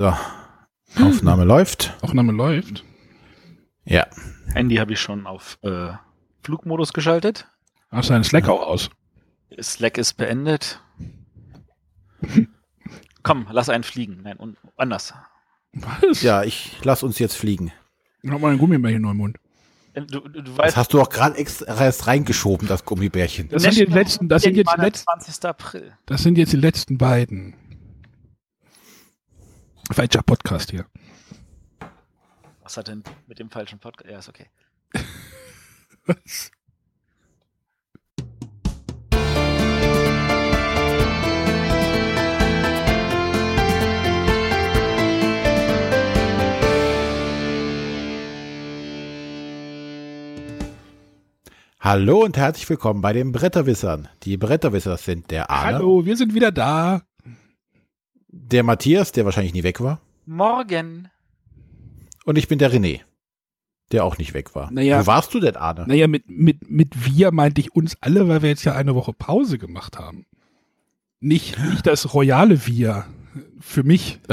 So. Aufnahme läuft. Aufnahme läuft. Ja. Handy habe ich schon auf äh, Flugmodus geschaltet. Hast du deinen Slack auch aus? Slack ist beendet. Komm, lass einen fliegen. Nein, und anders. Was? Ja, ich lass uns jetzt fliegen. Ich hab mal ein Gummibärchen noch im Mund. Ähm, Du, du, du Das hast du auch gerade extra erst reingeschoben, das Gummibärchen. Das sind die letzten, das sind jetzt die letzten, 20. April. das sind jetzt die letzten beiden. Falscher Podcast hier. Was hat denn mit dem falschen Podcast? Ja, ist okay. Was? Hallo und herzlich willkommen bei den Bretterwissern. Die Bretterwisser sind der Arne, Hallo, wir sind wieder da. Der Matthias, der wahrscheinlich nie weg war, Morgen. und ich bin der René, der auch nicht weg war. Naja. Wo warst du denn, Arne? Naja, mit, mit, mit wir meinte ich uns alle, weil wir jetzt ja eine Woche Pause gemacht haben. Nicht, nicht das royale Wir. Für mich.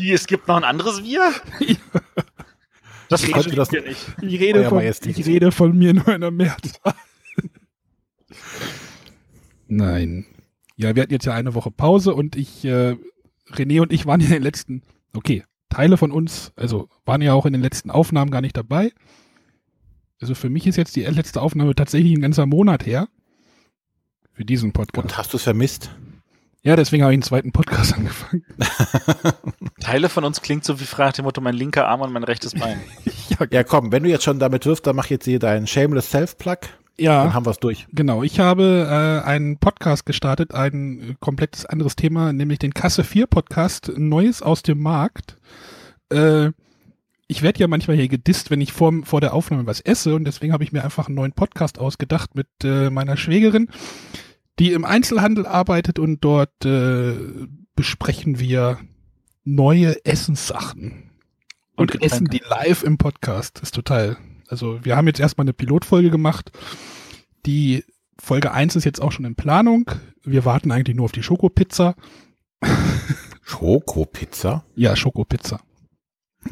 Es gibt noch ein anderes Wir? Das Ich konnte das- nicht. Ich rede, von, ich rede von mir nur in der Mehrzahl. Nein. Ja, wir hatten jetzt ja eine Woche Pause und ich, äh, René und ich waren ja in den letzten, okay, Teile von uns, also waren ja auch in den letzten Aufnahmen gar nicht dabei. Also für mich ist jetzt die letzte Aufnahme tatsächlich ein ganzer Monat her. Für diesen Podcast. Und hast du es vermisst? Ja, deswegen habe ich einen zweiten Podcast angefangen. Teile von uns klingt so wie fragt dem Motto mein linker Arm und mein rechtes Bein. ja, Ja, komm, wenn du jetzt schon damit wirfst, dann mach jetzt hier deinen Shameless Self-Plug. Dann ja haben wir es durch. genau. Ich habe äh, einen Podcast gestartet, ein äh, komplettes anderes Thema, nämlich den Kasse 4 Podcast, Neues aus dem Markt. Äh, ich werde ja manchmal hier gedisst, wenn ich vor, vor der Aufnahme was esse und deswegen habe ich mir einfach einen neuen Podcast ausgedacht mit äh, meiner Schwägerin, die im Einzelhandel arbeitet und dort äh, besprechen wir neue Essenssachen. Und, Und essen die live im Podcast. Das ist total. Also wir haben jetzt erstmal eine Pilotfolge gemacht. Die Folge 1 ist jetzt auch schon in Planung. Wir warten eigentlich nur auf die Schokopizza. Schokopizza? Ja, Schokopizza.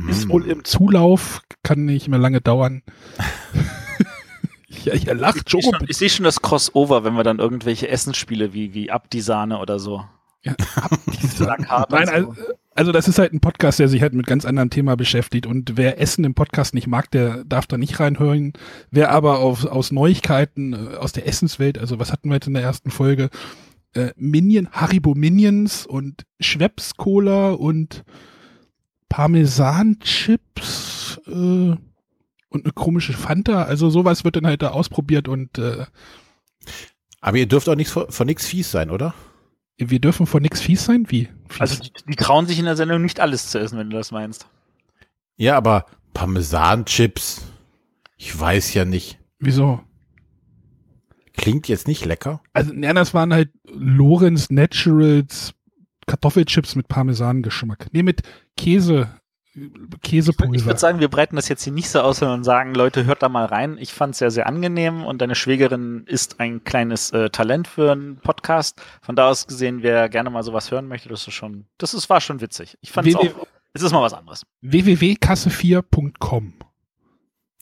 Ist Hm. wohl im Zulauf, kann nicht mehr lange dauern. ja, ihr lacht, Ich Schokopizza. ich sehe schon das Crossover, wenn wir dann irgendwelche Essensspiele wie, wie Ab die Sahne oder so. Ja, und Nein, so. also, also das ist halt ein Podcast, der sich halt mit ganz anderem Thema beschäftigt. Und wer Essen im Podcast nicht mag, der darf da nicht reinhören. Wer aber auf, aus Neuigkeiten äh, aus der Essenswelt, also was hatten wir jetzt in der ersten Folge? Äh, Minion, Haribo Minions und Schweppes Cola und Parmesan-Chips äh, und eine komische Fanta. Also sowas wird dann halt da ausprobiert und äh, Aber ihr dürft auch nichts von, von nichts fies sein, oder? Wir dürfen vor nix fies sein? Wie? Fies? Also die, die trauen sich in der Sendung nicht alles zu essen, wenn du das meinst. Ja, aber Parmesan-Chips. Ich weiß ja nicht. Wieso? Klingt jetzt nicht lecker. Also, ja, das waren halt Lorenz Naturals Kartoffelchips mit Parmesangeschmack. Nee, mit Käse, Käsepulver. Ich würde sagen, wir breiten das jetzt hier nicht so aus und sagen, Leute, hört da mal rein. Ich fand es sehr, sehr angenehm und deine Schwägerin ist ein kleines äh, Talent für einen Podcast. Von da aus gesehen, wer gerne mal sowas hören möchte, das ist schon, das ist, war schon witzig. Ich fand es auch, es ist mal was anderes. www.kasse4.com.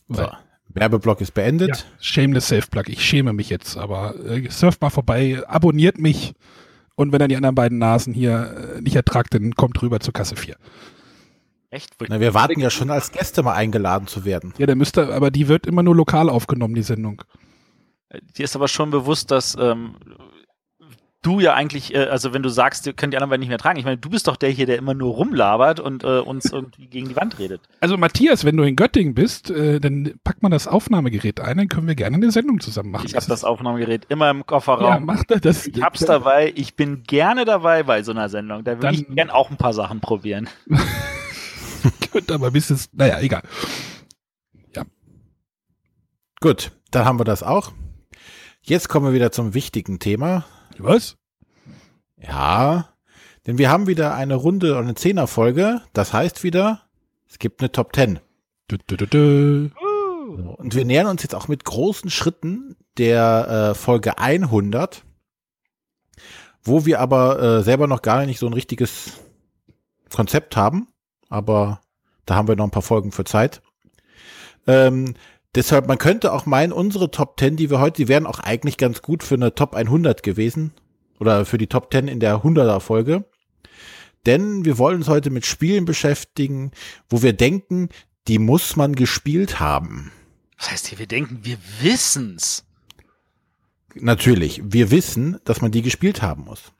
So. Werbeblock ist beendet. Ja, shameless Self-Plug. Ich schäme mich jetzt, aber äh, surft mal vorbei, abonniert mich und wenn ihr die anderen beiden Nasen hier äh, nicht ertragt, dann kommt rüber zur Kasse 4. Echt? Na, wir warten ja schon als Gäste mal eingeladen zu werden. Ja, der müsste, aber die wird immer nur lokal aufgenommen, die Sendung. Dir ist aber schon bewusst, dass ähm, du ja eigentlich, äh, also wenn du sagst, ihr könnt die anderen beiden nicht mehr tragen, ich meine, du bist doch der hier, der immer nur rumlabert und äh, uns irgendwie gegen die Wand redet. Also Matthias, wenn du in Göttingen bist, äh, dann pack mal das Aufnahmegerät ein, dann können wir gerne eine Sendung zusammen machen. Ich habe das Aufnahmegerät immer im Ja, Kofferraum. macht er das. ich hab's dabei, ich bin gerne dabei bei so einer Sendung. Da würde ich gern auch ein paar Sachen probieren. Gut, aber bis es, naja, egal. Gut, dann haben wir das auch. Jetzt kommen wir wieder zum wichtigen Thema. Was? Ja, denn wir haben wieder eine Runde und eine Zehnerfolge. Das heißt wieder, es gibt eine Top Ten. Dö, dö, dö. Und wir nähern uns jetzt auch mit großen Schritten der äh, Folge 100, wo wir aber äh, selber noch gar nicht so ein richtiges Konzept haben, aber da haben wir noch ein paar Folgen für Zeit. Ähm, deshalb, man könnte auch meinen, unsere Top 10, die wir heute, die wären auch eigentlich ganz gut für eine Top 100 gewesen. Oder für die Top 10 in der 100er Folge. Denn wir wollen uns heute mit Spielen beschäftigen, wo wir denken, die muss man gespielt haben. Was heißt hier, wir denken, wir wissen's. Natürlich, wir wissen, dass man die gespielt haben muss.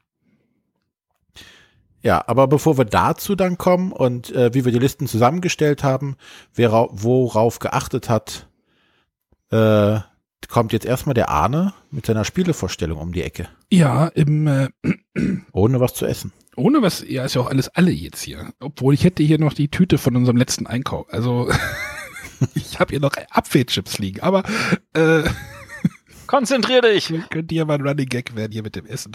Ja, aber bevor wir dazu dann kommen und äh, wie wir die Listen zusammengestellt haben, wer worauf geachtet hat, äh, kommt jetzt erstmal der Arne mit seiner Spielevorstellung um die Ecke. Ja, im äh, ohne was zu essen. Ohne was, ja, ist ja auch alles alle jetzt hier. Obwohl ich hätte hier noch die Tüte von unserem letzten Einkauf. Also ich habe hier noch Apfelchips liegen, aber äh, Konzentrier dich! Könnte ja mal ein Running Gag werden hier mit dem Essen.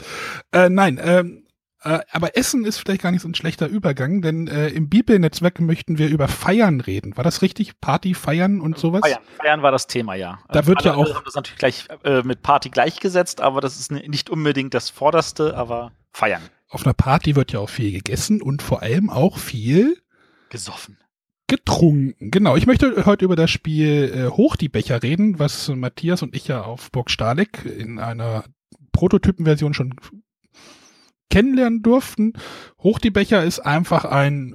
Äh, nein, ähm, äh, aber Essen ist vielleicht gar nicht so ein schlechter Übergang, denn äh, im Bibelnetzwerk möchten wir über Feiern reden. War das richtig? Party, Feiern und sowas? Feiern, Feiern war das Thema, ja. Da wird ja auch. haben das natürlich gleich äh, mit Party gleichgesetzt, aber das ist nicht unbedingt das Vorderste, aber Feiern. Auf einer Party wird ja auch viel gegessen und vor allem auch viel gesoffen. Getrunken, genau. Ich möchte heute über das Spiel äh, Hoch die Becher reden, was Matthias und ich ja auf Burg Stahleck in einer Prototypenversion schon kennenlernen durften. Hoch die Becher ist einfach ein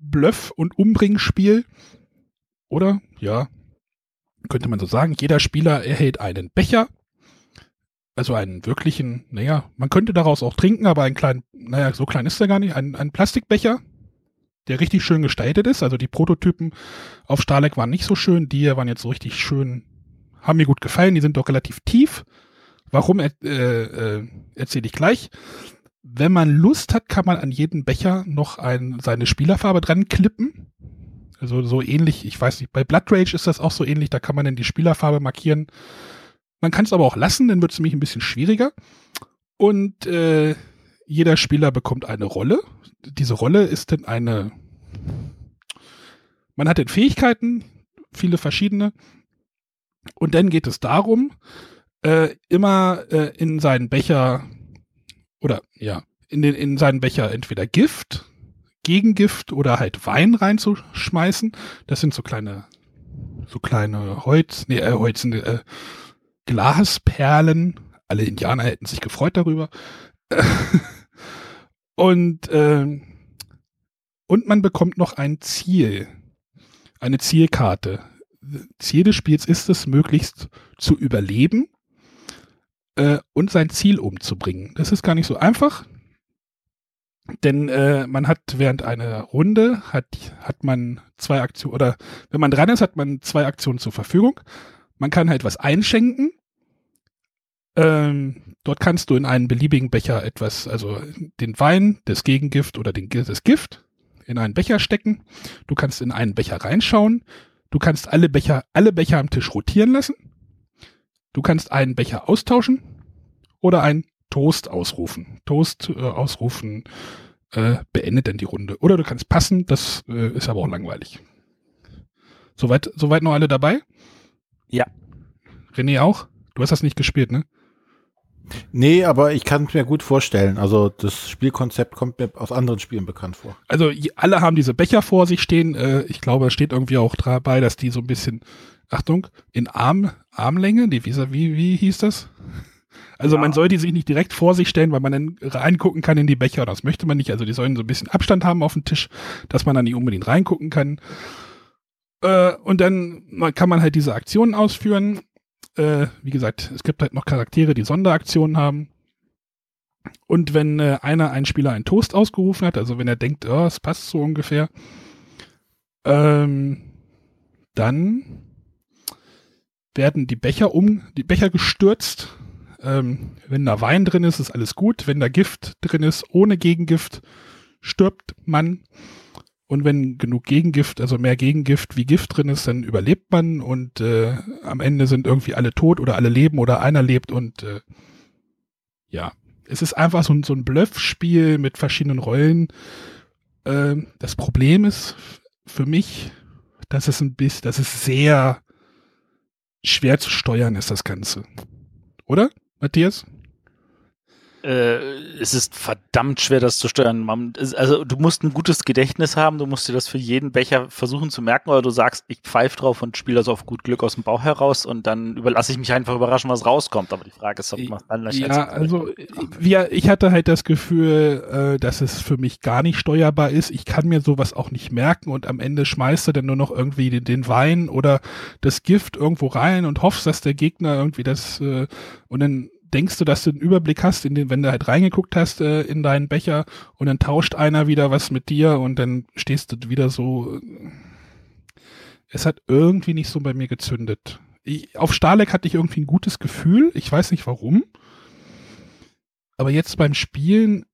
Bluff- und Umbringspiel. Oder? Ja. Könnte man so sagen. Jeder Spieler erhält einen Becher. Also einen wirklichen, naja, man könnte daraus auch trinken, aber einen kleinen, naja, so klein ist er gar nicht. Ein, ein Plastikbecher, der richtig schön gestaltet ist. Also die Prototypen auf Starleck waren nicht so schön. Die waren jetzt so richtig schön, haben mir gut gefallen. Die sind doch relativ tief. Warum, äh, äh, erzähle ich gleich wenn man Lust hat, kann man an jeden Becher noch ein, seine Spielerfarbe dran klippen. Also so ähnlich, ich weiß nicht, bei Blood Rage ist das auch so ähnlich, da kann man dann die Spielerfarbe markieren. Man kann es aber auch lassen, dann wird es nämlich ein bisschen schwieriger. Und äh, jeder Spieler bekommt eine Rolle. Diese Rolle ist dann eine. Man hat dann Fähigkeiten, viele verschiedene. Und dann geht es darum, äh, immer äh, in seinen Becher oder ja, in, den, in seinen Becher entweder Gift, Gegengift oder halt Wein reinzuschmeißen. Das sind so kleine, so kleine Holz, nee, äh, Holz, äh, Glasperlen. Alle Indianer hätten sich gefreut darüber. und, äh, und man bekommt noch ein Ziel, eine Zielkarte. Ziel des Spiels ist es, möglichst zu überleben äh, und sein Ziel umzubringen. Das ist gar nicht so einfach, denn äh, man hat während einer Runde hat, hat man zwei Aktionen oder wenn man dran ist, hat man zwei Aktionen zur Verfügung. Man kann halt was einschenken. Ähm, dort kannst du in einen beliebigen Becher etwas, also den Wein, das Gegengift oder den, das Gift in einen Becher stecken. Du kannst in einen Becher reinschauen. Du kannst alle Becher, alle Becher am Tisch rotieren lassen. Du kannst einen Becher austauschen oder ein Toast ausrufen. Toast äh, ausrufen äh, beendet dann die Runde. Oder du kannst passen, das äh, ist aber auch langweilig. Soweit, soweit noch alle dabei? Ja. René auch? Du hast das nicht gespielt, ne? Nee, aber ich kann es mir gut vorstellen. Also das Spielkonzept kommt mir aus anderen Spielen bekannt vor. Also alle haben diese Becher vor sich stehen. Äh, ich glaube, es steht irgendwie auch dabei, dass die so ein bisschen Achtung, in Arm, Armlänge, die, wie, wie, wie hieß das? Also ja. man soll die sich nicht direkt vor sich stellen, weil man dann reingucken kann in die Becher. Das möchte man nicht. Also die sollen so ein bisschen Abstand haben auf dem Tisch, dass man dann nicht unbedingt reingucken kann. Äh, und dann kann man halt diese Aktionen ausführen. Äh, wie gesagt, es gibt halt noch Charaktere, die Sonderaktionen haben. Und wenn äh, einer, ein Spieler einen Toast ausgerufen hat, also wenn er denkt, oh, es passt so ungefähr, ähm, dann werden die Becher um, die Becher gestürzt. Ähm, wenn da Wein drin ist, ist alles gut. Wenn da Gift drin ist, ohne Gegengift, stirbt man. Und wenn genug Gegengift, also mehr Gegengift wie Gift drin ist, dann überlebt man und äh, am Ende sind irgendwie alle tot oder alle leben oder einer lebt und äh, ja, es ist einfach so, so ein Bluffspiel mit verschiedenen Rollen. Äh, das Problem ist für mich, dass es ein bisschen, dass es sehr schwer zu steuern ist, das Ganze. Oder, Matthias? Äh, es ist verdammt schwer, das zu steuern. Man, also du musst ein gutes Gedächtnis haben, du musst dir das für jeden Becher versuchen zu merken, oder du sagst, ich pfeife drauf und spiele das auf gut Glück aus dem Bauch heraus und dann überlasse ich mich einfach überraschen, was rauskommt. Aber die Frage ist, ob man dann Ja, also wir, ich hatte halt das Gefühl, äh, dass es für mich gar nicht steuerbar ist. Ich kann mir sowas auch nicht merken und am Ende schmeißt du dann nur noch irgendwie den, den Wein oder das Gift irgendwo rein und hoffst, dass der Gegner irgendwie das äh, und dann denkst du, dass du einen Überblick hast, in den, wenn du halt reingeguckt hast äh, in deinen Becher und dann tauscht einer wieder was mit dir und dann stehst du wieder so. Äh, es hat irgendwie nicht so bei mir gezündet. Ich, auf Starleck hatte ich irgendwie ein gutes Gefühl. Ich weiß nicht warum. Aber jetzt beim Spielen.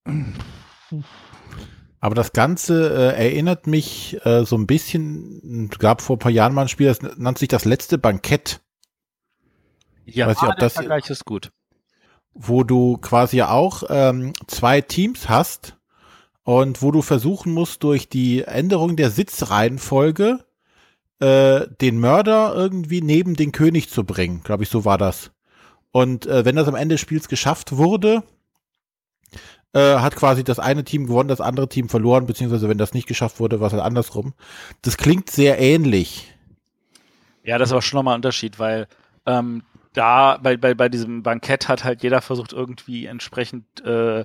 Aber das Ganze äh, erinnert mich äh, so ein bisschen, gab vor ein paar Jahren mal ein Spiel, das nannte sich das letzte Bankett. Ja, Weiß ich, ob der das, Vergleich ist gut wo du quasi auch ähm, zwei Teams hast und wo du versuchen musst, durch die Änderung der Sitzreihenfolge äh, den Mörder irgendwie neben den König zu bringen. Glaube ich, so war das. Und äh, wenn das am Ende des Spiels geschafft wurde, äh, hat quasi das eine Team gewonnen, das andere Team verloren, beziehungsweise wenn das nicht geschafft wurde, war es halt andersrum. Das klingt sehr ähnlich. Ja, das ist aber schon nochmal ein Unterschied, weil ähm, da bei, bei, bei diesem Bankett hat halt jeder versucht, irgendwie entsprechend äh,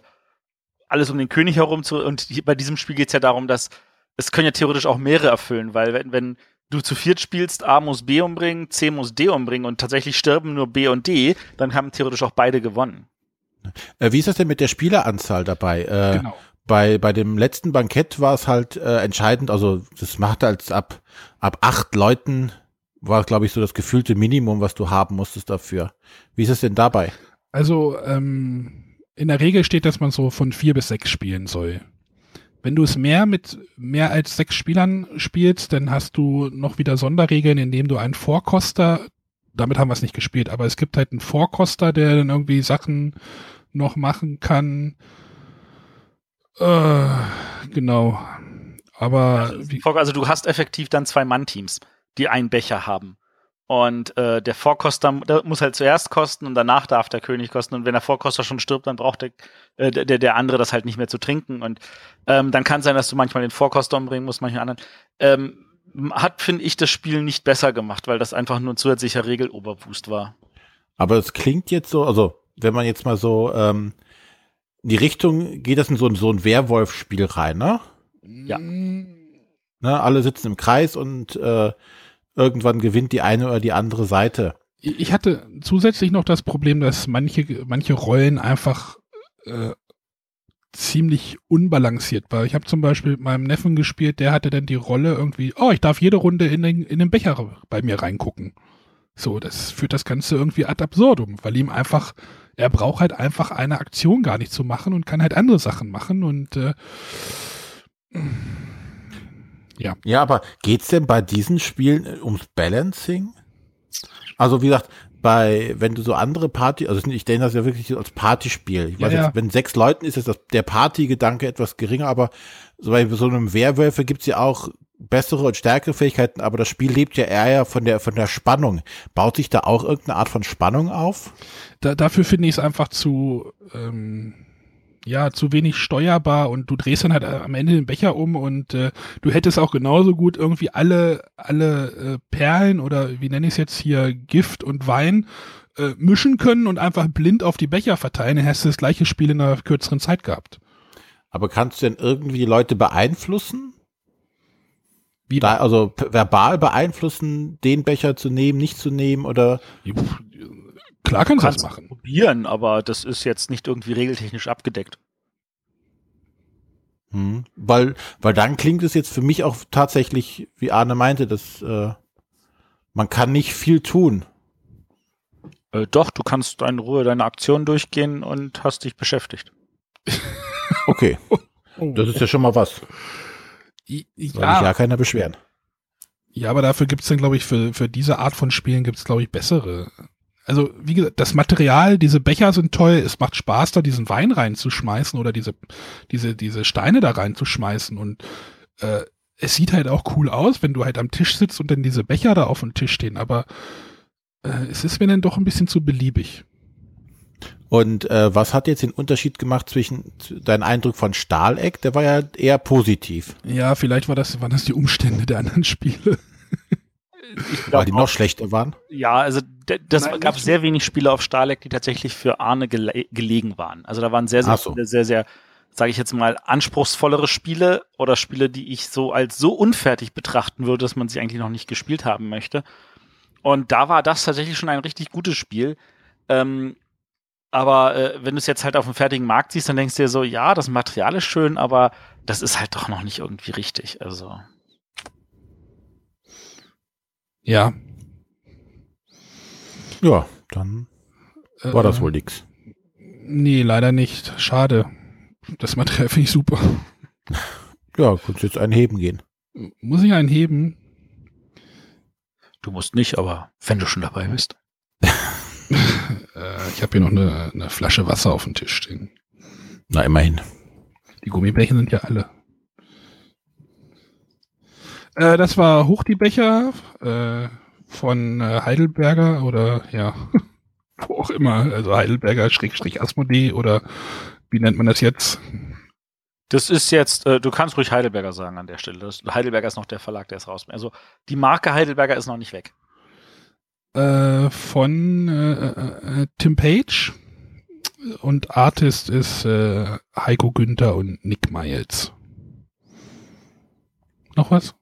alles um den König herum zu. Und hier, bei diesem Spiel geht es ja darum, dass es können ja theoretisch auch mehrere erfüllen, weil wenn, wenn du zu viert spielst, A muss B umbringen, C muss D umbringen und tatsächlich sterben nur B und D, dann haben theoretisch auch beide gewonnen. Äh, wie ist das denn mit der Spieleranzahl dabei? Äh, genau. Bei, bei dem letzten Bankett war es halt äh, entscheidend, also das macht als ab, ab acht Leuten war, glaube ich, so das gefühlte Minimum, was du haben musstest dafür. Wie ist es denn dabei? Also, ähm, in der Regel steht, dass man so von vier bis sechs spielen soll. Wenn du es mehr mit mehr als sechs Spielern spielst, dann hast du noch wieder Sonderregeln, indem du einen Vorkoster, damit haben wir es nicht gespielt, aber es gibt halt einen Vorkoster, der dann irgendwie Sachen noch machen kann. Äh, genau. Aber also, also du hast effektiv dann zwei Mann-Teams die einen Becher haben. Und äh, der Vorkoster der muss halt zuerst kosten und danach darf der König kosten. Und wenn der Vorkoster schon stirbt, dann braucht der, äh, der, der andere das halt nicht mehr zu trinken. Und ähm, dann kann sein, dass du manchmal den Vorkoster umbringen musst, manchmal anderen. Ähm, hat, finde ich, das Spiel nicht besser gemacht, weil das einfach nur ein zusätzlicher Regeloberwust war. Aber es klingt jetzt so, also wenn man jetzt mal so ähm, in die Richtung geht das in so, so ein Werwolf-Spiel rein, ne? Ja. Ne, alle sitzen im Kreis und äh, irgendwann gewinnt die eine oder die andere Seite. Ich hatte zusätzlich noch das Problem, dass manche, manche Rollen einfach äh, ziemlich unbalanciert war. Ich habe zum Beispiel mit meinem Neffen gespielt, der hatte dann die Rolle irgendwie, oh, ich darf jede Runde in den, in den Becher bei mir reingucken. So, das führt das Ganze irgendwie ad absurdum, weil ihm einfach, er braucht halt einfach eine Aktion gar nicht zu machen und kann halt andere Sachen machen und äh, ja. Ja, aber geht's denn bei diesen Spielen äh, ums Balancing? Also wie gesagt, bei, wenn du so andere Party, also ich denke das ja wirklich als Partyspiel. Ich weiß ja, jetzt, wenn sechs Leuten ist, ist das, der Partygedanke etwas geringer, aber so bei so einem Werwölfe gibt's ja auch bessere und stärkere Fähigkeiten, aber das Spiel lebt ja eher von der, von der Spannung. Baut sich da auch irgendeine Art von Spannung auf? Da, dafür finde ich es einfach zu, ähm, ja, zu wenig steuerbar und du drehst dann halt äh, am Ende den Becher um und äh, du hättest auch genauso gut irgendwie alle, alle äh, Perlen oder wie nenne ich es jetzt hier, Gift und Wein äh, mischen können und einfach blind auf die Becher verteilen, dann hast du das gleiche Spiel in einer kürzeren Zeit gehabt. Aber kannst du denn irgendwie Leute beeinflussen? Wie da, also verbal beeinflussen, den Becher zu nehmen, nicht zu nehmen oder? Klar kannst du das machen. Probieren, aber das ist jetzt nicht irgendwie regeltechnisch abgedeckt. Hm, weil, weil dann klingt es jetzt für mich auch tatsächlich, wie Arne meinte, dass äh, man kann nicht viel tun. Äh, doch, du kannst in Ruhe deine Aktion durchgehen und hast dich beschäftigt. okay. Das ist ja schon mal was. Ja. Soll sich ja keiner beschweren. Ja, aber dafür gibt es dann, glaube ich, für, für diese Art von Spielen gibt es, glaube ich, bessere also wie gesagt, das Material, diese Becher sind toll, es macht Spaß, da diesen Wein reinzuschmeißen oder diese, diese, diese Steine da reinzuschmeißen und äh, es sieht halt auch cool aus, wenn du halt am Tisch sitzt und dann diese Becher da auf dem Tisch stehen, aber äh, es ist mir dann doch ein bisschen zu beliebig. Und äh, was hat jetzt den Unterschied gemacht zwischen deinem Eindruck von Stahleck? Der war ja eher positiv. Ja, vielleicht war das, waren das die Umstände der anderen Spiele. Weil die noch schlechter waren? Ja, also das Nein, gab sehr wenig Spiele auf Stahleck, die tatsächlich für Arne gele gelegen waren. Also da waren sehr, sehr so. viele, sehr, sehr, sage ich jetzt mal, anspruchsvollere Spiele oder Spiele, die ich so als so unfertig betrachten würde, dass man sie eigentlich noch nicht gespielt haben möchte. Und da war das tatsächlich schon ein richtig gutes Spiel. Ähm, aber äh, wenn du es jetzt halt auf dem fertigen Markt siehst, dann denkst du dir so, ja, das Material ist schön, aber das ist halt doch noch nicht irgendwie richtig. Also. Ja. Ja, dann äh, war das wohl nix. Nee, leider nicht. Schade. Das Material finde ich super. Ja, kannst jetzt einen heben gehen. Muss ich einen heben? Du musst nicht, aber wenn du schon dabei bist. Äh, ich habe hier noch eine, eine Flasche Wasser auf dem Tisch stehen. Na, immerhin. Die Gummibärchen sind ja alle. Äh, das war Hoch die Becher äh, von äh, Heidelberger oder ja, wo auch immer. Also Heidelberger Schrägstrich Asmodee oder wie nennt man das jetzt? Das ist jetzt, äh, du kannst ruhig Heidelberger sagen an der Stelle. Das, Heidelberger ist noch der Verlag, der ist raus. Also die Marke Heidelberger ist noch nicht weg. Äh, von äh, äh, Tim Page und Artist ist äh, Heiko Günther und Nick Miles. Noch was?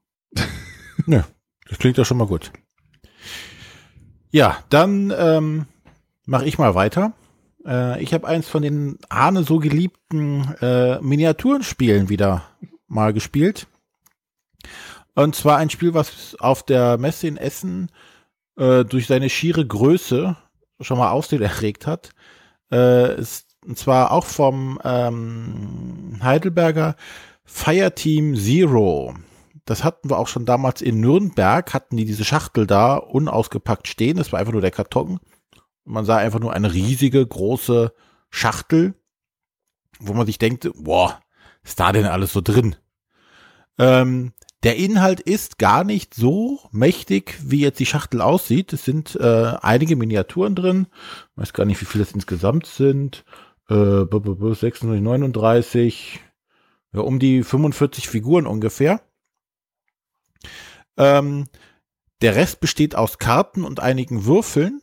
Nö, das klingt ja schon mal gut. Ja, dann ähm, mache ich mal weiter. Äh, ich habe eins von den Ahne so geliebten äh, Miniaturenspielen wieder mal gespielt. Und zwar ein Spiel, was auf der Messe in Essen äh, durch seine schiere Größe schon mal Aufsehen erregt hat. Äh, ist, und zwar auch vom ähm, Heidelberger Fireteam Zero. Das hatten wir auch schon damals in Nürnberg, hatten die diese Schachtel da unausgepackt stehen. Das war einfach nur der Karton. Man sah einfach nur eine riesige, große Schachtel, wo man sich denkt, boah, ist da denn alles so drin? Ähm, der Inhalt ist gar nicht so mächtig, wie jetzt die Schachtel aussieht. Es sind äh, einige Miniaturen drin. Ich weiß gar nicht, wie viele es insgesamt sind. Äh, 639, ja, um die 45 Figuren ungefähr. Ähm, der Rest besteht aus Karten und einigen Würfeln.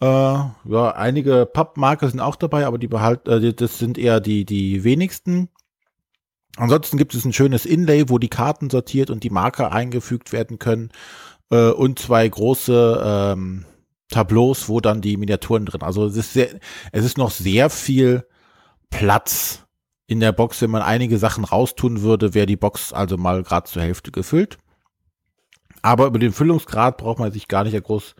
Äh, ja, einige Pappmarke sind auch dabei, aber die behalt, äh, das sind eher die, die wenigsten. Ansonsten gibt es ein schönes Inlay, wo die Karten sortiert und die Marker eingefügt werden können äh, und zwei große ähm, Tableaus, wo dann die Miniaturen drin. Also es ist sehr, es ist noch sehr viel Platz in der Box. Wenn man einige Sachen raustun würde, wäre die Box also mal gerade zur Hälfte gefüllt. Aber über den Füllungsgrad braucht man sich gar nicht groß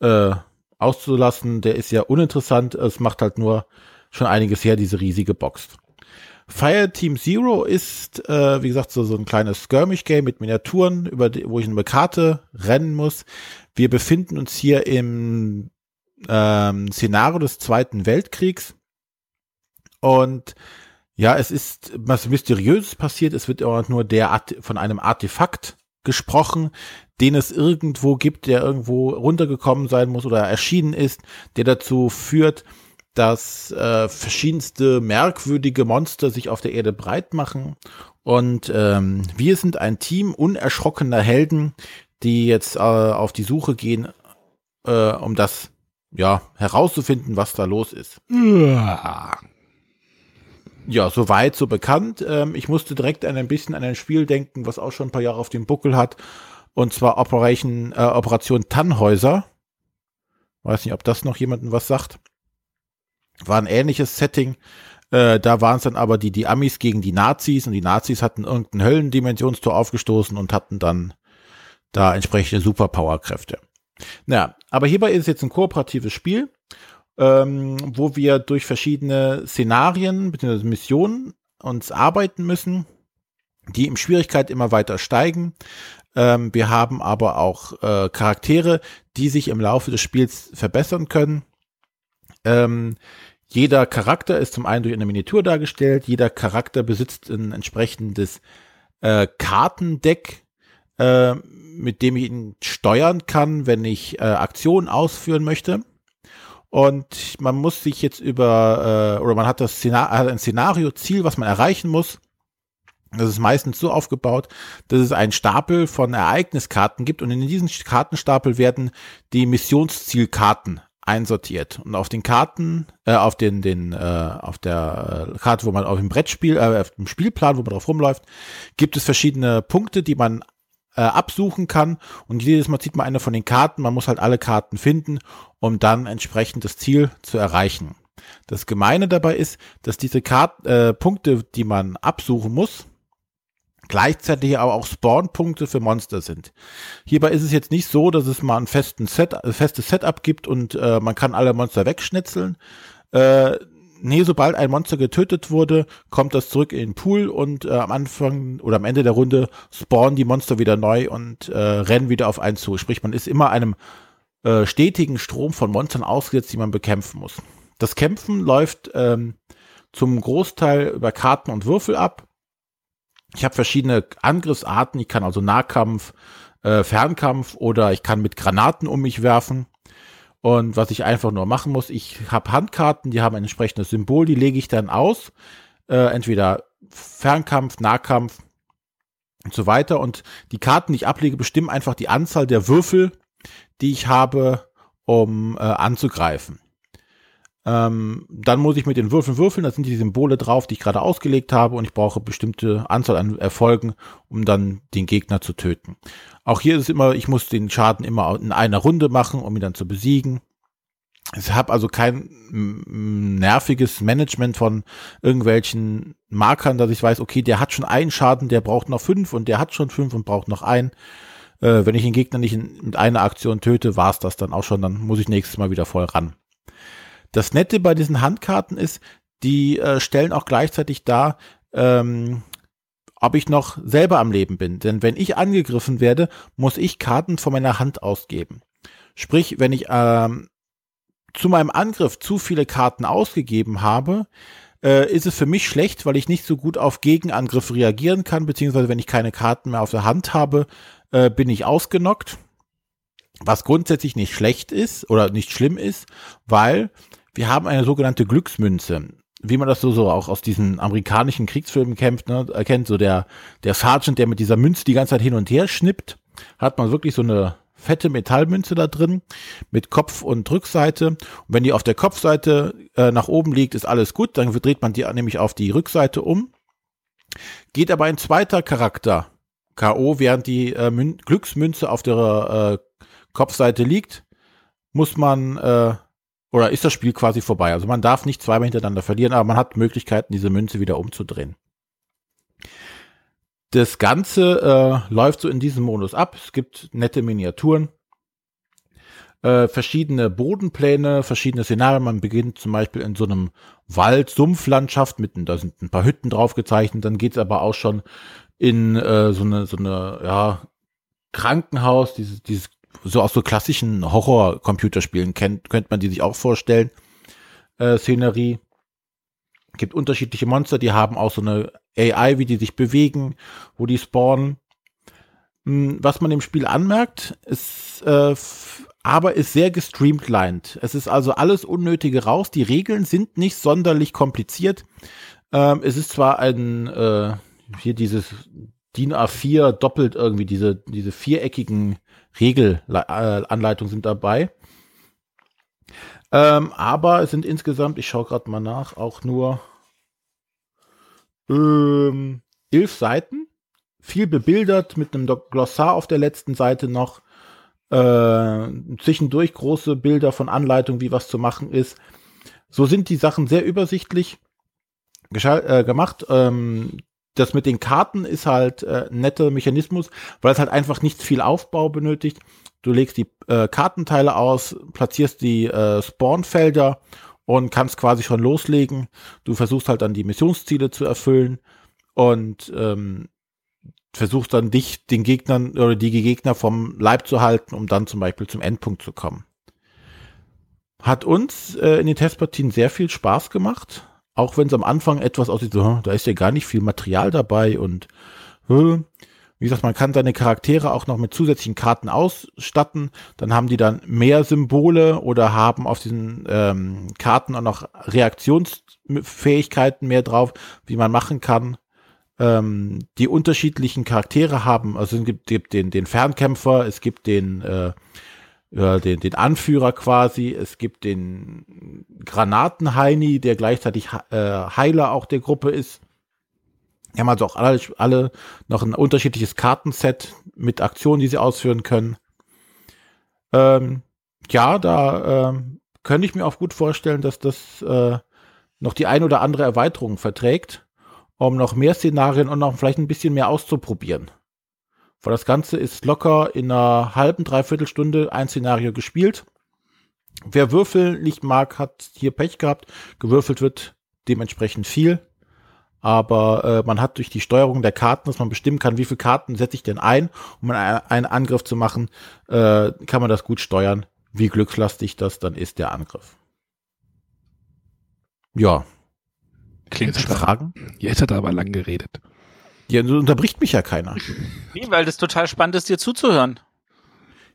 äh, auszulassen. Der ist ja uninteressant. Es macht halt nur schon einiges her, diese riesige Box. Fire Team Zero ist, äh, wie gesagt, so, so ein kleines Skirmish-Game mit Miniaturen, über die, wo ich eine Karte rennen muss. Wir befinden uns hier im ähm, Szenario des Zweiten Weltkriegs. Und ja, es ist was Mysteriöses passiert. Es wird auch nur der Art, von einem Artefakt gesprochen, den es irgendwo gibt, der irgendwo runtergekommen sein muss oder erschienen ist, der dazu führt, dass äh, verschiedenste merkwürdige Monster sich auf der Erde breit machen. Und ähm, wir sind ein Team unerschrockener Helden, die jetzt äh, auf die Suche gehen, äh, um das ja herauszufinden, was da los ist. Ja, ja soweit, so bekannt. Ähm, ich musste direkt an ein bisschen an ein Spiel denken, was auch schon ein paar Jahre auf dem Buckel hat. Und zwar Operation, äh, Operation Tannhäuser. Weiß nicht, ob das noch jemandem was sagt. War ein ähnliches Setting. Äh, da waren es dann aber die, die Amis gegen die Nazis und die Nazis hatten irgendein Höllendimensionstor aufgestoßen und hatten dann da entsprechende Superpowerkräfte. Naja, aber hierbei ist es jetzt ein kooperatives Spiel, ähm, wo wir durch verschiedene Szenarien bzw. Missionen uns arbeiten müssen, die im Schwierigkeit immer weiter steigen. Ähm, wir haben aber auch äh, Charaktere, die sich im Laufe des Spiels verbessern können. Ähm, jeder Charakter ist zum einen durch eine Miniatur dargestellt. Jeder Charakter besitzt ein entsprechendes äh, Kartendeck, äh, mit dem ich ihn steuern kann, wenn ich äh, Aktionen ausführen möchte. Und man muss sich jetzt über, äh, oder man hat das Szenario, ein Szenario, Ziel, was man erreichen muss. Das ist meistens so aufgebaut, dass es einen Stapel von Ereigniskarten gibt und in diesen Kartenstapel werden die Missionszielkarten einsortiert. Und auf den Karten, äh, auf den, den, äh, auf der äh, Karte, wo man auf dem Brettspiel, äh, auf dem Spielplan, wo man drauf rumläuft, gibt es verschiedene Punkte, die man äh, absuchen kann. Und jedes Mal zieht man eine von den Karten. Man muss halt alle Karten finden, um dann entsprechend das Ziel zu erreichen. Das Gemeine dabei ist, dass diese Kart äh, Punkte, die man absuchen muss, gleichzeitig aber auch Spawn-Punkte für Monster sind. Hierbei ist es jetzt nicht so, dass es mal ein festen Set, äh, festes Setup gibt und äh, man kann alle Monster wegschnitzeln. Äh, nee, sobald ein Monster getötet wurde, kommt das zurück in den Pool und äh, am Anfang oder am Ende der Runde spawnen die Monster wieder neu und äh, rennen wieder auf einen zu. Sprich, man ist immer einem äh, stetigen Strom von Monstern ausgesetzt, die man bekämpfen muss. Das Kämpfen läuft ähm, zum Großteil über Karten und Würfel ab. Ich habe verschiedene Angriffsarten. Ich kann also Nahkampf, äh, Fernkampf oder ich kann mit Granaten um mich werfen. Und was ich einfach nur machen muss, ich habe Handkarten, die haben ein entsprechendes Symbol, die lege ich dann aus. Äh, entweder Fernkampf, Nahkampf und so weiter. Und die Karten, die ich ablege, bestimmen einfach die Anzahl der Würfel, die ich habe, um äh, anzugreifen. Ähm, dann muss ich mit den Würfeln würfeln, da sind die Symbole drauf, die ich gerade ausgelegt habe und ich brauche bestimmte Anzahl an Erfolgen, um dann den Gegner zu töten. Auch hier ist es immer, ich muss den Schaden immer in einer Runde machen, um ihn dann zu besiegen. Ich habe also kein nerviges Management von irgendwelchen Markern, dass ich weiß, okay, der hat schon einen Schaden, der braucht noch fünf und der hat schon fünf und braucht noch einen. Äh, wenn ich den Gegner nicht in, mit einer Aktion töte, war es das dann auch schon, dann muss ich nächstes Mal wieder voll ran. Das Nette bei diesen Handkarten ist, die äh, stellen auch gleichzeitig dar, ähm, ob ich noch selber am Leben bin. Denn wenn ich angegriffen werde, muss ich Karten von meiner Hand ausgeben. Sprich, wenn ich ähm, zu meinem Angriff zu viele Karten ausgegeben habe, äh, ist es für mich schlecht, weil ich nicht so gut auf Gegenangriffe reagieren kann, beziehungsweise wenn ich keine Karten mehr auf der Hand habe, äh, bin ich ausgenockt. Was grundsätzlich nicht schlecht ist oder nicht schlimm ist, weil wir haben eine sogenannte Glücksmünze. Wie man das so, so auch aus diesen amerikanischen Kriegsfilmen kämpft, ne, erkennt, so der, der Sergeant, der mit dieser Münze die ganze Zeit hin und her schnippt, hat man wirklich so eine fette Metallmünze da drin mit Kopf- und Rückseite. Und wenn die auf der Kopfseite äh, nach oben liegt, ist alles gut. Dann dreht man die nämlich auf die Rückseite um. Geht aber ein zweiter Charakter K.O., während die äh, Glücksmünze auf der äh, Kopfseite liegt, muss man äh, oder ist das Spiel quasi vorbei. Also man darf nicht zweimal hintereinander verlieren, aber man hat Möglichkeiten, diese Münze wieder umzudrehen. Das Ganze äh, läuft so in diesem Modus ab. Es gibt nette Miniaturen, äh, verschiedene Bodenpläne, verschiedene Szenarien. Man beginnt zum Beispiel in so einem Wald-Sumpflandschaft mit, da sind ein paar Hütten drauf gezeichnet. Dann geht es aber auch schon in äh, so eine, so eine, ja, Krankenhaus, dieses, dieses so aus so klassischen Horror-Computerspielen kennt, könnte man die sich auch vorstellen. Äh, Szenerie. Gibt unterschiedliche Monster, die haben auch so eine AI, wie die sich bewegen, wo die spawnen. Hm, was man im Spiel anmerkt, ist, äh, aber ist sehr gestreamlined. Es ist also alles Unnötige raus. Die Regeln sind nicht sonderlich kompliziert. Ähm, es ist zwar ein, äh, hier dieses DIN A4 doppelt irgendwie, diese, diese viereckigen Regelanleitungen sind dabei. Ähm, aber es sind insgesamt, ich schaue gerade mal nach, auch nur ähm, elf Seiten. Viel bebildert mit einem Glossar auf der letzten Seite noch. Äh, zwischendurch große Bilder von Anleitungen, wie was zu machen ist. So sind die Sachen sehr übersichtlich äh, gemacht. Ähm, das mit den Karten ist halt äh, netter Mechanismus, weil es halt einfach nicht viel Aufbau benötigt. Du legst die äh, Kartenteile aus, platzierst die äh, Spawnfelder und kannst quasi schon loslegen. Du versuchst halt dann die Missionsziele zu erfüllen und ähm, versuchst dann dich, den Gegnern oder die Gegner vom Leib zu halten, um dann zum Beispiel zum Endpunkt zu kommen. Hat uns äh, in den Testpartien sehr viel Spaß gemacht auch wenn es am Anfang etwas aussieht, so, da ist ja gar nicht viel Material dabei und Wie gesagt, man kann seine Charaktere auch noch mit zusätzlichen Karten ausstatten. Dann haben die dann mehr Symbole oder haben auf diesen ähm, Karten auch noch Reaktionsfähigkeiten mehr drauf, wie man machen kann. Ähm, die unterschiedlichen Charaktere haben, also es gibt, gibt den, den Fernkämpfer, es gibt den, äh, ja, den, den Anführer quasi, es gibt den Granatenheini, der gleichzeitig äh, Heiler auch der Gruppe ist. Die haben also auch alle, alle noch ein unterschiedliches Kartenset mit Aktionen, die sie ausführen können. Ähm, ja, da ähm, könnte ich mir auch gut vorstellen, dass das äh, noch die ein oder andere Erweiterung verträgt, um noch mehr Szenarien und noch vielleicht ein bisschen mehr auszuprobieren. Weil das Ganze ist locker in einer halben, dreiviertel Stunde ein Szenario gespielt. Wer Würfel nicht mag, hat hier Pech gehabt. Gewürfelt wird dementsprechend viel aber äh, man hat durch die Steuerung der Karten, dass man bestimmen kann, wie viele Karten setze ich denn ein, um einen Angriff zu machen, äh, kann man das gut steuern, wie glückslastig das dann ist, der Angriff. Ja. Klingt Fragen? Jetzt hat er aber lang geredet. Ja, unterbricht mich ja keiner. Nee, weil das total spannend ist, dir zuzuhören.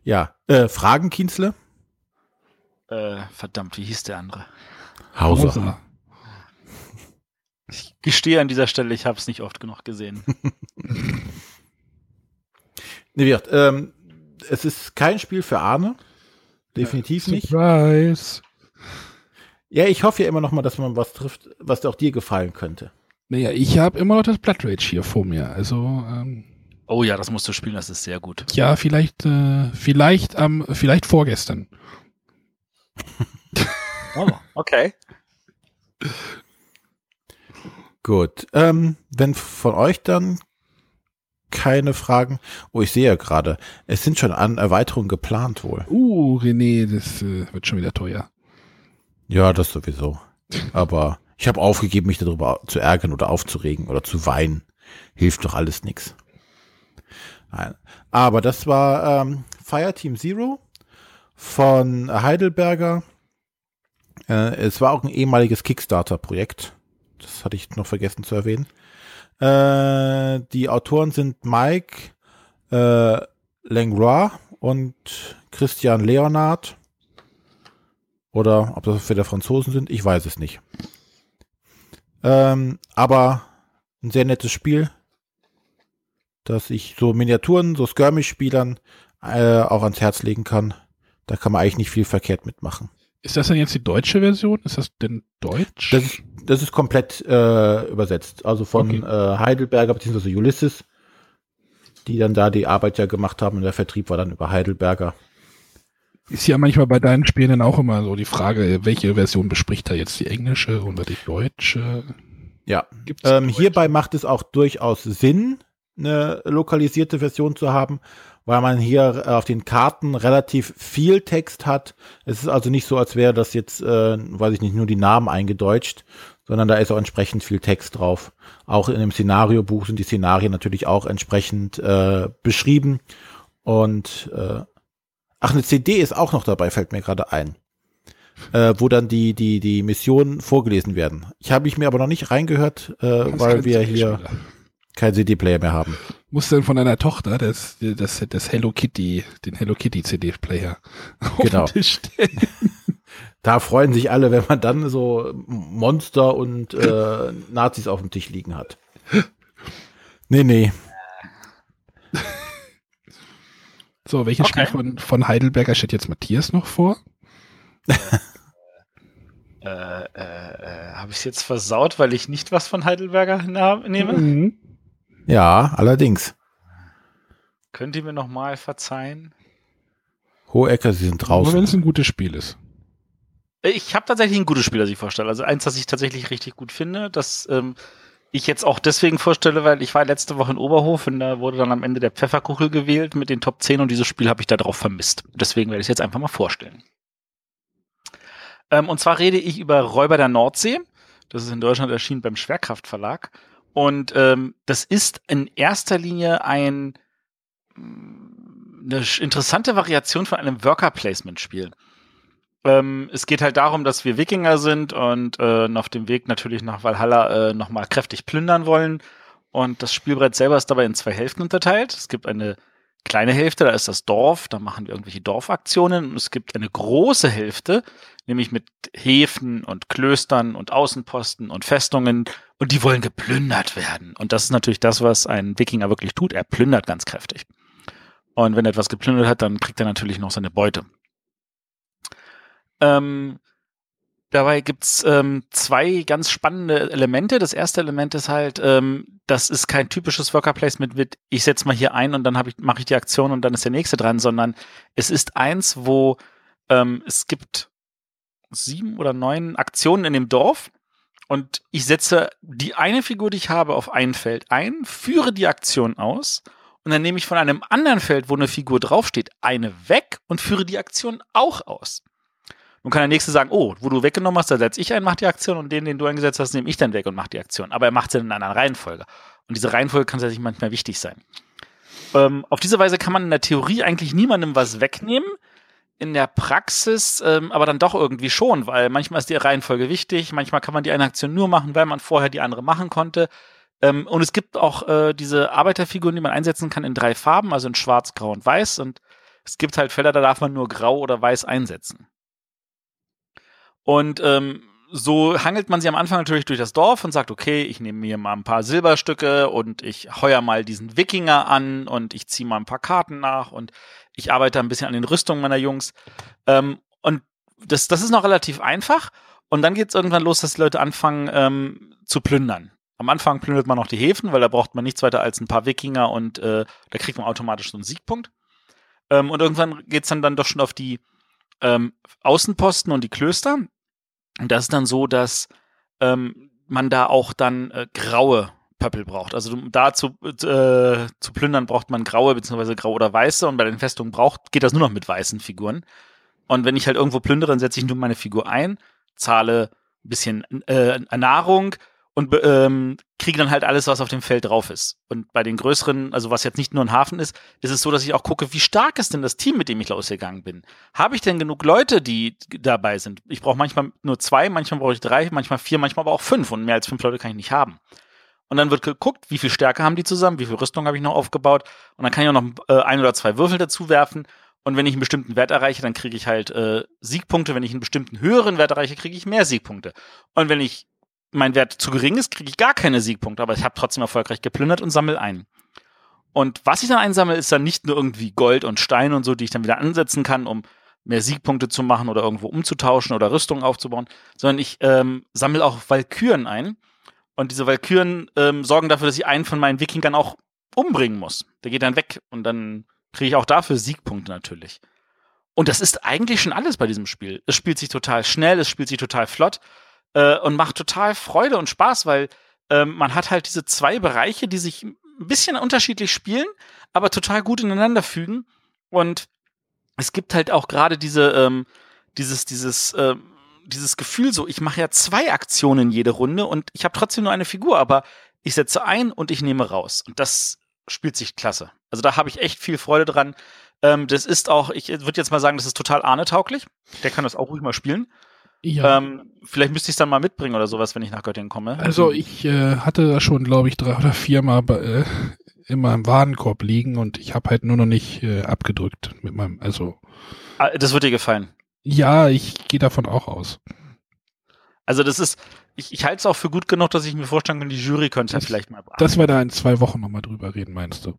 Ja, äh, Fragen, Kienzle? Äh, verdammt, wie hieß der andere? Hauser. Hauser. Ich gestehe an dieser Stelle, ich habe es nicht oft genug gesehen. nee, wie gesagt, ähm, es ist kein Spiel für Arne. Definitiv ja, nicht. Surprise. Ja, ich hoffe ja immer noch mal, dass man was trifft, was auch dir gefallen könnte. Naja, ich habe immer noch das Blood Rage hier vor mir. Also. Ähm, oh ja, das musst du spielen, das ist sehr gut. Ja, vielleicht, äh, vielleicht am, ähm, vielleicht vorgestern. oh, okay. Gut. Ähm, wenn von euch dann keine Fragen. Oh, ich sehe ja gerade, es sind schon an Erweiterungen geplant wohl. Uh, René, das äh, wird schon wieder teuer. Ja, das sowieso. Aber ich habe aufgegeben, mich darüber zu ärgern oder aufzuregen oder zu weinen. Hilft doch alles. Nein. Aber das war ähm, Fireteam Zero von Heidelberger. Äh, es war auch ein ehemaliges Kickstarter-Projekt. Das hatte ich noch vergessen zu erwähnen. Äh, die Autoren sind Mike äh, Langlois und Christian Leonard. Oder ob das für der Franzosen sind, ich weiß es nicht. Ähm, aber ein sehr nettes Spiel, dass ich so Miniaturen, so Skirmish-Spielern äh, auch ans Herz legen kann. Da kann man eigentlich nicht viel verkehrt mitmachen. Ist das denn jetzt die deutsche Version? Ist das denn Deutsch? Das ist, das ist komplett äh, übersetzt. Also von okay. äh, Heidelberger bzw. Ulysses, die dann da die Arbeit ja gemacht haben und der Vertrieb war dann über Heidelberger. Ist ja manchmal bei deinen Spielen dann auch immer so die Frage, welche Version bespricht er jetzt, die englische oder die deutsche? Ja, ähm, hierbei macht es auch durchaus Sinn, eine lokalisierte Version zu haben, weil man hier äh, auf den Karten relativ viel Text hat. Es ist also nicht so, als wäre das jetzt, äh, weiß ich nicht, nur die Namen eingedeutscht, sondern da ist auch entsprechend viel Text drauf. Auch in dem Szenariobuch sind die Szenarien natürlich auch entsprechend äh, beschrieben. Und äh, ach, eine CD ist auch noch dabei, fällt mir gerade ein. Äh, wo dann die, die, die Missionen vorgelesen werden. Ich habe ich mir aber noch nicht reingehört, äh, weil wir hier kein CD-Player mehr haben. Muss dann von deiner Tochter das, das, das Hello Kitty, den Hello Kitty CD-Player genau. Da freuen sich alle, wenn man dann so Monster und äh, Nazis auf dem Tisch liegen hat. Nee, nee. So, welches okay. Spiel von, von Heidelberger steht jetzt Matthias noch vor? äh, äh, äh, Habe ich es jetzt versaut, weil ich nicht was von Heidelberger nehme? Mhm. Ja, allerdings. Könnt ihr mir nochmal verzeihen? Hohecker, Sie sind draußen. Nur wenn es ein gutes Spiel ist. Ich habe tatsächlich ein gutes Spiel, das ich vorstelle. Also eins, das ich tatsächlich richtig gut finde, das ähm, ich jetzt auch deswegen vorstelle, weil ich war letzte Woche in Oberhof und da wurde dann am Ende der Pfefferkuchel gewählt mit den Top 10 und dieses Spiel habe ich da drauf vermisst. Deswegen werde ich es jetzt einfach mal vorstellen. Ähm, und zwar rede ich über Räuber der Nordsee. Das ist in Deutschland erschienen beim Schwerkraftverlag. Und ähm, das ist in erster Linie ein mm, eine interessante Variation von einem Worker-Placement-Spiel. Ähm, es geht halt darum, dass wir Wikinger sind und äh, auf dem Weg natürlich nach Valhalla äh, nochmal kräftig plündern wollen. Und das Spielbrett selber ist dabei in zwei Hälften unterteilt. Es gibt eine kleine Hälfte, da ist das Dorf, da machen wir irgendwelche Dorfaktionen. Und es gibt eine große Hälfte, nämlich mit Häfen und Klöstern und Außenposten und Festungen. Und die wollen geplündert werden. Und das ist natürlich das, was ein Wikinger wirklich tut. Er plündert ganz kräftig. Und wenn er etwas geplündert hat, dann kriegt er natürlich noch seine Beute. Ähm, Dabei gibt's ähm, zwei ganz spannende Elemente. Das erste Element ist halt, ähm, das ist kein typisches Worker Placement mit, ich setze mal hier ein und dann ich, mache ich die Aktion und dann ist der nächste dran, sondern es ist eins, wo ähm, es gibt sieben oder neun Aktionen in dem Dorf und ich setze die eine Figur, die ich habe, auf ein Feld ein, führe die Aktion aus und dann nehme ich von einem anderen Feld, wo eine Figur draufsteht, eine weg und führe die Aktion auch aus. Nun kann der Nächste sagen, oh, wo du weggenommen hast, da setze ich ein, mach die Aktion und den, den du eingesetzt hast, nehme ich dann weg und mach die Aktion. Aber er macht sie in einer Reihenfolge. Und diese Reihenfolge kann tatsächlich manchmal wichtig sein. Ähm, auf diese Weise kann man in der Theorie eigentlich niemandem was wegnehmen. In der Praxis ähm, aber dann doch irgendwie schon, weil manchmal ist die Reihenfolge wichtig, manchmal kann man die eine Aktion nur machen, weil man vorher die andere machen konnte. Ähm, und es gibt auch äh, diese Arbeiterfiguren, die man einsetzen kann in drei Farben, also in Schwarz, Grau und Weiß. Und es gibt halt Fälle, da darf man nur Grau oder Weiß einsetzen. Und ähm, so hangelt man sie am Anfang natürlich durch das Dorf und sagt, okay, ich nehme mir mal ein paar Silberstücke und ich heuer mal diesen Wikinger an und ich ziehe mal ein paar Karten nach und ich arbeite ein bisschen an den Rüstungen meiner Jungs. Ähm, und das, das ist noch relativ einfach. Und dann geht es irgendwann los, dass die Leute anfangen ähm, zu plündern. Am Anfang plündert man noch die Häfen, weil da braucht man nichts weiter als ein paar Wikinger und äh, da kriegt man automatisch so einen Siegpunkt. Ähm, und irgendwann geht es dann, dann doch schon auf die ähm, Außenposten und die Klöster. Und das ist dann so, dass ähm, man da auch dann äh, graue Pöppel braucht. Also da zu, äh, zu plündern braucht man graue beziehungsweise grau oder weiße und bei den Festungen braucht, geht das nur noch mit weißen Figuren. Und wenn ich halt irgendwo plündere, dann setze ich nur meine Figur ein, zahle ein bisschen äh, Nahrung, und ähm, kriege dann halt alles, was auf dem Feld drauf ist. Und bei den größeren, also was jetzt nicht nur ein Hafen ist, ist es so, dass ich auch gucke, wie stark ist denn das Team, mit dem ich losgegangen bin. Habe ich denn genug Leute, die dabei sind? Ich brauche manchmal nur zwei, manchmal brauche ich drei, manchmal vier, manchmal aber auch fünf. Und mehr als fünf Leute kann ich nicht haben. Und dann wird geguckt, wie viel Stärke haben die zusammen, wie viel Rüstung habe ich noch aufgebaut. Und dann kann ich auch noch äh, ein oder zwei Würfel dazu werfen. Und wenn ich einen bestimmten Wert erreiche, dann kriege ich halt äh, Siegpunkte. Wenn ich einen bestimmten höheren Wert erreiche, kriege ich mehr Siegpunkte. Und wenn ich mein Wert zu gering ist, kriege ich gar keine Siegpunkte, aber ich habe trotzdem erfolgreich geplündert und sammel ein. Und was ich dann einsammle, ist dann nicht nur irgendwie Gold und Stein und so, die ich dann wieder ansetzen kann, um mehr Siegpunkte zu machen oder irgendwo umzutauschen oder Rüstungen aufzubauen, sondern ich ähm, sammle auch Valkyren ein. Und diese Valkyren ähm, sorgen dafür, dass ich einen von meinen Wikingern auch umbringen muss. Der geht dann weg und dann kriege ich auch dafür Siegpunkte natürlich. Und das ist eigentlich schon alles bei diesem Spiel. Es spielt sich total schnell, es spielt sich total flott äh, und macht total Freude und Spaß, weil ähm, man hat halt diese zwei Bereiche, die sich ein bisschen unterschiedlich spielen, aber total gut ineinander fügen. Und es gibt halt auch gerade diese, ähm, dieses, dieses, äh, dieses Gefühl so, ich mache ja zwei Aktionen jede Runde und ich habe trotzdem nur eine Figur, aber ich setze ein und ich nehme raus. Und das spielt sich klasse. Also da habe ich echt viel Freude dran. Ähm, das ist auch, ich würde jetzt mal sagen, das ist total ahnetauglich. Der kann das auch ruhig mal spielen. Ja. Ähm, vielleicht müsste ich es dann mal mitbringen oder sowas, wenn ich nach Göttingen komme. Also ich äh, hatte da schon, glaube ich, drei oder vier Mal äh, immer im Warenkorb liegen und ich habe halt nur noch nicht äh, abgedrückt mit meinem, also. Ah, das wird dir gefallen. Ja, ich gehe davon auch aus. Also das ist, ich, ich halte es auch für gut genug, dass ich mir vorstellen kann, die Jury könnte das, vielleicht mal. Dass wir da in zwei Wochen nochmal drüber reden, meinst du?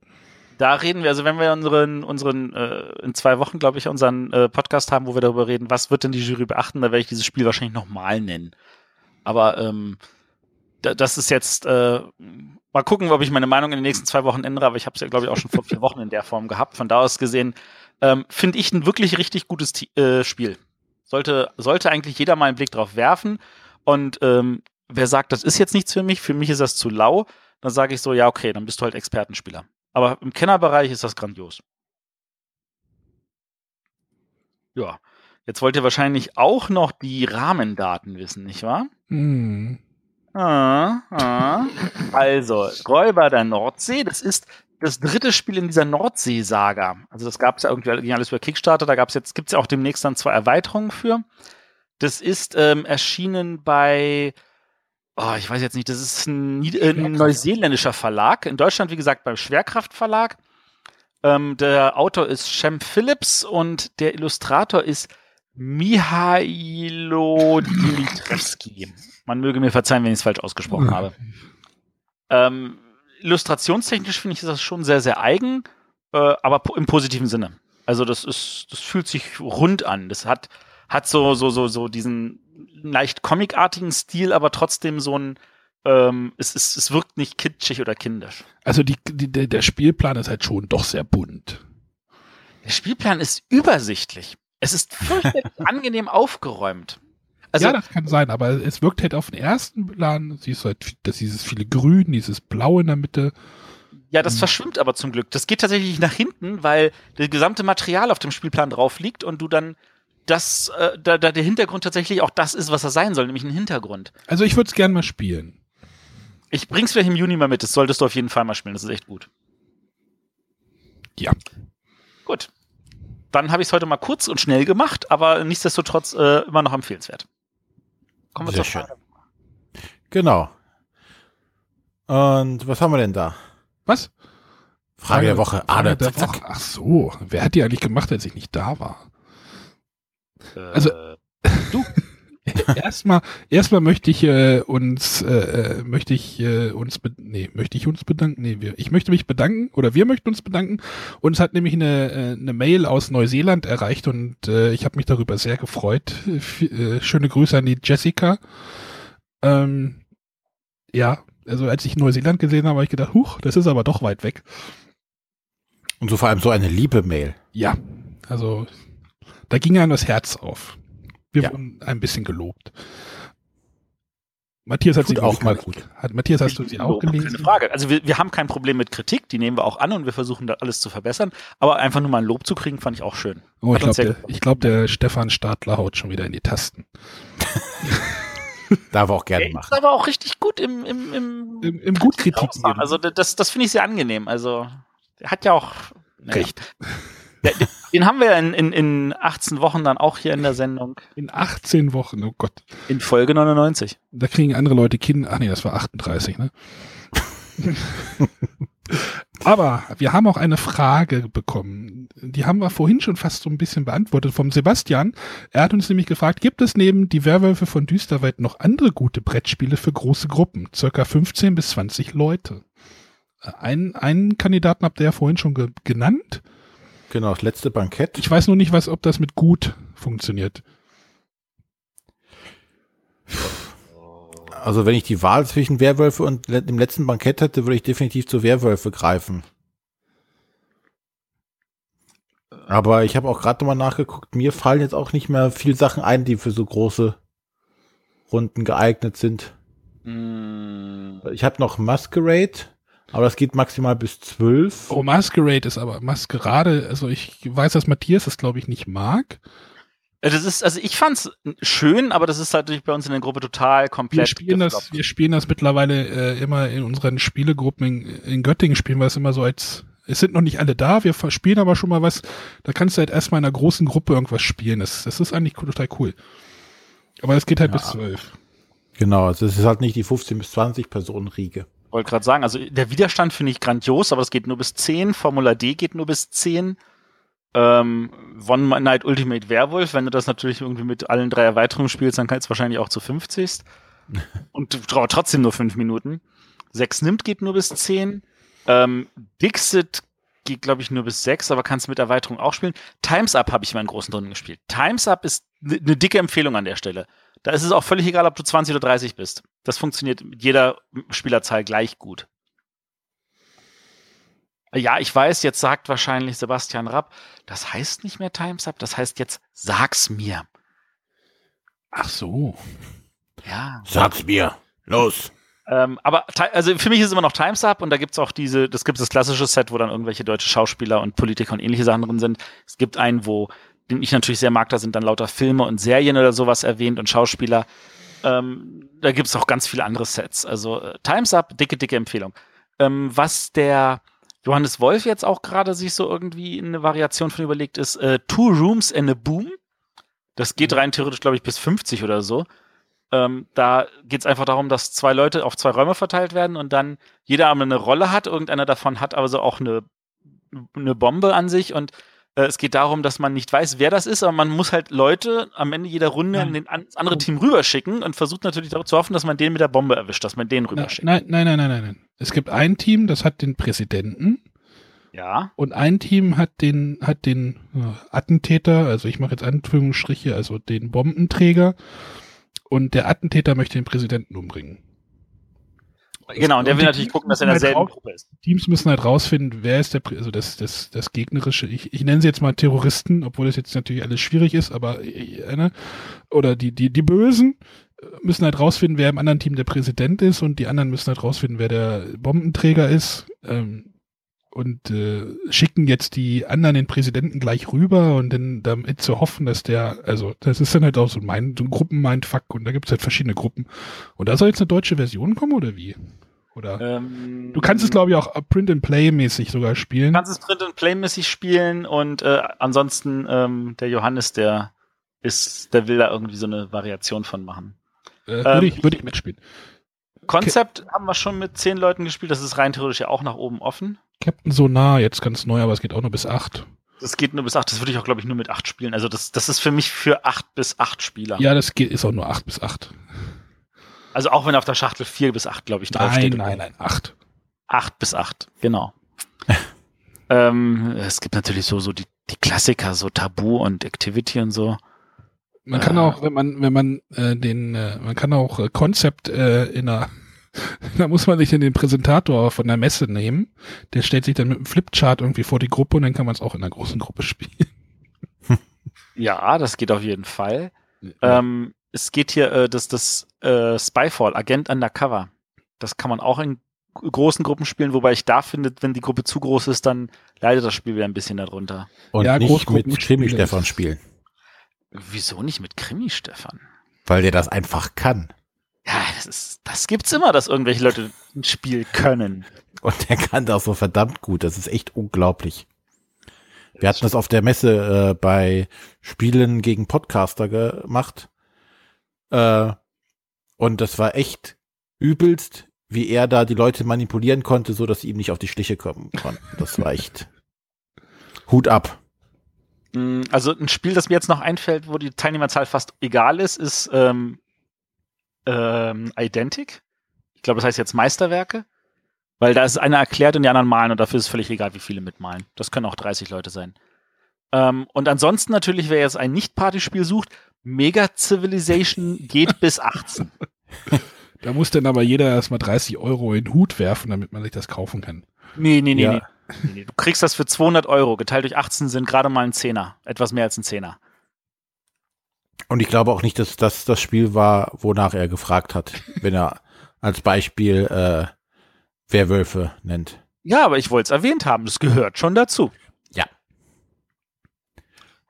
Da reden wir, also wenn wir unseren, unseren äh, in zwei Wochen, glaube ich, unseren äh, Podcast haben, wo wir darüber reden, was wird denn die Jury beachten, da werde ich dieses Spiel wahrscheinlich nochmal nennen. Aber ähm, da, das ist jetzt, äh, mal gucken, ob ich meine Meinung in den nächsten zwei Wochen ändere, aber ich habe es ja, glaube ich, auch schon vor vier Wochen in der Form gehabt. Von da aus gesehen, ähm, finde ich ein wirklich richtig gutes äh, Spiel. Sollte, sollte eigentlich jeder mal einen Blick drauf werfen. Und ähm, wer sagt, das ist jetzt nichts für mich, für mich ist das zu lau, dann sage ich so, ja, okay, dann bist du halt Expertenspieler. Aber im Kennerbereich ist das grandios. Ja. Jetzt wollt ihr wahrscheinlich auch noch die Rahmendaten wissen, nicht wahr? Mhm. Ah, ah. Also, Räuber der Nordsee, das ist das dritte Spiel in dieser Nordsee-Saga. Also das gab es ja irgendwie ging alles über Kickstarter, da gab's jetzt, gibt's ja auch demnächst dann zwei Erweiterungen für. Das ist ähm, erschienen bei oh, ich weiß jetzt nicht, das ist ein, äh, ein neuseeländischer Verlag. In Deutschland, wie gesagt, beim Schwerkraft Verlag. Ähm, der Autor ist Shem Phillips und der Illustrator ist Mihailo Dimitrevski. Man möge mir verzeihen, wenn ich es falsch ausgesprochen habe. Ähm, illustrationstechnisch finde ich das schon sehr, sehr eigen, äh, aber im positiven Sinne. Also das ist, das fühlt sich rund an. Das hat, hat so, so, so, so diesen leicht comicartigen Stil, aber trotzdem so ein, ähm, es, es, es wirkt nicht kitschig oder kindisch. Also die, die, der Spielplan ist halt schon doch sehr bunt. Der Spielplan ist übersichtlich. Es ist fürchterlich angenehm aufgeräumt. Also, ja, das kann sein, aber es wirkt halt auf den ersten Plan, siehst du halt, dass dieses viele Grün, dieses Blau in der Mitte. Ja, das hm. verschwimmt aber zum Glück. Das geht tatsächlich nach hinten, weil das gesamte Material auf dem Spielplan drauf liegt und du dann das, äh, da, da der Hintergrund tatsächlich auch das ist, was er sein soll, nämlich ein Hintergrund. Also ich würde es gerne mal spielen. Ich bring's vielleicht im Juni mal mit, das solltest du auf jeden Fall mal spielen, das ist echt gut. Ja. Gut. Dann habe ich es heute mal kurz und schnell gemacht, aber nichtsdestotrotz äh, immer noch empfehlenswert. Kommen wir Sehr zur Frage. Schön. Genau. Und was haben wir denn da? Was? Frage, der Woche. Ah, Frage der Woche. Ach so. Wer hat die eigentlich gemacht, als ich nicht da war? Äh, also, du. erstmal, erstmal möchte ich äh, uns, äh, äh möchte ich äh, uns, nee, möchte ich uns bedanken? Nee, wir, ich möchte mich bedanken oder wir möchten uns bedanken. Uns hat nämlich eine, äh, eine Mail aus Neuseeland erreicht und äh, ich habe mich darüber sehr gefreut. F äh, schöne Grüße an die Jessica. Ähm, ja, also als ich Neuseeland gesehen habe, habe ich gedacht, huch, das ist aber doch weit weg. Und so vor allem so eine liebe Mail. Ja, also da ging einem das Herz auf. Wir ja. wurden ein bisschen gelobt. Matthias hat Tut sie auch mal gut. Hat, Matthias, hast du sie auch gelesen? Keine Frage. Also wir, wir haben kein Problem mit Kritik, die nehmen wir auch an und wir versuchen da alles zu verbessern. Aber einfach nur mal ein Lob zu kriegen, fand ich auch schön. Oh, ich glaube, der, glaub, der Stefan Stadler haut schon wieder in die Tasten. Darf er auch gerne machen. Ist aber auch richtig gut im, im, im, Im, im gut Kritik. Also das, das finde ich sehr angenehm. Also er hat ja auch naja. Recht. Den, den haben wir in, in, in 18 Wochen dann auch hier in der Sendung. In 18 Wochen, oh Gott. In Folge 99. Da kriegen andere Leute Kinder. Ach nee, das war 38, ne? Aber wir haben auch eine Frage bekommen. Die haben wir vorhin schon fast so ein bisschen beantwortet vom Sebastian. Er hat uns nämlich gefragt, gibt es neben die Werwölfe von Düsterwald noch andere gute Brettspiele für große Gruppen? Circa 15 bis 20 Leute. Einen, einen Kandidaten habt ihr ja vorhin schon ge genannt. Genau, das letzte Bankett. Ich weiß nur nicht, was, ob das mit gut funktioniert. Also wenn ich die Wahl zwischen Werwölfe und dem letzten Bankett hätte, würde ich definitiv zu Werwölfe greifen. Aber ich habe auch gerade nochmal nachgeguckt, mir fallen jetzt auch nicht mehr viel Sachen ein, die für so große Runden geeignet sind. Mm. Ich habe noch Masquerade. Aber das geht maximal bis zwölf. Oh, Masquerade ist aber Maskerade. Also ich weiß, dass Matthias das, glaube ich, nicht mag. Äh, das ist, also ich fand's schön, aber das ist natürlich bei uns in der Gruppe total komplett. Wir spielen das, wir spielen das mittlerweile äh, immer in unseren Spielegruppen in, in Göttingen spielen wir es immer so als, es sind noch nicht alle da, wir spielen aber schon mal was, da kannst du halt erstmal in einer großen Gruppe irgendwas spielen. Das, das ist eigentlich total cool. Aber es geht halt ja. bis zwölf. Genau, also es ist halt nicht die 15 bis 20 Personen Riege wollte gerade sagen, also der Widerstand finde ich grandios, aber es geht nur bis 10. Formula D geht nur bis 10. Ähm, One Night Ultimate Werewolf, wenn du das natürlich irgendwie mit allen drei Erweiterungen spielst, dann kann es wahrscheinlich auch zu 50. Und trotzdem nur 5 Minuten. 6 nimmt geht nur bis 10. Ähm, Dixit geht, glaube ich, nur bis 6, aber kannst mit Erweiterung auch spielen. Times Up habe ich mal in großen Runden gespielt. Times Up ist eine ne dicke Empfehlung an der Stelle. Da ist es auch völlig egal, ob du 20 oder 30 bist. Das funktioniert mit jeder Spielerzahl gleich gut. Ja, ich weiß, jetzt sagt wahrscheinlich Sebastian Rapp, das heißt nicht mehr Times Up, das heißt jetzt sag's mir. Ach so. Ja. Sag's mir. Los. Ähm, aber also für mich ist es immer noch Times Up und da gibt's auch diese, das gibt das klassische Set, wo dann irgendwelche deutsche Schauspieler und Politiker und ähnliche Sachen drin sind. Es gibt einen, wo den ich natürlich sehr mag, da sind dann lauter Filme und Serien oder sowas erwähnt und Schauspieler. Ähm, da gibt's auch ganz viele andere Sets. Also äh, Times Up, dicke, dicke Empfehlung. Ähm, was der Johannes Wolf jetzt auch gerade sich so irgendwie in eine Variation von überlegt, ist äh, Two Rooms and a Boom. Das geht mhm. rein theoretisch, glaube ich, bis 50 oder so. Ähm, da geht es einfach darum, dass zwei Leute auf zwei Räume verteilt werden und dann jeder aber eine Rolle hat. Irgendeiner davon hat also auch eine, eine Bombe an sich und es geht darum, dass man nicht weiß, wer das ist, aber man muss halt Leute am Ende jeder Runde Nein. in den an, das andere Team rüberschicken und versucht natürlich darauf zu hoffen, dass man den mit der Bombe erwischt, dass man den rüberschickt. nein, nein, nein, nein, nein, nein. Es gibt ein Team, das hat den Präsidenten Ja. und ein Team hat den, hat den äh, Attentäter, also ich mache jetzt Anführungsstriche, also den Bombenträger und der Attentäter möchte den Präsidenten umbringen. Genau, und der will natürlich gucken, dass er in halt derselben raus- Gruppe ist. Teams müssen halt rausfinden, wer ist der, also das, das, das gegnerische, ich, ich nenne sie jetzt mal Terroristen, obwohl das jetzt natürlich alles schwierig ist, aber, ne? oder die, die, die Bösen äh, müssen halt rausfinden, wer im anderen Team der Präsident ist und die anderen müssen halt rausfinden, wer der Bombenträger ist, ähm, und äh, schicken jetzt die anderen den Präsidenten gleich rüber und dann damit zu hoffen, dass der, also das ist dann halt auch so ein, Mind, so ein Gruppen-Mindfuck und da gibt es halt verschiedene Gruppen. Und da soll jetzt eine deutsche Version kommen oder wie? Oder? Ähm, Du kannst es, glaube ich, auch Print-and-Play-mäßig sogar spielen. Du kannst es Print and Play mäßig spielen und äh, ansonsten ähm, der Johannes, der ist, der will da irgendwie so eine Variation von machen. Äh, würde, ähm, ich, würde ich mitspielen. Konzept haben wir schon mit zehn Leuten gespielt, das ist rein theoretisch ja auch nach oben offen. Captain Sonar, jetzt ganz neu, aber es geht auch nur bis acht. Das geht nur bis acht, das würde ich auch, glaube ich, nur mit acht spielen. Also das, das ist für mich für acht bis acht Spieler. Ja, das geht, ist auch nur acht bis acht. Also auch wenn auf der Schachtel vier bis acht, glaube ich, Nein, draufsteht. nein, nein, acht. Acht bis acht, genau. ähm, es gibt natürlich so, so die, die Klassiker, so Tabu und Activity und so. Man kann auch, wenn man, wenn man äh, den, äh, man kann auch äh, Konzept äh, in einer, da muss man sich dann den Präsentator von der Messe nehmen. Der stellt sich dann mit einem Flipchart irgendwie vor die Gruppe und dann kann man es auch in einer großen Gruppe spielen. Ja, das geht auf jeden Fall. Ähm, es geht hier äh, das, das äh, Spyfall, Agent Undercover. Das kann man auch in großen Gruppen spielen, wobei ich da finde, wenn die Gruppe zu groß ist, dann leidet das Spiel wieder ein bisschen darunter. Und Ja, nicht Großgruppen mit Krimi-Stefan ist- spielen, Wieso nicht mit Krimi, Stefan? weil der das einfach kann. Ja, das ist, das gibt's immer, dass irgendwelche Leute ein Spiel können. Und der kann das so verdammt gut. Das ist echt unglaublich. Wir hatten das auf der Messe äh, bei Spielen gegen Podcaster gemacht. Äh, und das war echt übelst, wie er da die Leute manipulieren konnte, so dass sie ihm nicht auf die Schliche kommen konnten. Das war echt Hut ab. Mm, Also ein Spiel, das mir jetzt noch einfällt, wo die Teilnehmerzahl fast egal ist, ist ähm, ähm, Identic. Ich glaube, das heißt jetzt Meisterwerke. Weil da ist einer erklärt und die anderen malen und dafür ist es völlig egal, wie viele mitmalen. Das können auch 30 Leute sein. Ähm, und ansonsten natürlich, wer jetzt ein Nicht-Partyspiel sucht, Mega Civilization geht bis 18. Da muss dann aber jeder erstmal 30 Euro in den Hut werfen, damit man sich das kaufen kann. Nee, nee, nee, Ja. nee. Nee. Du kriegst das für 200 Euro. Geteilt durch 18 sind gerade mal ein Zehner. Etwas mehr als ein Zehner. Und ich glaube auch nicht, dass das das Spiel war, wonach er gefragt hat, wenn er als Beispiel äh, Werwölfe nennt. Ja, aber ich wollte es erwähnt haben. Das gehört schon dazu. Ja.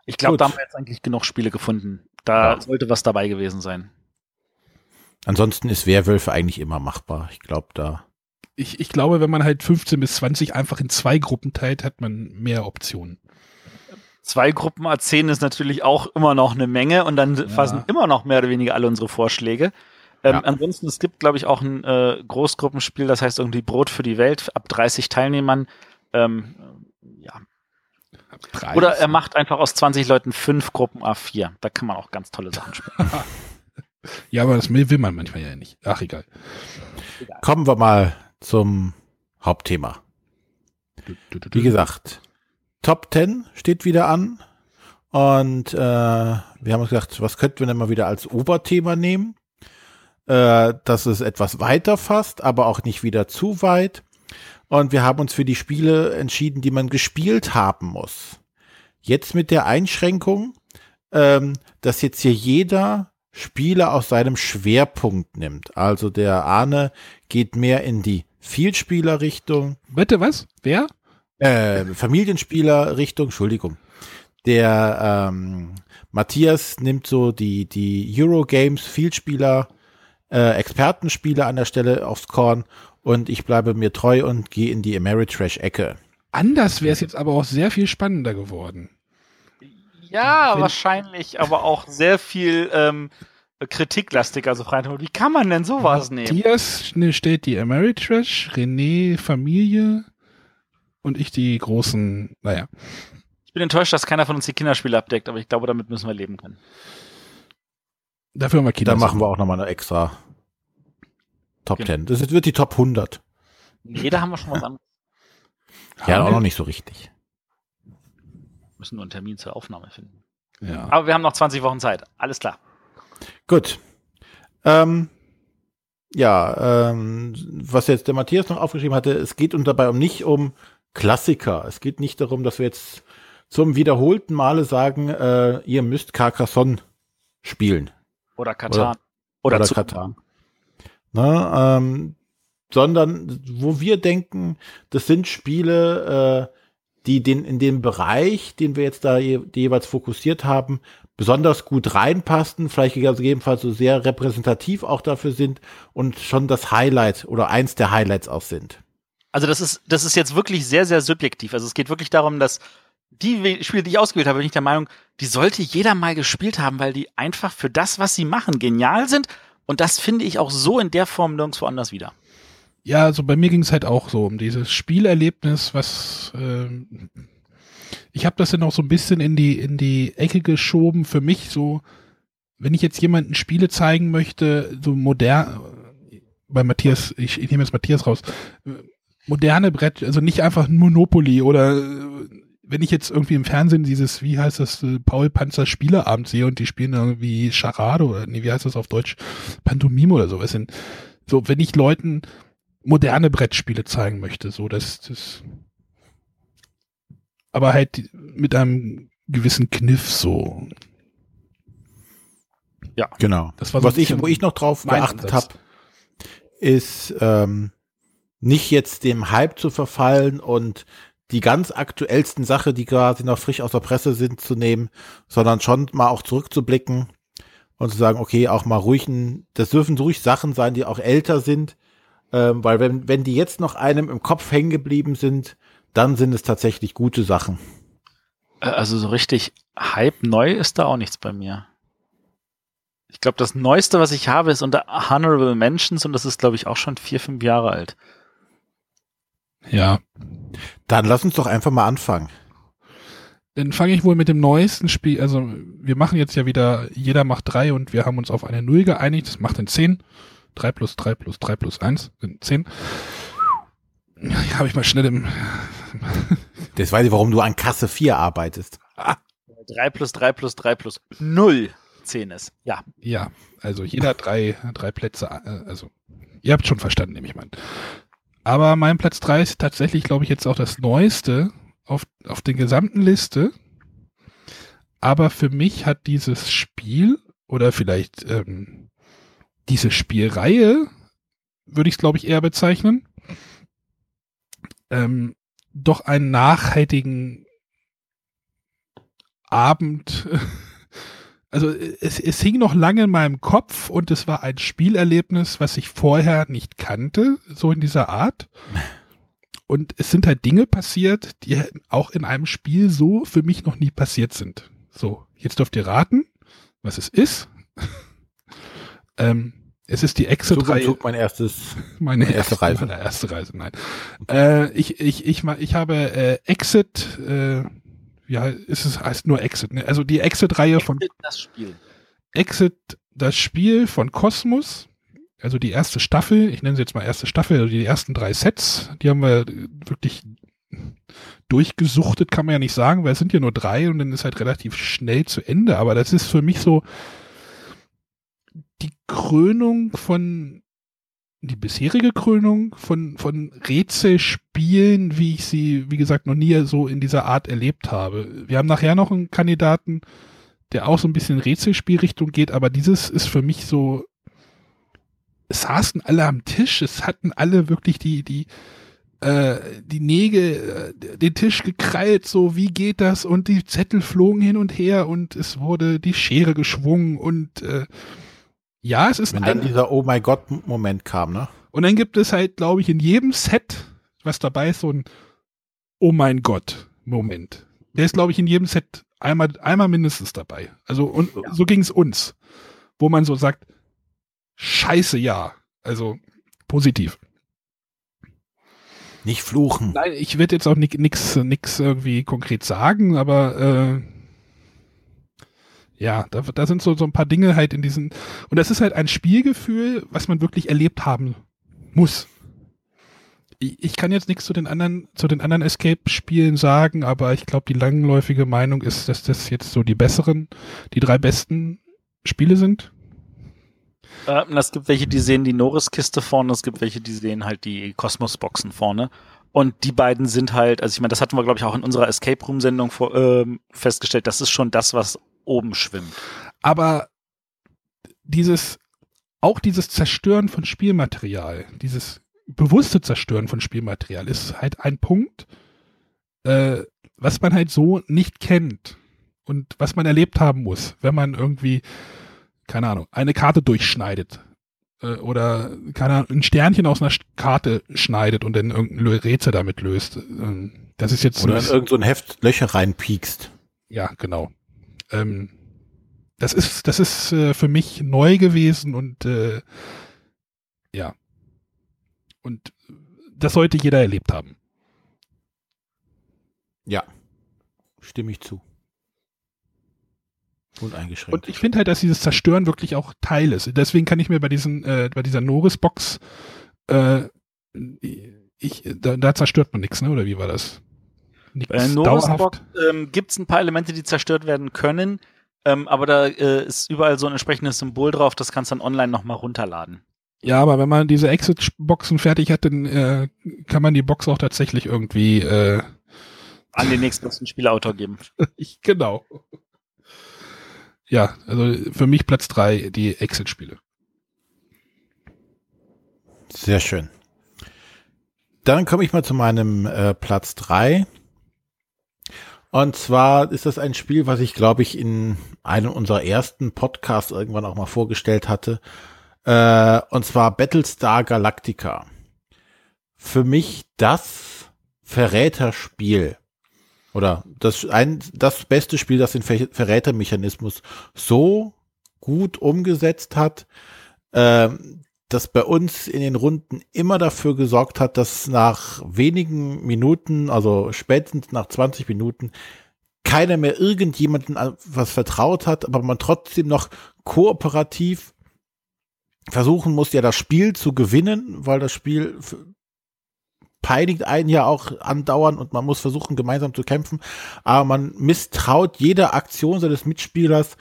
Ich glaube, da haben wir jetzt eigentlich genug Spiele gefunden. Da Ja. sollte was dabei gewesen sein. Ansonsten ist Werwölfe eigentlich immer machbar. Ich glaube da. Ich, ich glaube, wenn man halt 15 bis 20 einfach in zwei Gruppen teilt, hat man mehr Optionen. Zwei Gruppen A10 ist natürlich auch immer noch eine Menge und dann fassen immer noch mehr oder weniger alle unsere Vorschläge. Ähm, Ja. Ansonsten, es gibt, glaube ich, auch ein äh, Großgruppenspiel, das heißt irgendwie Brot für die Welt, ab 30 Teilnehmern. Ähm, ja. Oder er macht einfach aus 20 Leuten fünf Gruppen A4. Da kann man auch ganz tolle Sachen spielen. Ja, aber das will will man manchmal ja nicht. Ach, egal. Kommen wir mal zum Hauptthema. Wie gesagt, Top 10 steht wieder an. Und äh, wir haben uns gedacht, was könnten wir denn mal wieder als Oberthema nehmen? Äh, dass es etwas weiter fasst, aber auch nicht wieder zu weit. Und wir haben uns für die Spiele entschieden, die man gespielt haben muss. Jetzt mit der Einschränkung, ähm, dass jetzt hier jeder Spieler aus seinem Schwerpunkt nimmt. Also der Arne geht mehr in die Vielspielerrichtung, Bitte was? Wer? äh, Familienspieler-Richtung, Entschuldigung. Der ähm, Matthias nimmt so die, die Eurogames, Vielspieler, äh, Expertenspieler an der Stelle aufs Korn und ich bleibe mir treu und gehe in die Ameritrash-Ecke. Anders wäre es jetzt aber auch sehr viel spannender geworden. Ja, wahrscheinlich, aber auch sehr viel ähm, kritiklastig, also Freitag. Wie kann man denn sowas nehmen? Matthias ne, steht die Ameritrash, René Familie und ich die großen, naja. Ich bin enttäuscht, dass keiner von uns die Kinderspiele abdeckt, aber ich glaube, damit müssen wir leben können. Dafür haben wir Kinder. Dann machen wir auch nochmal eine extra Top Genau. 10. Das wird die Top 100. Jeder haben wir schon was anderes. Ja, Haben auch wir? noch nicht so richtig. müssen nur einen Termin zur Aufnahme finden. Ja. Aber wir haben noch 20 Wochen Zeit. Alles klar. Gut. Ähm, ja, ähm, was jetzt der Matthias noch aufgeschrieben hatte, es geht uns dabei um nicht um Klassiker. Es geht nicht darum, dass wir jetzt zum wiederholten Male sagen, äh, ihr müsst Carcassonne spielen. Oder Katan. Oder, oder zu Katan. Ne, ähm, sondern wo wir denken, das sind Spiele, äh, die den in den Bereich, den wir jetzt da je, jeweils fokussiert haben, besonders gut reinpassen, vielleicht gegebenenfalls so sehr repräsentativ auch dafür sind und schon das Highlight oder eins der Highlights auch sind. Also das ist, das ist jetzt wirklich sehr, sehr subjektiv. Also es geht wirklich darum, dass die Spiele, die ich ausgewählt habe, bin ich der Meinung, die sollte jeder mal gespielt haben, weil die einfach für das, was sie machen, genial sind. Und das finde ich auch so in der Form nirgendwo anders wieder. Ja, also bei mir ging es halt auch so um dieses Spielerlebnis, was ähm, ich habe das dann auch so ein bisschen in die in die Ecke geschoben für mich so, wenn ich jetzt jemanden Spiele zeigen möchte, so modern bei Matthias, ich, ich nehme jetzt Matthias raus, moderne Brett, also nicht einfach ein Monopoly oder wenn ich jetzt irgendwie im Fernsehen dieses, wie heißt das, äh, Paul Panzer Spieleabend sehe und die spielen irgendwie Charade oder nee, wie heißt das auf Deutsch, Pantomime oder sowas. So, wenn ich Leuten moderne Brettspiele zeigen möchte, so dass das aber halt mit einem gewissen Kniff so. Genau. Das war so Was ich, wo ich noch drauf geachtet habe, ist ähm, nicht jetzt dem Hype zu verfallen und die ganz aktuellsten Sachen, die quasi noch frisch aus der Presse sind, zu nehmen, sondern schon mal auch zurückzublicken und zu sagen, okay, auch mal ruhig, ein, das dürfen ruhig Sachen sein, die auch älter sind, ähm, weil wenn, wenn die jetzt noch einem im Kopf hängen geblieben sind, dann sind es tatsächlich gute Sachen. Also so richtig Hype neu ist da auch nichts bei mir. Ich glaube, das Neueste, was ich habe, ist unter Honorable Mentions und das ist, glaube ich, auch schon vier, fünf Jahre alt. Ja. Dann lass uns doch einfach mal anfangen. Dann fange ich wohl mit dem neuesten Spiel. Also, wir machen jetzt ja wieder, jeder macht drei und wir haben uns auf eine Null geeinigt. Das macht dann zehn. Drei plus drei plus drei plus eins sind zehn. Ja, habe ich mal schnell im. Das weiß ich, warum du an Kasse 4 arbeitest. Drei plus drei plus drei plus null zehn ist. Ja. Ja, also jeder hat drei, drei Plätze. äh, Also, ihr habt schon verstanden, nehme ich mal. Aber mein Platz drei ist tatsächlich, glaube ich, jetzt auch das Neueste auf, auf der gesamten Liste. Aber für mich hat dieses Spiel oder vielleicht ähm, diese Spielreihe, würde ich es, glaube ich, eher bezeichnen, ähm, doch einen nachhaltigen Abend. Also es, es hing noch lange in meinem Kopf und es war ein Spielerlebnis, was ich vorher nicht kannte, so in dieser Art. Und es sind halt Dinge passiert, die auch in einem Spiel so für mich noch nie passiert sind. So, jetzt dürft ihr raten, was es ist. ähm, es ist die Exit-Reihe. Zug mein erstes. Meine Meine erste erste Reise. Meine erste Reise, nein. Äh, ich, ich, ich, ich habe äh, Exit, äh, ja, ist es heißt nur Exit, ne? Also die Exit-Reihe von Das Spiel. Exit, das Spiel von Kosmos, also die erste Staffel, ich nenne sie jetzt mal erste Staffel, also die ersten drei Sets, die haben wir wirklich durchgesuchtet, kann man ja nicht sagen, weil es sind ja nur drei und dann ist halt relativ schnell zu Ende, aber das ist für mich so die Krönung von die bisherige Krönung von, von Rätselspielen, wie ich sie, wie gesagt, noch nie so in dieser Art erlebt habe. Wir haben nachher noch einen Kandidaten, der auch so ein bisschen Rätselspielrichtung geht, aber dieses ist für mich so, es saßen alle am Tisch, es hatten alle wirklich die, die, äh, die Nägel, äh, den Tisch gekrallt, so wie geht das und die Zettel flogen hin und her und es wurde die Schere geschwungen und äh, ja, es ist Wenn ein, dann dieser Oh my God Moment kam, ne? und dann gibt es halt, glaube ich, in jedem Set, was dabei ist, so ein Oh mein Gott Moment. Der ist, glaube ich, in jedem Set einmal, einmal mindestens dabei. Also und so ging es uns. wo man so sagt, scheiße, ja. Also positiv. Nicht fluchen. Nein, ich werde jetzt auch nichts nix irgendwie konkret sagen, aber äh, ja, da, da sind so, so ein paar Dinge halt in diesen. Und das ist halt ein Spielgefühl, was man wirklich erlebt haben muss. Ich, ich kann jetzt nichts zu den anderen, zu den anderen Escape-Spielen sagen, aber ich glaube, die langläufige Meinung ist, dass das jetzt so die besseren, die drei besten Spiele sind. Äh, es gibt welche, die sehen die Norris-Kiste vorne, es gibt welche, die sehen halt die Kosmos-Boxen vorne. Und die beiden sind halt, also ich meine, das hatten wir, glaube ich, auch in unserer Escape Room-Sendung äh, festgestellt, das ist schon das, was oben schwimmt. Aber dieses, auch dieses Zerstören von Spielmaterial, dieses bewusste Zerstören von Spielmaterial ist halt ein Punkt, äh, was man halt so nicht kennt und was man erlebt haben muss, wenn man irgendwie, keine Ahnung, eine Karte durchschneidet äh, oder keine Ahnung, ein Sternchen aus einer Karte schneidet und dann irgendein Rätsel damit löst. Ähm, das ist jetzt oder in irgendein so Heft Löcher reinpiekst. Ja, genau. Ähm, das ist, das ist äh, für mich neu gewesen und äh, ja. Und das sollte jeder erlebt haben. Ja, stimme ich zu. Uneingeschränkt. Und ich finde halt, dass dieses Zerstören wirklich auch Teil ist. Deswegen kann ich mir bei diesen, äh, bei dieser Norris-Box, äh, ich, da, da zerstört man nichts, ne? Oder wie war das? Bei der ähm, gibt es ein paar Elemente, die zerstört werden können, ähm, aber da äh, ist überall so ein entsprechendes Symbol drauf, das kannst du dann online nochmal runterladen. Ja, aber wenn man diese Exit-Boxen fertig hat, dann äh, kann man die Box auch tatsächlich irgendwie äh, an den nächstbesten Spielautor geben. ich, genau. Ja, also für mich Platz drei die Exit-Spiele. Sehr schön. Dann komme ich mal zu meinem äh, Platz drei. Und zwar ist das ein Spiel, was ich, glaube ich, in einem unserer ersten Podcasts irgendwann auch mal vorgestellt hatte. Äh, und zwar Battlestar Galactica. Für mich das Verräterspiel. Oder das, ein, das beste Spiel, das den Ver Verrätermechanismus so gut umgesetzt hat, äh, das bei uns in den Runden immer dafür gesorgt hat, dass nach wenigen Minuten, also spätestens nach 20 Minuten, keiner mehr irgendjemanden was vertraut hat, aber man trotzdem noch kooperativ versuchen muss, ja das Spiel zu gewinnen, weil das Spiel peinigt einen ja auch andauern und man muss versuchen, gemeinsam zu kämpfen, aber man misstraut jeder Aktion seines Mitspielers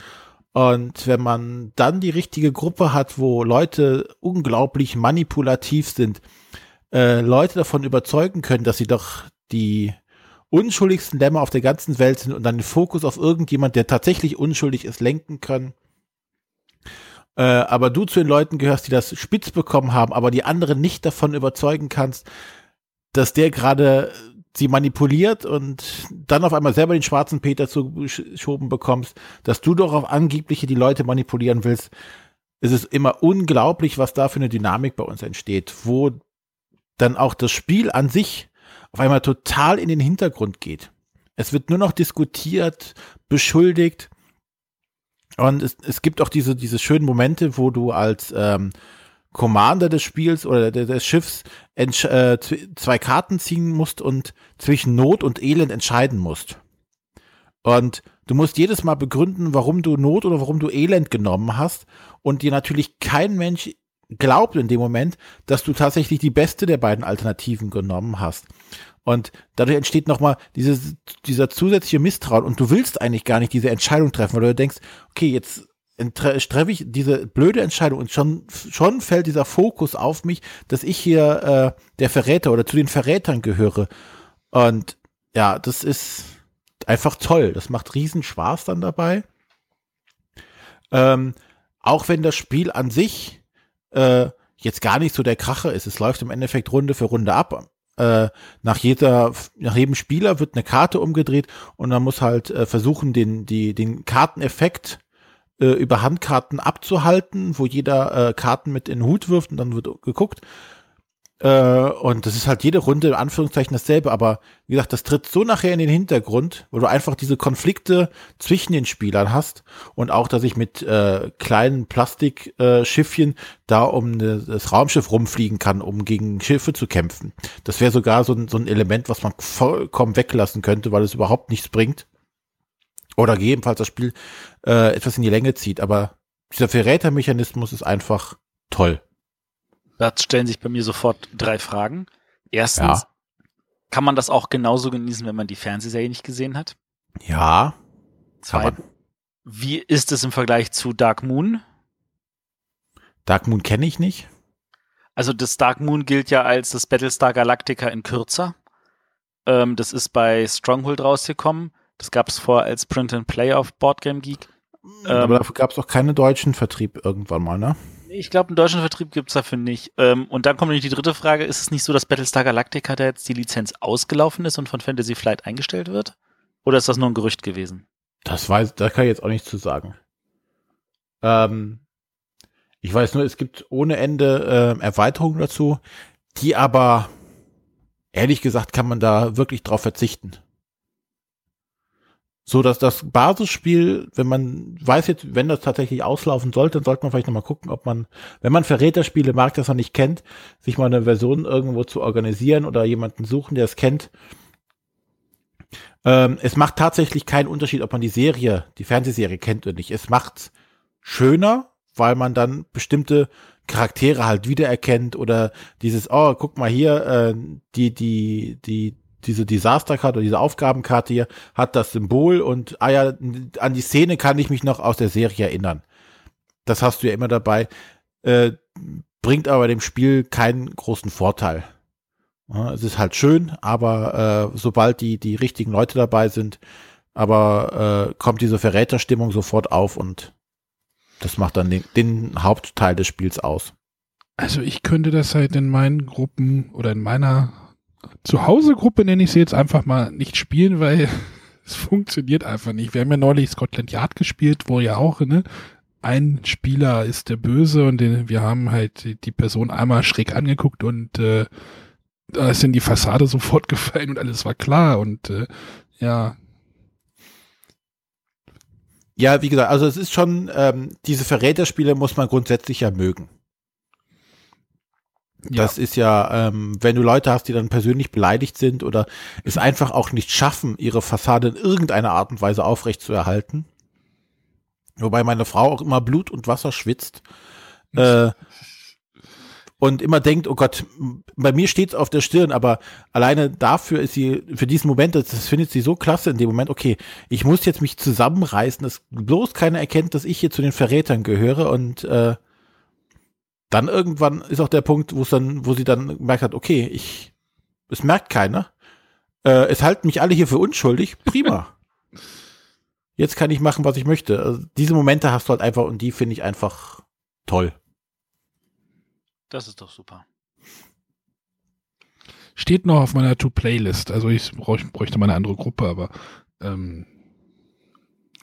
und wenn man dann die richtige Gruppe hat, wo Leute unglaublich manipulativ sind, äh, Leute davon überzeugen können, dass sie doch die unschuldigsten Lämmer auf der ganzen Welt sind und dann den Fokus auf irgendjemand, der tatsächlich unschuldig ist, lenken können. Äh, aber du zu den Leuten gehörst, die das spitz bekommen haben, aber die anderen nicht davon überzeugen kannst, dass der gerade sie manipuliert und dann auf einmal selber den schwarzen Peter zugeschoben bekommst, dass du doch auf angebliche die Leute manipulieren willst, ist es immer unglaublich, was da für eine Dynamik bei uns entsteht, wo dann auch das Spiel an sich auf einmal total in den Hintergrund geht. Es wird nur noch diskutiert, beschuldigt und es, es gibt auch diese, diese schönen Momente, wo du als ähm, Commander des Spiels oder des Schiffs äh, zwei Karten ziehen musst und zwischen Not und Elend entscheiden musst. Und du musst jedes Mal begründen, warum du Not oder warum du Elend genommen hast und dir natürlich kein Mensch glaubt in dem Moment, dass du tatsächlich die beste der beiden Alternativen genommen hast. Und dadurch entsteht nochmal dieses, dieser zusätzliche Misstrauen und du willst eigentlich gar nicht diese Entscheidung treffen, weil du denkst, okay, jetzt treffe ich diese blöde Entscheidung und schon, schon fällt dieser Fokus auf mich, dass ich hier äh, der Verräter oder zu den Verrätern gehöre. Und ja, das ist einfach toll. Das macht riesen Spaß dann dabei. Ähm, auch wenn das Spiel an sich äh, jetzt gar nicht so der Kracher ist. Es läuft im Endeffekt Runde für Runde ab. Äh, nach jeder, nach jedem Spieler wird eine Karte umgedreht und man muss halt äh, versuchen, den, die, den Karteneffekt äh, über Handkarten abzuhalten, wo jeder äh, Karten mit in den Hut wirft und dann wird geguckt. Äh, und das ist halt jede Runde in Anführungszeichen dasselbe, aber wie gesagt, das tritt so nachher in den Hintergrund, wo du einfach diese Konflikte zwischen den Spielern hast und auch, dass ich mit äh, kleinen Plastikschiffchen äh, da um ne, das Raumschiff rumfliegen kann, um gegen Schiffe zu kämpfen. Das wäre sogar so so ein Element, was man vollkommen weglassen könnte, weil es überhaupt nichts bringt. Oder gegebenenfalls das Spiel äh, etwas in die Länge zieht. Aber dieser Verrätermechanismus ist einfach toll. Da stellen sich bei mir sofort drei Fragen. Erstens, ja. kann man das auch genauso genießen, wenn man die Fernsehserie nicht gesehen hat? Ja. Zweitens, wie ist es im Vergleich zu Dark Moon? Dark Moon kenne ich nicht. Also das Dark Moon gilt ja als das Battlestar Galactica in kürzer. Ähm, das ist bei Stronghold rausgekommen. Das gab es vor als Print and Play auf Boardgame Geek. Ähm, Aber dafür gab es auch keinen deutschen Vertrieb irgendwann mal, ne? Ich glaube, einen deutschen Vertrieb gibt es dafür nicht. Ähm, und dann kommt nämlich die dritte Frage. Ist es nicht so, dass Battlestar Galactica da jetzt die Lizenz ausgelaufen ist und von Fantasy Flight eingestellt wird? Oder ist das nur ein Gerücht gewesen? Das weiß, da kann ich jetzt auch nichts zu sagen. Ähm, ich weiß nur, es gibt ohne Ende äh, Erweiterungen dazu, die aber, ehrlich gesagt, kann man da wirklich drauf verzichten so dass das Basisspiel, wenn man weiß jetzt, wenn das tatsächlich auslaufen sollte, dann sollte man vielleicht nochmal gucken, ob man, wenn man Verräterspiele mag, das man nicht kennt, sich mal eine Version irgendwo zu organisieren oder jemanden suchen, der es kennt. Ähm, es macht tatsächlich keinen Unterschied, ob man die Serie, die Fernsehserie kennt oder nicht. Es macht's schöner, weil man dann bestimmte Charaktere halt wiedererkennt oder dieses, oh, guck mal hier, äh, die, die, die, diese Disasterkarte oder diese Aufgabenkarte hier hat das Symbol und ah ja, an die Szene kann ich mich noch aus der Serie erinnern. Das hast du ja immer dabei. Äh, bringt aber dem Spiel keinen großen Vorteil. Ja, es ist halt schön, aber äh, sobald die, die richtigen Leute dabei sind, aber äh, kommt diese Verräterstimmung sofort auf und das macht dann den, den Hauptteil des Spiels aus. Also ich könnte das halt in meinen Gruppen oder in meiner Zuhause-Gruppe nenne ich sie jetzt einfach mal nicht spielen, weil es funktioniert einfach nicht. Wir haben ja neulich Scotland Yard gespielt, wo ja auch, ne, ein Spieler ist der Böse und den, wir haben halt die Person einmal schräg angeguckt und äh, da ist in die Fassade sofort gefallen und alles war klar und äh, ja. Ja, wie gesagt, also es ist schon, ähm, diese Verräterspiele muss man grundsätzlich ja mögen. Das ja. ist ja, ähm, wenn du Leute hast, die dann persönlich beleidigt sind oder es einfach auch nicht schaffen, ihre Fassade in irgendeiner Art und Weise aufrecht zu erhalten. Wobei meine Frau auch immer Blut und Wasser schwitzt. Äh, und immer denkt, oh Gott, bei mir steht's auf der Stirn, aber alleine dafür ist sie, für diesen Moment, das, das findet sie so klasse in dem Moment, okay, ich muss jetzt mich zusammenreißen, dass bloß keiner erkennt, dass ich hier zu den Verrätern gehöre und äh, dann irgendwann ist auch der Punkt, wo es dann, wo sie dann gemerkt hat, okay, ich, es merkt keiner. Äh, es halten mich alle hier für unschuldig. Prima. Jetzt kann ich machen, was ich möchte. Also diese Momente hast du halt einfach und die finde ich einfach toll. Das ist doch super. Steht noch auf meiner To-Playlist. Also ich bräuchte mal eine andere Gruppe, aber ähm,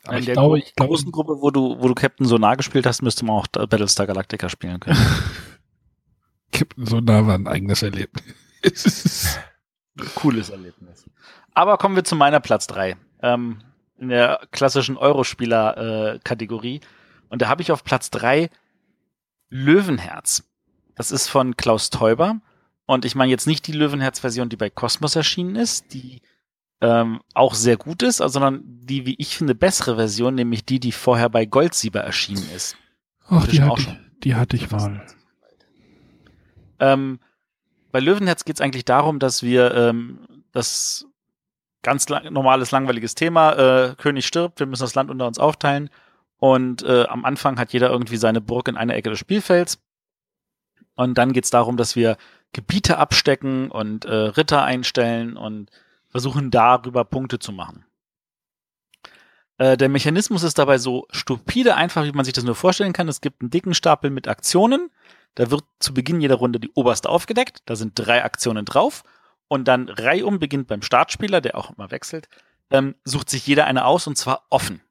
aber in ich der glaube, glaube, großen Gruppe, wo du, wo du Captain Sonar gespielt hast, müsste man auch Battlestar Galactica spielen können. Captain Sonar war ein eigenes Erlebnis. Cooles Erlebnis. Aber kommen wir zu meiner Platz 3. Ähm, in der klassischen Eurospieler-Kategorie. Äh, Und da habe ich auf Platz 3 Löwenherz. Das ist von Klaus Teuber. Und ich meine jetzt nicht die Löwenherz-Version, die bei Cosmos erschienen ist, die ähm, auch sehr gut ist, sondern die, wie ich finde, bessere Version, nämlich die, die vorher bei Goldsieber erschienen ist. Ach, die hatte, ich, die hatte ich mal. Ähm, bei Löwenherz geht es eigentlich darum, dass wir ähm, das ganz lang, normales, langweiliges Thema, äh, König stirbt, wir müssen das Land unter uns aufteilen und äh, am Anfang hat jeder irgendwie seine Burg in einer Ecke des Spielfelds und dann geht es darum, dass wir Gebiete abstecken und äh, Ritter einstellen und versuchen darüber Punkte zu machen. Äh, der Mechanismus ist dabei so stupide einfach, wie man sich das nur vorstellen kann. Es gibt einen dicken Stapel mit Aktionen. Da wird zu Beginn jeder Runde die oberste aufgedeckt. Da sind drei Aktionen drauf. Und dann reihum beginnt beim Startspieler, der auch immer wechselt, ähm, sucht sich jeder eine aus und zwar offen.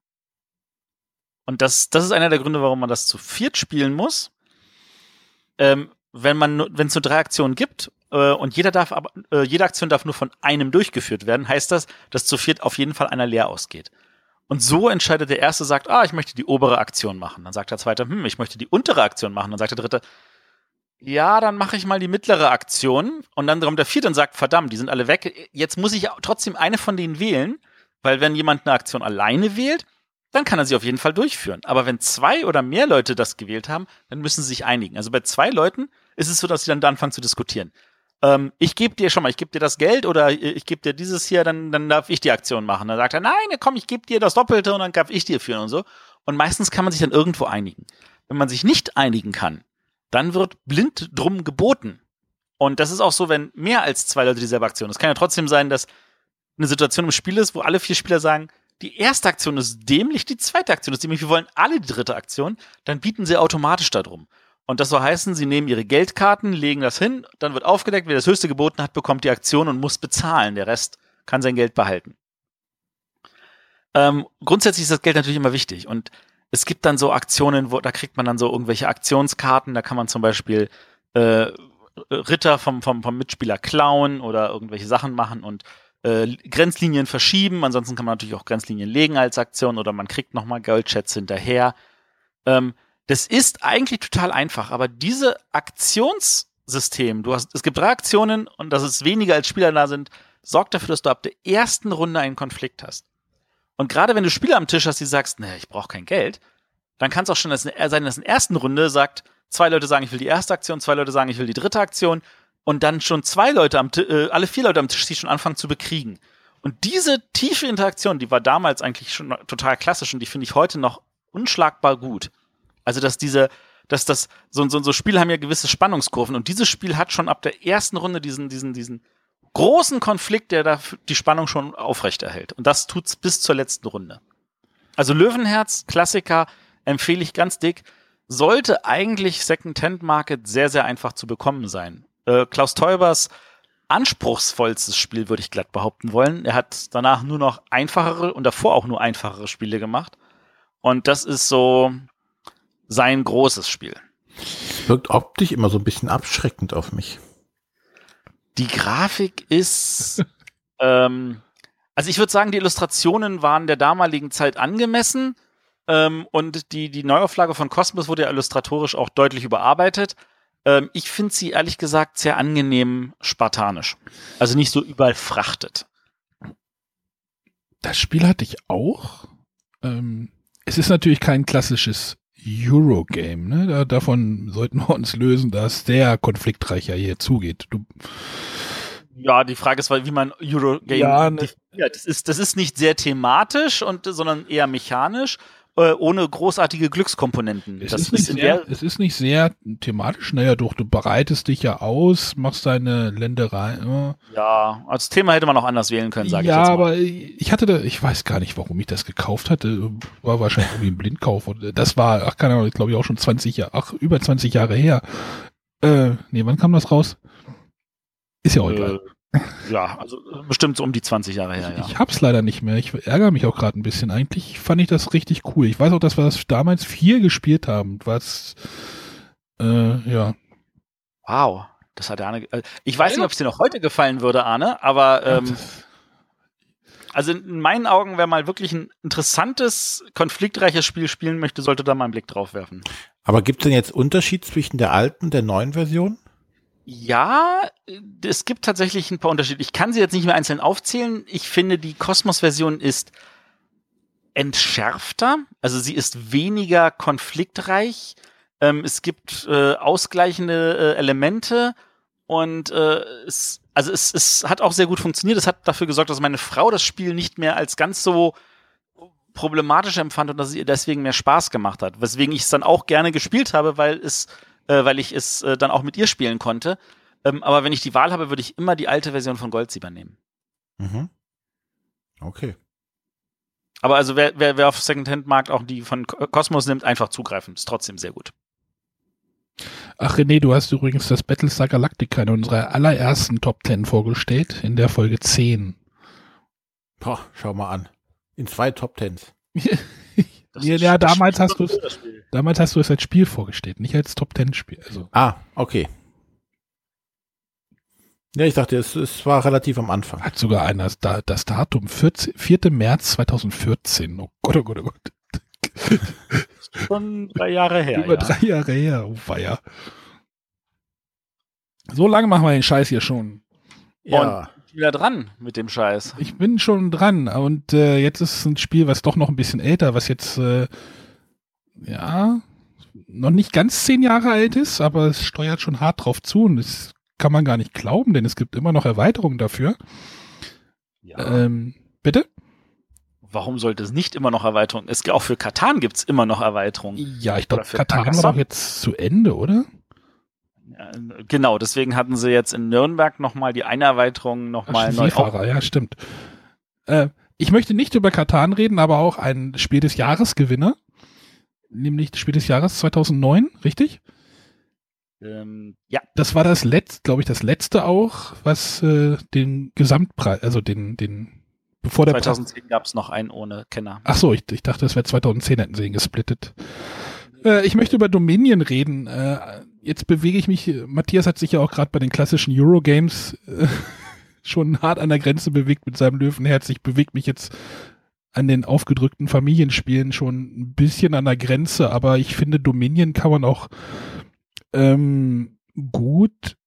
Und das, das ist einer der Gründe, warum man das zu viert spielen muss. Ähm, wenn man, wenn es nur drei Aktionen gibt äh, und jeder darf aber, äh, jede Aktion darf nur von einem durchgeführt werden, heißt das, dass zu viert auf jeden Fall einer leer ausgeht. Und so entscheidet der Erste, sagt, ah, ich möchte die obere Aktion machen. Dann sagt der Zweite, hm, ich möchte die untere Aktion machen. Dann sagt der Dritte, ja, dann mache ich mal die mittlere Aktion. Und dann kommt der Vierte und sagt, verdammt, die sind alle weg. Jetzt muss ich trotzdem eine von denen wählen, weil wenn jemand eine Aktion alleine wählt, dann kann er sie auf jeden Fall durchführen. Aber wenn zwei oder mehr Leute das gewählt haben, dann müssen sie sich einigen. Also bei zwei Leuten ist es so, dass sie dann anfangen zu diskutieren. Ähm, ich gebe dir schon mal, ich gebe dir das Geld oder ich gebe dir dieses hier, dann, dann darf ich die Aktion machen. Dann sagt er, nein, komm, ich gebe dir das Doppelte und dann darf ich dir führen und so. Und meistens kann man sich dann irgendwo einigen. Wenn man sich nicht einigen kann, dann wird blind drum geboten. Und das ist auch so, wenn mehr als zwei Leute dieselbe Aktion. Es kann ja trotzdem sein, dass eine Situation im Spiel ist, wo alle vier Spieler sagen, die erste Aktion ist dämlich, die zweite Aktion ist dämlich, wir wollen alle die dritte Aktion, dann bieten sie automatisch darum. Und das soll heißen, sie nehmen ihre Geldkarten, legen das hin, dann wird aufgedeckt, wer das höchste geboten hat, bekommt die Aktion und muss bezahlen. Der Rest kann sein Geld behalten. Ähm, grundsätzlich ist das Geld natürlich immer wichtig. Und es gibt dann so Aktionen, wo da kriegt man dann so irgendwelche Aktionskarten, da kann man zum Beispiel äh, Ritter vom, vom, vom Mitspieler klauen oder irgendwelche Sachen machen und äh, Grenzlinien verschieben. Ansonsten kann man natürlich auch Grenzlinien legen als Aktion oder man kriegt nochmal Goldschätze hinterher. Ähm, das ist eigentlich total einfach, aber diese Aktionssystem, du hast, es gibt drei Aktionen und dass es weniger als Spieler da sind, sorgt dafür, dass du ab der ersten Runde einen Konflikt hast. Und gerade wenn du Spieler am Tisch hast, die sagst, nee, ich brauche kein Geld, dann kann es auch schon sein, dass in der ersten Runde sagt, zwei Leute sagen, ich will die erste Aktion, zwei Leute sagen, ich will die dritte Aktion und dann schon zwei Leute am äh, alle vier Leute am Tisch sich schon anfangen zu bekriegen. Und diese tiefe Interaktion, die war damals eigentlich schon total klassisch und die finde ich heute noch unschlagbar gut. Also, dass diese, dass das, so, so, so Spiele haben ja gewisse Spannungskurven und dieses Spiel hat schon ab der ersten Runde diesen, diesen, diesen großen Konflikt, der da die Spannung schon aufrechterhält. Und das tut's bis zur letzten Runde. Also Löwenherz, Klassiker, empfehle ich ganz dick. Sollte eigentlich Second-Hand Market sehr, sehr einfach zu bekommen sein. Äh, Klaus Teubers anspruchsvollstes Spiel, würde ich glatt behaupten wollen. Er hat danach nur noch einfachere und davor auch nur einfachere Spiele gemacht. Und das ist so sein großes Spiel. Wirkt optisch immer so ein bisschen abschreckend auf mich. Die Grafik ist, ähm, also ich würde sagen, die Illustrationen waren der damaligen Zeit angemessen. Ähm, und die, die Neuauflage von Cosmos wurde ja illustratorisch auch deutlich überarbeitet. Ähm, ich finde sie ehrlich gesagt sehr angenehm spartanisch. Also nicht so überall frachtet. Das Spiel hatte ich auch. Ähm, es ist natürlich kein klassisches Eurogame. Ne? Da, davon sollten wir uns lösen, dass der konfliktreicher hier zugeht. Du, ja, die Frage ist, wie man Eurogame ja, ne, definiert. Das ist, das ist nicht sehr thematisch und sondern eher mechanisch äh, ohne großartige Glückskomponenten. Es, das ist nicht in sehr, es ist nicht sehr thematisch. Naja, doch, du bereitest dich ja aus, machst deine Länderei. Äh. ja, als Thema hätte man auch anders wählen können, sage ja, ich jetzt mal. aber ich hatte da, ich weiß gar nicht, warum ich das gekauft hatte. War wahrscheinlich irgendwie ein Blindkauf. Und das war, ach, keine Ahnung, glaube ich auch schon 20 Jahre, ach, über 20 Jahre her. Äh, nee, wann kam das raus? Ist ja auch egal. Äh, ja, also bestimmt so um die 20 Jahre her, ja. Ich hab's leider nicht mehr. Ich ärgere mich auch gerade ein bisschen. Eigentlich fand ich das richtig cool. Ich weiß auch, dass wir das damals viel gespielt haben. Was, äh, ja. Wow, das hat der Arne. äh, Ich weiß nicht, ob es dir noch heute gefallen würde, Arne, aber ähm, also in meinen Augen, wer mal wirklich ein interessantes, konfliktreiches Spiel spielen möchte, sollte da mal einen Blick drauf werfen. Aber gibt es denn jetzt Unterschied zwischen der alten und der neuen Version? Ja, es gibt tatsächlich ein paar Unterschiede. Ich kann sie jetzt nicht mehr einzeln aufzählen. Ich finde, die Kosmos-Version ist entschärfter. Also sie ist weniger konfliktreich. Ähm, es gibt äh, ausgleichende äh, Elemente und äh, es, also es, es hat auch sehr gut funktioniert. Es hat dafür gesorgt, dass meine Frau das Spiel nicht mehr als ganz so problematisch empfand und dass es ihr deswegen mehr Spaß gemacht hat. Weswegen ich es dann auch gerne gespielt habe, weil es äh, weil ich es äh, dann auch mit ihr spielen konnte. Ähm, aber wenn ich die Wahl habe, würde ich immer die alte Version von Goldsieber nehmen. Mhm. Okay. Aber also wer, wer, wer auf Secondhand-Markt auch die von Cosmos nimmt, einfach zugreifen. Ist trotzdem sehr gut. Ach René, du hast übrigens das Battlestar Galactica in unserer allerersten Top 10 vorgestellt, in der Folge 10. Boah, schau mal an. In zwei Top Tens. Das ja, ist- ja, damals Spiel hast du cool, das Spiel. damals hast du es als Spiel vorgestellt, nicht als Top 10 Spiel. Also, Ah, okay. Ja, ich dachte, es, es war relativ am Anfang. Hat sogar einer das, Da- das Datum 14, 4. März 2014. Oh Gott, oh Gott, oh Gott. Schon drei Jahre her. Über ja. drei Jahre her. Oh, feier. So lange machen wir den Scheiß hier schon. Ja. Wieder dran mit dem Scheiß. Ich bin schon dran und äh, jetzt ist ein Spiel, was doch noch ein bisschen älter, was jetzt äh, ja noch nicht ganz zehn Jahre alt ist, aber es steuert schon hart drauf zu und das kann man gar nicht glauben, denn es gibt immer noch Erweiterungen dafür. Ja. Ähm, bitte? Warum sollte es nicht immer noch Erweiterungen? Es auch für Katan gibt es immer noch Erweiterungen. Ja, ich glaube, Katar war doch jetzt zu Ende, oder? Ja, Genau, deswegen hatten sie jetzt in Nürnberg nochmal die eine Erweiterung nochmal neu. Seefahrer, ja, stimmt. Äh, ich möchte nicht über Katan reden, aber auch ein Spiel des Jahresgewinner, nämlich das Spiel des Jahres 2009, richtig? Ähm, ja, Das war das letzte, glaube ich, das letzte auch, was äh, den Gesamtpreis, also den, den, bevor der Preis. 2010 gab es noch einen ohne Kenner. Ach so, ich, ich dachte, das wäre 2010, hätten sie ihn gesplittet. Äh, ich möchte über Dominion reden. Äh, jetzt bewege ich mich, Matthias hat sich ja auch gerade bei den klassischen Eurogames äh, schon hart an der Grenze bewegt mit seinem Löwenherz. Ich bewege mich jetzt an den aufgedrückten Familienspielen schon ein bisschen an der Grenze, aber ich finde, Dominion kann man auch ähm, gut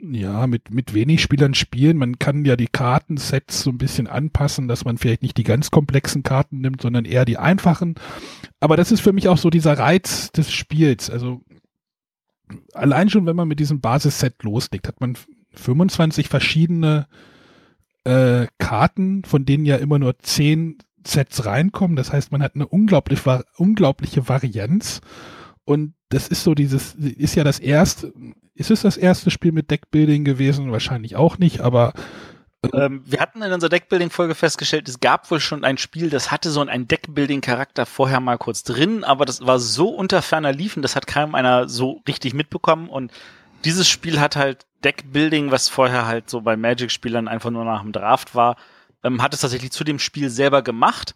ja, mit, mit wenig Spielern spielen. Man kann ja die Kartensets so ein bisschen anpassen, dass man vielleicht nicht die ganz komplexen Karten nimmt, sondern eher die einfachen. Aber das ist für mich auch so dieser Reiz des Spiels. Also allein schon, wenn man mit diesem Basisset loslegt, hat man 25 verschiedene äh, Karten, von denen ja immer nur 10 Sets reinkommen. Das heißt, man hat eine unglaublich, unglaubliche Varianz. Und das ist so dieses, ist ja das erste, ist es das erste Spiel mit Deckbuilding gewesen? Wahrscheinlich auch nicht, aber Ähm, wir hatten in unserer Deckbuilding-Folge festgestellt, es gab wohl schon ein Spiel, das hatte so einen Deckbuilding-Charakter vorher mal kurz drin, aber das war so unter ferner Liefen, das hat kaum einer so richtig mitbekommen. Und dieses Spiel hat halt Deckbuilding, was vorher halt so bei Magic-Spielern einfach nur nach dem Draft war, ähm, hat es tatsächlich zu dem Spiel selber gemacht.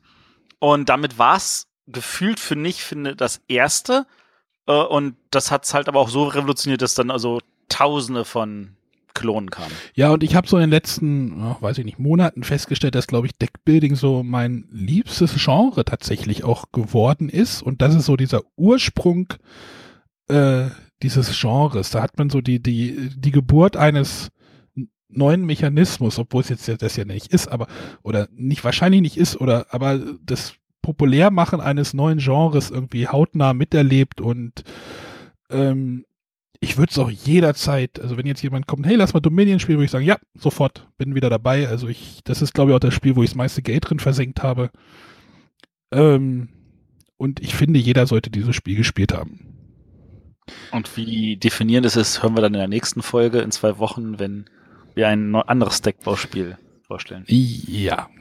Und damit war es gefühlt für mich, finde, das erste. Äh, und das hat es halt aber auch so revolutioniert, dass dann also Tausende von Klonen kamen. Ja, und ich habe so in den letzten, ja, weiß ich nicht, Monaten festgestellt, dass, glaube ich, Deckbuilding so mein liebstes Genre tatsächlich auch geworden ist. Und das ist so dieser Ursprung äh, dieses Genres. Da hat man so die, die, die Geburt eines neuen Mechanismus, obwohl es jetzt das ja nicht ist, aber, oder nicht wahrscheinlich nicht ist, oder, aber das Populärmachen eines neuen Genres irgendwie hautnah miterlebt und ähm, ich würde es auch jederzeit, also wenn jetzt jemand kommt, hey, lass mal Dominion spielen, würde ich sagen, ja, sofort, bin wieder dabei. Also ich, das ist, glaube ich, auch das Spiel, wo ich das meiste Geld drin versenkt habe. Ähm, und ich finde, jeder sollte dieses Spiel gespielt haben. Und wie definierend es ist, hören wir dann in der nächsten Folge in zwei Wochen, wenn wir ein anderes Deckbauspiel vorstellen. Ja.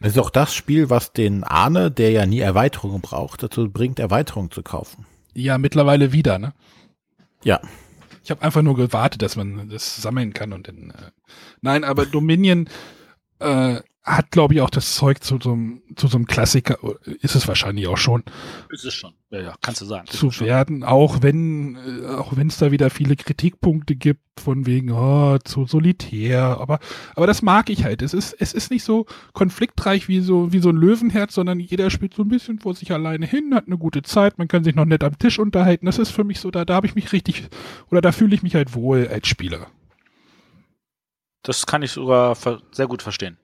Das ist auch das Spiel, was den Arne, der ja nie Erweiterungen braucht, dazu bringt, Erweiterungen zu kaufen. ja, mittlerweile wieder, ne? Ja. Ich habe einfach nur gewartet, dass man das sammeln kann und dann. Äh, nein, aber Dominion äh, hat, glaube ich, auch das Zeug zu so einem zu so einem Klassiker, ist es wahrscheinlich auch schon, Ist es schon. Ja, ja, kannst du sagen. zu werden, auch wenn äh, auch wenn es da wieder viele Kritikpunkte gibt von wegen oh, zu solitär, aber aber das mag ich halt. Es ist es ist nicht so konfliktreich wie so wie so ein Löwenherz, sondern jeder spielt so ein bisschen vor sich alleine hin, hat eine gute Zeit, man kann sich noch nett am Tisch unterhalten. Das ist für mich so da da habe ich mich richtig oder da fühle ich mich halt wohl als Spieler. Das kann ich sogar sehr gut verstehen.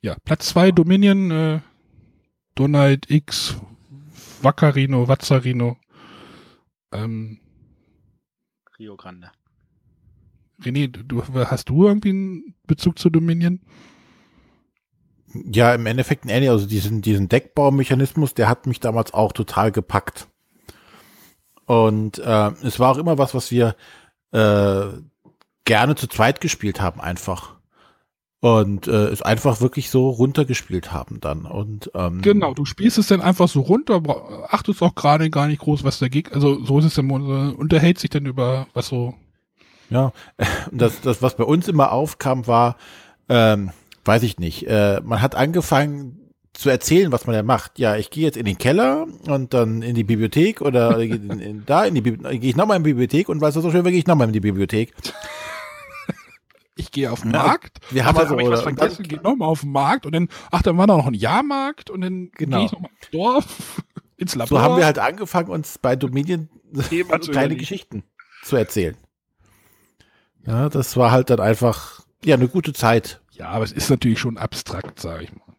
Ja, Platz zwei Dominion äh, Donald X Waccarino, Wazzarino. Ähm, Rio Grande. René, du, hast du irgendwie einen Bezug zu Dominion? Ja, im Endeffekt ein also diesen, diesen Deckbaumechanismus, der hat mich damals auch total gepackt. Und äh, es war auch immer was, was wir äh, gerne zu zweit gespielt haben, einfach. Und äh, es einfach wirklich so runtergespielt haben dann. Und ähm, Genau, du spielst es dann einfach so runter, achtest auch gerade gar nicht groß, was dagegen, also so ist es dann, man unterhält sich dann über was so, Ja, das, das, was bei uns immer aufkam, war, ähm, weiß ich nicht, äh, man hat angefangen, zu erzählen, was man da macht. Ja, ich gehe jetzt in den Keller und dann in die Bibliothek oder in, in, da in die gehe ich nochmal in die Bibliothek und weiß was so schön, gehe ich nochmal in die Bibliothek. Ich gehe auf den Markt. Wir haben also hab ich was vergessen, gehe nochmal auf den Markt und dann, ach, dann war da noch ein Jahrmarkt und dann Genau. gehe ich nochmal ins Dorf, ins Labor. So haben wir halt angefangen, uns bei Dominion kleine. Geschichten zu erzählen. Ja, das war halt dann einfach, ja, eine gute Zeit. Ja, aber es ist natürlich schon abstrakt, sage ich mal.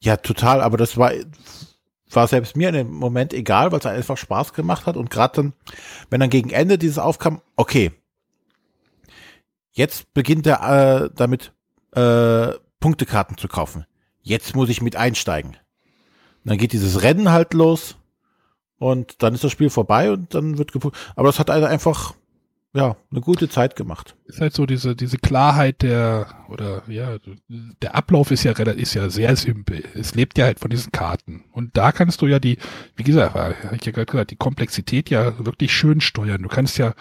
Ja, total, aber das war, war selbst mir in dem Moment egal, weil es einfach Spaß gemacht hat und gerade dann, wenn dann gegen Ende dieses aufkam, okay, jetzt beginnt er äh, damit, äh, Punktekarten zu kaufen. Jetzt muss ich mit einsteigen. Und dann geht dieses Rennen halt los und dann ist das Spiel vorbei und dann wird gepu- Aber das hat also einfach, ja, eine gute Zeit gemacht. Ist halt so diese, diese Klarheit der, oder ja, der Ablauf ist ja relativ, ist ja sehr simpel. Es lebt ja halt von diesen Karten. Und da kannst du ja die, wie gesagt, habe ich ja gerade gesagt, die Komplexität ja wirklich schön steuern. Du kannst ja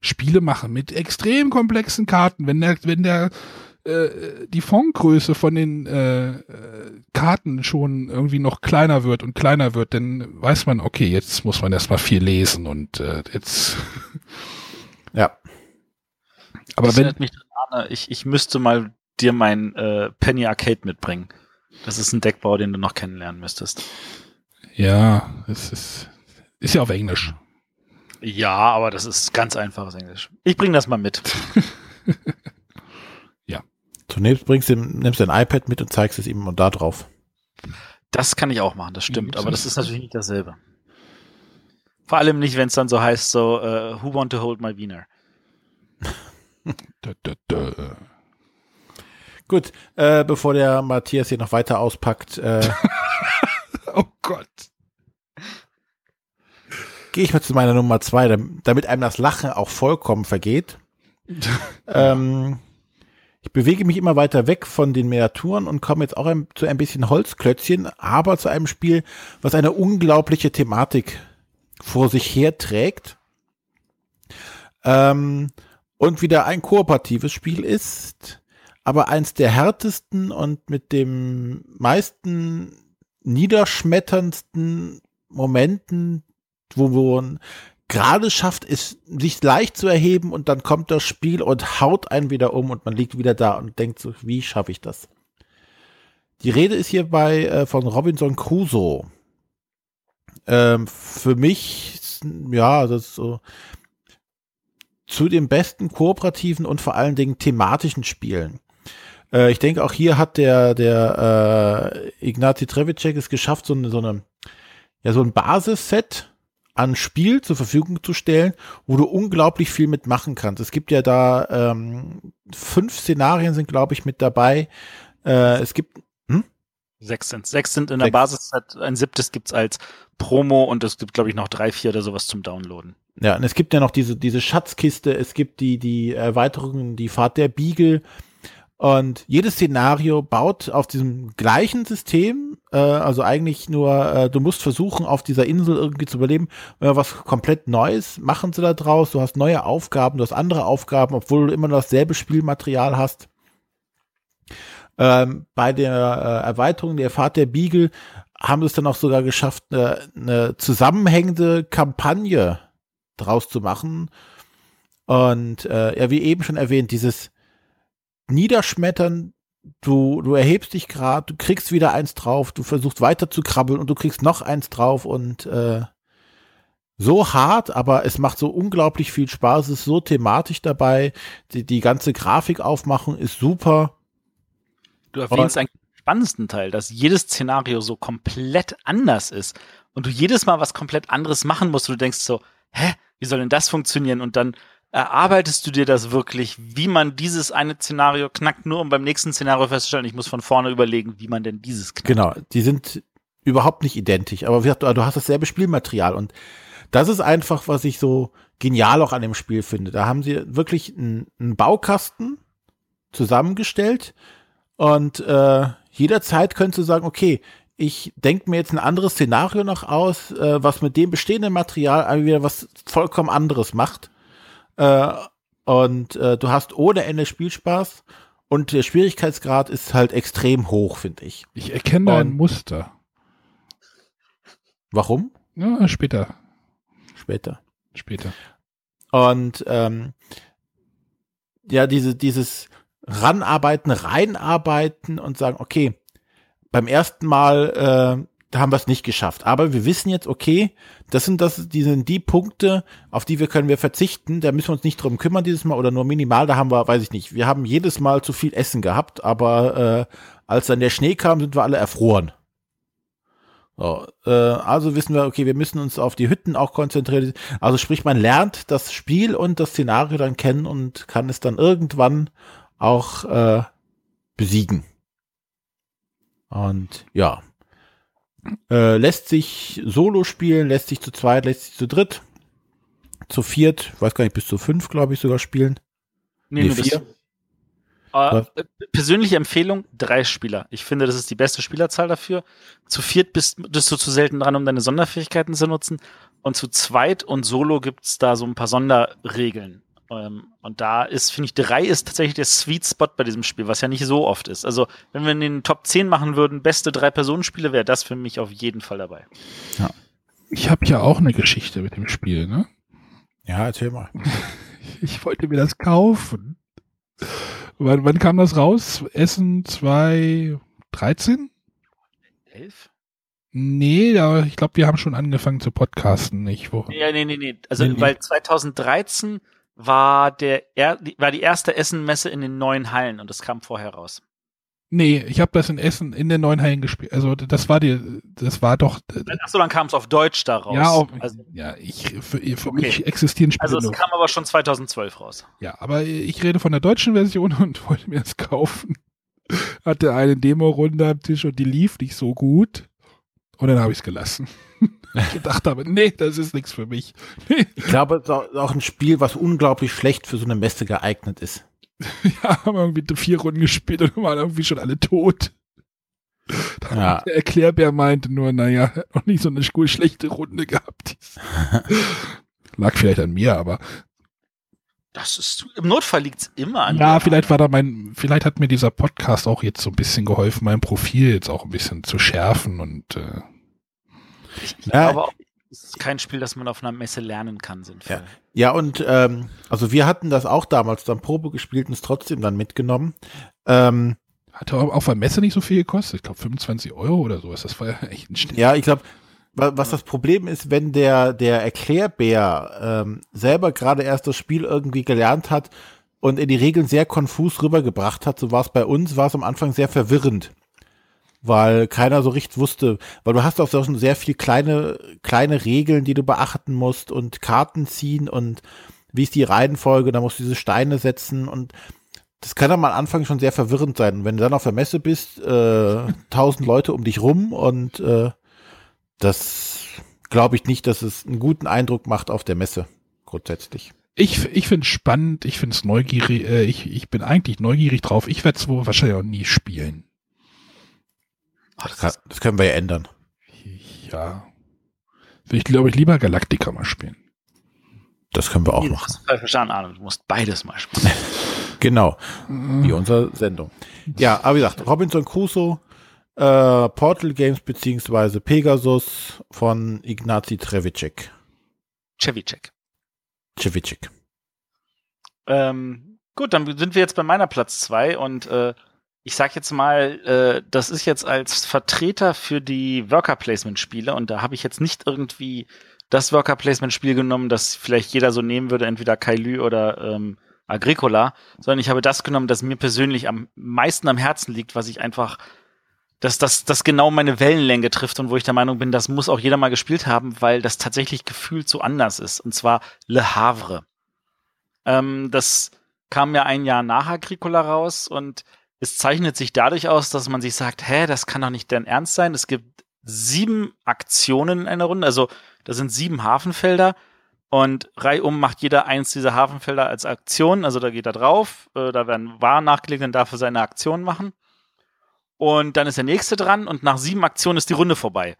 Spiele machen mit extrem komplexen Karten. Wenn der, wenn der, äh, die Fondgröße von den äh, äh, Karten schon irgendwie noch kleiner wird und kleiner wird, dann weiß man, okay, jetzt muss man erstmal viel lesen und äh, jetzt. Ja. Aber das wenn, mich dran, Arne, ich, ich müsste mal dir mein äh, Penny Arcade mitbringen. Das ist ein Deckbau, den du noch kennenlernen müsstest. Ja, es ist, ist ja auf Englisch. Ja, aber das ist ganz einfaches Englisch. Ich bringe das mal mit. Zunächst bringst du, nimmst dein iPad mit und zeigst es ihm und da drauf. Das kann ich auch machen, das stimmt. Aber das? das ist natürlich nicht dasselbe. Vor allem nicht, wenn es dann so heißt, so, äh, who want to hold my Wiener? Dö, dö, dö. Gut, äh, bevor der Matthias hier noch weiter auspackt, äh, Oh Gott. gehe ich mal zu meiner Nummer zwei, dam- damit einem das Lachen auch vollkommen vergeht. Ähm, ich bewege mich immer weiter weg von den Miniaturen und komme jetzt auch ein, zu ein bisschen Holzklötzchen, aber zu einem Spiel, was eine unglaubliche Thematik vor sich herträgt. Ähm, und wieder ein kooperatives Spiel ist, aber eins der härtesten und mit dem meisten niederschmetterndsten Momenten, wo, man gerade schafft, es sich leicht zu erheben und dann kommt das Spiel und haut einen wieder um und man liegt wieder da und denkt so, wie schaffe ich das? Die Rede ist hierbei äh, von Robinson Crusoe. Ähm, für mich, ja, das so zu den besten kooperativen und vor allen Dingen thematischen Spielen. Äh, ich denke, auch hier hat der, der äh, Ignati Trevicek es geschafft, so eine, so eine, ja, so ein Basisset an Spiel zur Verfügung zu stellen, wo du unglaublich viel mitmachen kannst. Es gibt ja da ähm, fünf Szenarien sind, glaube ich, mit dabei. Äh, es gibt Sechs sind Sechs sind in der Sechs. Basis, ein siebtes gibt's als Promo und es gibt, glaube ich, noch drei, vier oder sowas zum Downloaden. Ja, und es gibt ja noch diese, diese Schatzkiste, es gibt die, die Erweiterungen, die Fahrt der Beagle. Und jedes Szenario baut auf diesem gleichen System, äh, also eigentlich nur, äh, du musst versuchen, auf dieser Insel irgendwie zu überleben, äh, was komplett Neues machen sie da draus. Du hast neue Aufgaben, du hast andere Aufgaben, obwohl du immer noch dasselbe Spielmaterial hast. Ähm, bei der äh, Erweiterung der Fahrt der Beagle haben es dann auch sogar geschafft, eine, eine zusammenhängende Kampagne draus zu machen. Und äh, ja, wie eben schon erwähnt, dieses Niederschmettern, du, du erhebst dich gerade, du kriegst wieder eins drauf, du versuchst weiter zu krabbeln und du kriegst noch eins drauf und äh, so hart, aber es macht so unglaublich viel Spaß, es ist so thematisch dabei, die, die ganze Grafikaufmachung ist super. Du erwähnst eigentlich den spannendsten Teil, dass jedes Szenario so komplett anders ist und du jedes Mal was komplett anderes machen musst und du denkst so, hä, wie soll denn das funktionieren? Und dann erarbeitest du dir das wirklich, wie man dieses eine Szenario knackt, nur um beim nächsten Szenario festzustellen, ich muss von vorne überlegen, wie man denn dieses knackt. Genau, die sind überhaupt nicht identisch, aber wie gesagt, du, du hast dasselbe Spielmaterial und das ist einfach, was ich so genial auch an dem Spiel finde. Da haben sie wirklich einen, einen Baukasten zusammengestellt und äh, jederzeit könntest du sagen, okay, ich denke mir jetzt ein anderes Szenario noch aus, äh, was mit dem bestehenden Material wieder was vollkommen anderes macht. Äh, und äh, du hast ohne Ende Spielspaß Und der Schwierigkeitsgrad ist halt extrem hoch, finde ich. Ich erkenne da ein Und- Muster. Warum? Ja, später. Später. Später. Und ähm, ja, diese, dieses Ranarbeiten, reinarbeiten und sagen, okay, beim ersten Mal äh, da haben wir es nicht geschafft. Aber wir wissen jetzt, okay, das sind das, die sind die Punkte, auf die wir können wir verzichten. Da müssen wir uns nicht drum kümmern dieses Mal oder nur minimal. Da haben wir, weiß ich nicht. Wir haben jedes Mal zu viel Essen gehabt, aber äh, als dann der Schnee kam, sind wir alle erfroren. So, äh, also wissen wir, okay, wir müssen uns auf die Hütten auch konzentrieren. Also sprich, man lernt das Spiel und das Szenario dann kennen und kann es dann irgendwann auch äh, besiegen. Und ja, äh, lässt sich solo spielen, lässt sich zu zweit, lässt sich zu dritt, zu viert, weiß gar nicht, bis zu fünf, glaube ich, sogar spielen. Nee, nur bis- vier. Äh, persönliche Empfehlung, drei Spieler. Ich finde, das ist die beste Spielerzahl dafür. Zu viert bist, bist du zu selten dran, um deine Sonderfähigkeiten zu nutzen. Und zu zweit und solo gibt's da so ein paar Sonderregeln. Ähm, und da ist, finde ich, drei ist tatsächlich der Sweet Spot bei diesem Spiel, was ja nicht so oft ist. Also, wenn wir in den Top 10 machen würden, beste Drei-Personen-Spiele, wäre das für mich auf jeden Fall dabei. Ich habe ja auch eine Geschichte mit dem Spiel, ne? Ja, erzähl mal. Ich wollte mir das kaufen. Wann, wann kam das raus? Essen 2013? Elf? Nee, da, ich glaube, wir haben schon angefangen zu podcasten, nicht? Wo? Ja, nee, nee, nee. Also, Nee, nee. weil 2013 war der er, die- war die erste Essenmesse in den neuen Hallen und das kam vorher raus. Nee, ich habe das in Essen in den neuen Hallen gespielt. Also das war die, das war doch. Achso, dann kam es auf Deutsch da raus. Ja, auf, also, ja, ich für, für Okay. mich existieren Spiele also es kam aber schon 2012 raus. Ja, aber ich rede von der deutschen Version und wollte mir das kaufen. Hatte eine Demo-Runde am Tisch und die lief nicht so gut. Und dann habe ich es gelassen. ich gedacht habe, nee, das ist nichts für mich. Ich glaube, es ist auch ein Spiel, was unglaublich schlecht für so eine Messe geeignet ist. ja, haben irgendwie vier Runden gespielt und waren irgendwie schon alle tot. Ja. Der Erklärbär meinte nur, naja, er hat noch nicht so eine sch- schlechte Runde gehabt. Lag vielleicht an mir, aber Das ist, im Notfall liegt's immer an ja, dir. vielleicht war da mein, vielleicht hat mir dieser Podcast auch jetzt so ein bisschen geholfen, mein Profil jetzt auch ein bisschen zu schärfen und äh, Ich, ich Ja. glaube auch, es ist kein Spiel, das man auf einer Messe lernen kann, sinnvoll. Ja. Ja, und ähm, also wir hatten das auch damals dann Probe gespielt und es trotzdem dann mitgenommen. Ähm, Hat auch auf der Messe nicht so viel gekostet. Ich glaube 25 Euro oder so. Das war ja echt ein Schnitt. ja, ich glaube, was das Problem ist, wenn der, der Erklärbär ähm, selber gerade erst das Spiel irgendwie gelernt hat und in die Regeln sehr konfus rübergebracht hat, so war es bei uns, war es am Anfang sehr verwirrend. Weil keiner so richtig wusste, weil du hast auch so schon sehr viel kleine, kleine Regeln, die du beachten musst und Karten ziehen und wie ist die Reihenfolge, da musst du diese Steine setzen und das kann am Anfang schon sehr verwirrend sein. Und wenn du dann auf der Messe bist, äh, tausend Leute um dich rum und äh, das glaube ich nicht, dass es einen guten Eindruck macht auf der Messe, grundsätzlich. Ich, ich finde es spannend, ich finde es neugierig, äh, ich, ich bin eigentlich neugierig drauf. Ich werde es wahrscheinlich auch nie spielen. Ach, Das, kann, das können wir ja ändern. Ja. Ich glaube, ich lieber Galactica mal spielen. Das können wir auch du machen. verstanden, Arne. Du musst beides mal spielen. Genau, wie unsere Sendung. Ja, aber wie gesagt, Robinson Crusoe, äh, Portal Games beziehungsweise Pegasus von Ignacy Trevicek. Chevicek. Cevicek. Ähm, gut, dann sind wir jetzt bei meiner Platz zwei und äh, ich sag jetzt mal, äh, das ist jetzt als Vertreter für die Worker Placement Spiele und da habe ich jetzt nicht irgendwie das Worker Placement Spiel genommen, das vielleicht jeder so nehmen würde, entweder Kailü oder ähm, Agricola, sondern ich habe das genommen, das mir persönlich am meisten am Herzen liegt, was ich einfach dass das, das genau meine Wellenlänge trifft und wo ich der Meinung bin, das muss auch jeder mal gespielt haben, weil das tatsächlich gefühlt so anders ist. Und zwar Le Havre. Ähm, das kam ja ein Jahr nach Agricola raus und es zeichnet sich dadurch aus, dass man sich sagt, hä, das kann doch nicht dein Ernst sein. Es gibt sieben Aktionen in einer Runde, also da sind sieben Hafenfelder und reihum macht jeder eins dieser Hafenfelder als Aktion. Also da geht er drauf, äh, da werden Waren nachgelegt, dann darf er seine Aktion machen. Und dann ist der nächste dran und nach sieben Aktionen ist die Runde vorbei.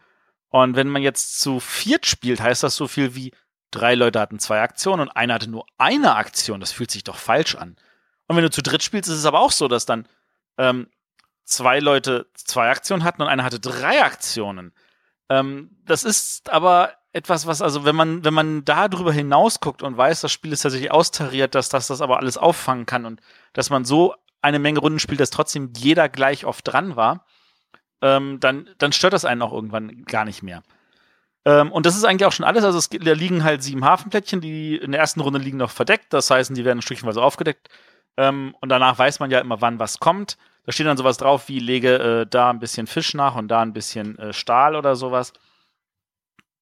Und wenn man jetzt zu viert spielt, heißt das so viel wie drei Leute hatten zwei Aktionen und einer hatte nur eine Aktion. Das fühlt sich doch falsch an. Und wenn du zu dritt spielst, ist es aber auch so, dass dann ähm, zwei Leute zwei Aktionen hatten und einer hatte drei Aktionen. Ähm, das ist aber etwas, was, also wenn man, wenn man da drüber hinaus guckt und weiß, das Spiel ist tatsächlich austariert, dass, dass das aber alles auffangen kann und dass man so eine Menge Runden spielt, dass trotzdem jeder gleich oft dran war, ähm, dann, dann stört das einen auch irgendwann gar nicht mehr. Ähm, und das ist eigentlich auch schon alles. Also es, da liegen halt sieben Hafenplättchen, die in der ersten Runde liegen noch verdeckt. Das heißt, die werden stückchenweise aufgedeckt. Ähm, und danach weiß man ja immer, wann was kommt. Da steht dann sowas drauf wie, lege äh, da ein bisschen Fisch nach und da ein bisschen äh, Stahl oder sowas.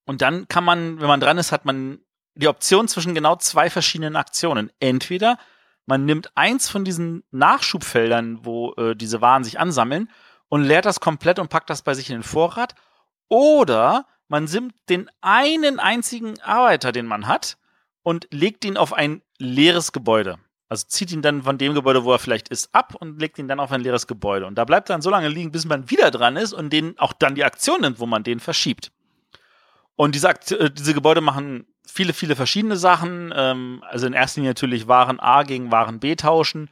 Und dann kann man, wenn man dran ist, hat man die Option zwischen genau zwei verschiedenen Aktionen. Entweder man nimmt eins von diesen Nachschubfeldern, wo äh, diese Waren sich ansammeln, und leert das komplett und packt das bei sich in den Vorrat. Oder man nimmt den einen einzigen Arbeiter, den man hat, und legt ihn auf ein leeres Gebäude. Also zieht ihn dann von dem Gebäude, wo er vielleicht ist, ab und legt ihn dann auf ein leeres Gebäude. Und da bleibt er dann so lange liegen, bis man wieder dran ist und den auch dann die Aktion nimmt, wo man den verschiebt. Und diese, Aktion, äh, diese Gebäude machen viele, viele verschiedene Sachen. Ähm, also in erster Linie natürlich Waren A gegen Waren B tauschen.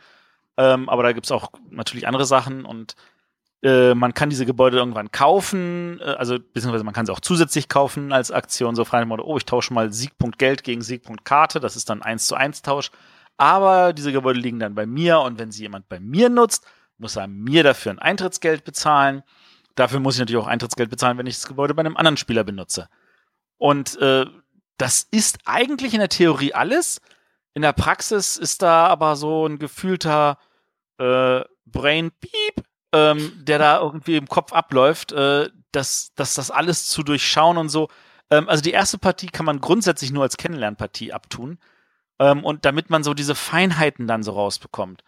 Ähm, aber da gibt es auch natürlich andere Sachen und äh, man kann diese Gebäude irgendwann kaufen, äh, also beziehungsweise man kann sie auch zusätzlich kaufen als Aktion, so frei Motto, oh, ich tausche mal Siegpunkt Geld gegen Siegpunkt Karte, das ist dann eins zu eins Tausch. Aber diese Gebäude liegen dann bei mir und wenn sie jemand bei mir nutzt, muss er mir dafür ein Eintrittsgeld bezahlen. Dafür muss ich natürlich auch Eintrittsgeld bezahlen, wenn ich das Gebäude bei einem anderen Spieler benutze. Und äh, das ist eigentlich in der Theorie alles. In der Praxis ist da aber so ein gefühlter äh, Brain Beep, ähm, der da irgendwie im Kopf abläuft, äh, dass, dass das alles zu durchschauen und so. Ähm, also die erste Partie kann man grundsätzlich nur als Kennenlernpartie abtun. Ähm, und damit man so diese Feinheiten dann so rausbekommt.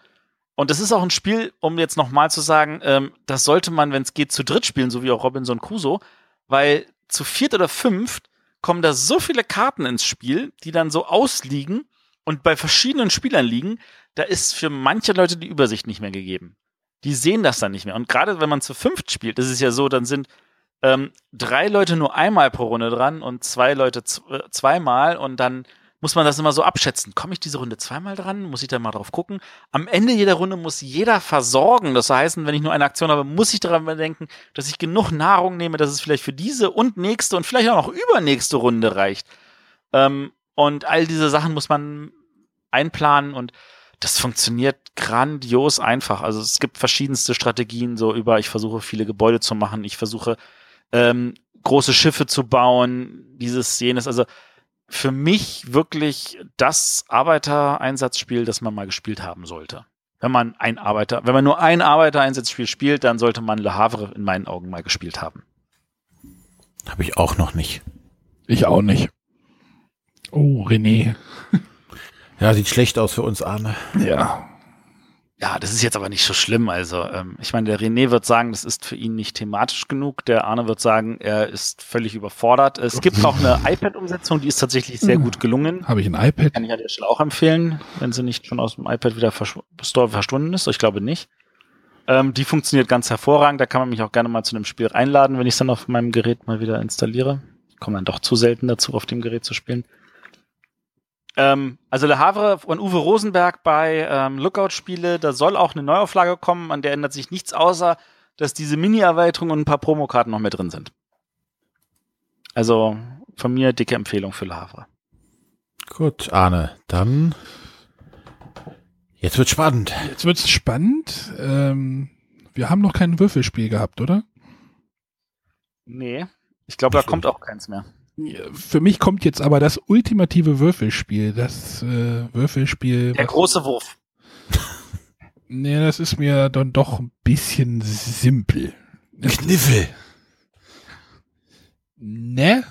Und das ist auch ein Spiel, um jetzt nochmal zu sagen, ähm, das sollte man, wenn es geht, zu dritt spielen, so wie auch Robinson Crusoe, weil zu viert oder fünft kommen da so viele Karten ins Spiel, die dann so ausliegen und bei verschiedenen Spielern liegen, da ist für manche Leute die Übersicht nicht mehr gegeben. Die sehen das dann nicht mehr. Und gerade wenn man zu fünft spielt, ist ja so, dann sind ähm, drei Leute nur einmal pro Runde dran und zwei Leute äh, zweimal und dann muss man das immer so abschätzen. Komme ich diese Runde zweimal dran? Muss ich da mal drauf gucken? Am Ende jeder Runde muss jeder versorgen. Das heißt, wenn ich nur eine Aktion habe, muss ich daran denken, dass ich genug Nahrung nehme, dass es vielleicht für diese und nächste und vielleicht auch noch übernächste Runde reicht. Ähm, und all diese Sachen muss man einplanen und das funktioniert grandios einfach. Also es gibt verschiedenste Strategien, so über, ich versuche viele Gebäude zu machen, ich versuche ähm, große Schiffe zu bauen, dieses, jenes. Also für mich wirklich das Arbeitereinsatzspiel, das man mal gespielt haben sollte. Wenn man ein Arbeiter, wenn man nur ein Arbeitereinsatzspiel spielt, dann sollte man Le Havre in meinen Augen mal gespielt haben. Habe ich auch noch nicht. Ich auch nicht. Oh, René. Ja, sieht schlecht aus für uns, Arne. Ja. Ja, das ist jetzt aber nicht so schlimm. Also, ähm, ich meine, der René wird sagen, das ist für ihn nicht thematisch genug. Der Arne wird sagen, er ist völlig überfordert. Es gibt auch eine iPad-Umsetzung, die ist tatsächlich sehr gut gelungen. Habe ich ein iPad? Kann ich an der Stelle auch empfehlen, wenn sie nicht schon aus dem iPad wieder verschw verschwunden ist. Ich glaube nicht. Ähm, die funktioniert ganz hervorragend. Da kann man mich auch gerne mal zu einem Spiel einladen, wenn ich es dann auf meinem Gerät mal wieder installiere. Ich komme dann doch zu selten dazu, auf dem Gerät zu spielen. Ähm, also Le Havre von Uwe Rosenberg bei ähm, Lookout-Spiele, da soll auch eine Neuauflage kommen, an der ändert sich nichts außer, dass diese Mini-Erweiterung und ein paar Promokarten noch mehr drin sind. Also von mir dicke Empfehlung für Le Havre. Gut, Arne, dann jetzt wird spannend. Jetzt wird's spannend. Ähm, wir haben noch kein Würfelspiel gehabt, oder? Nee, ich glaube, da kommt auch keins mehr. Für mich kommt jetzt aber das ultimative Würfelspiel, das äh, Würfelspiel. Der große Wurf. nee, das ist mir dann doch ein bisschen simpel. Kniffel. Ne?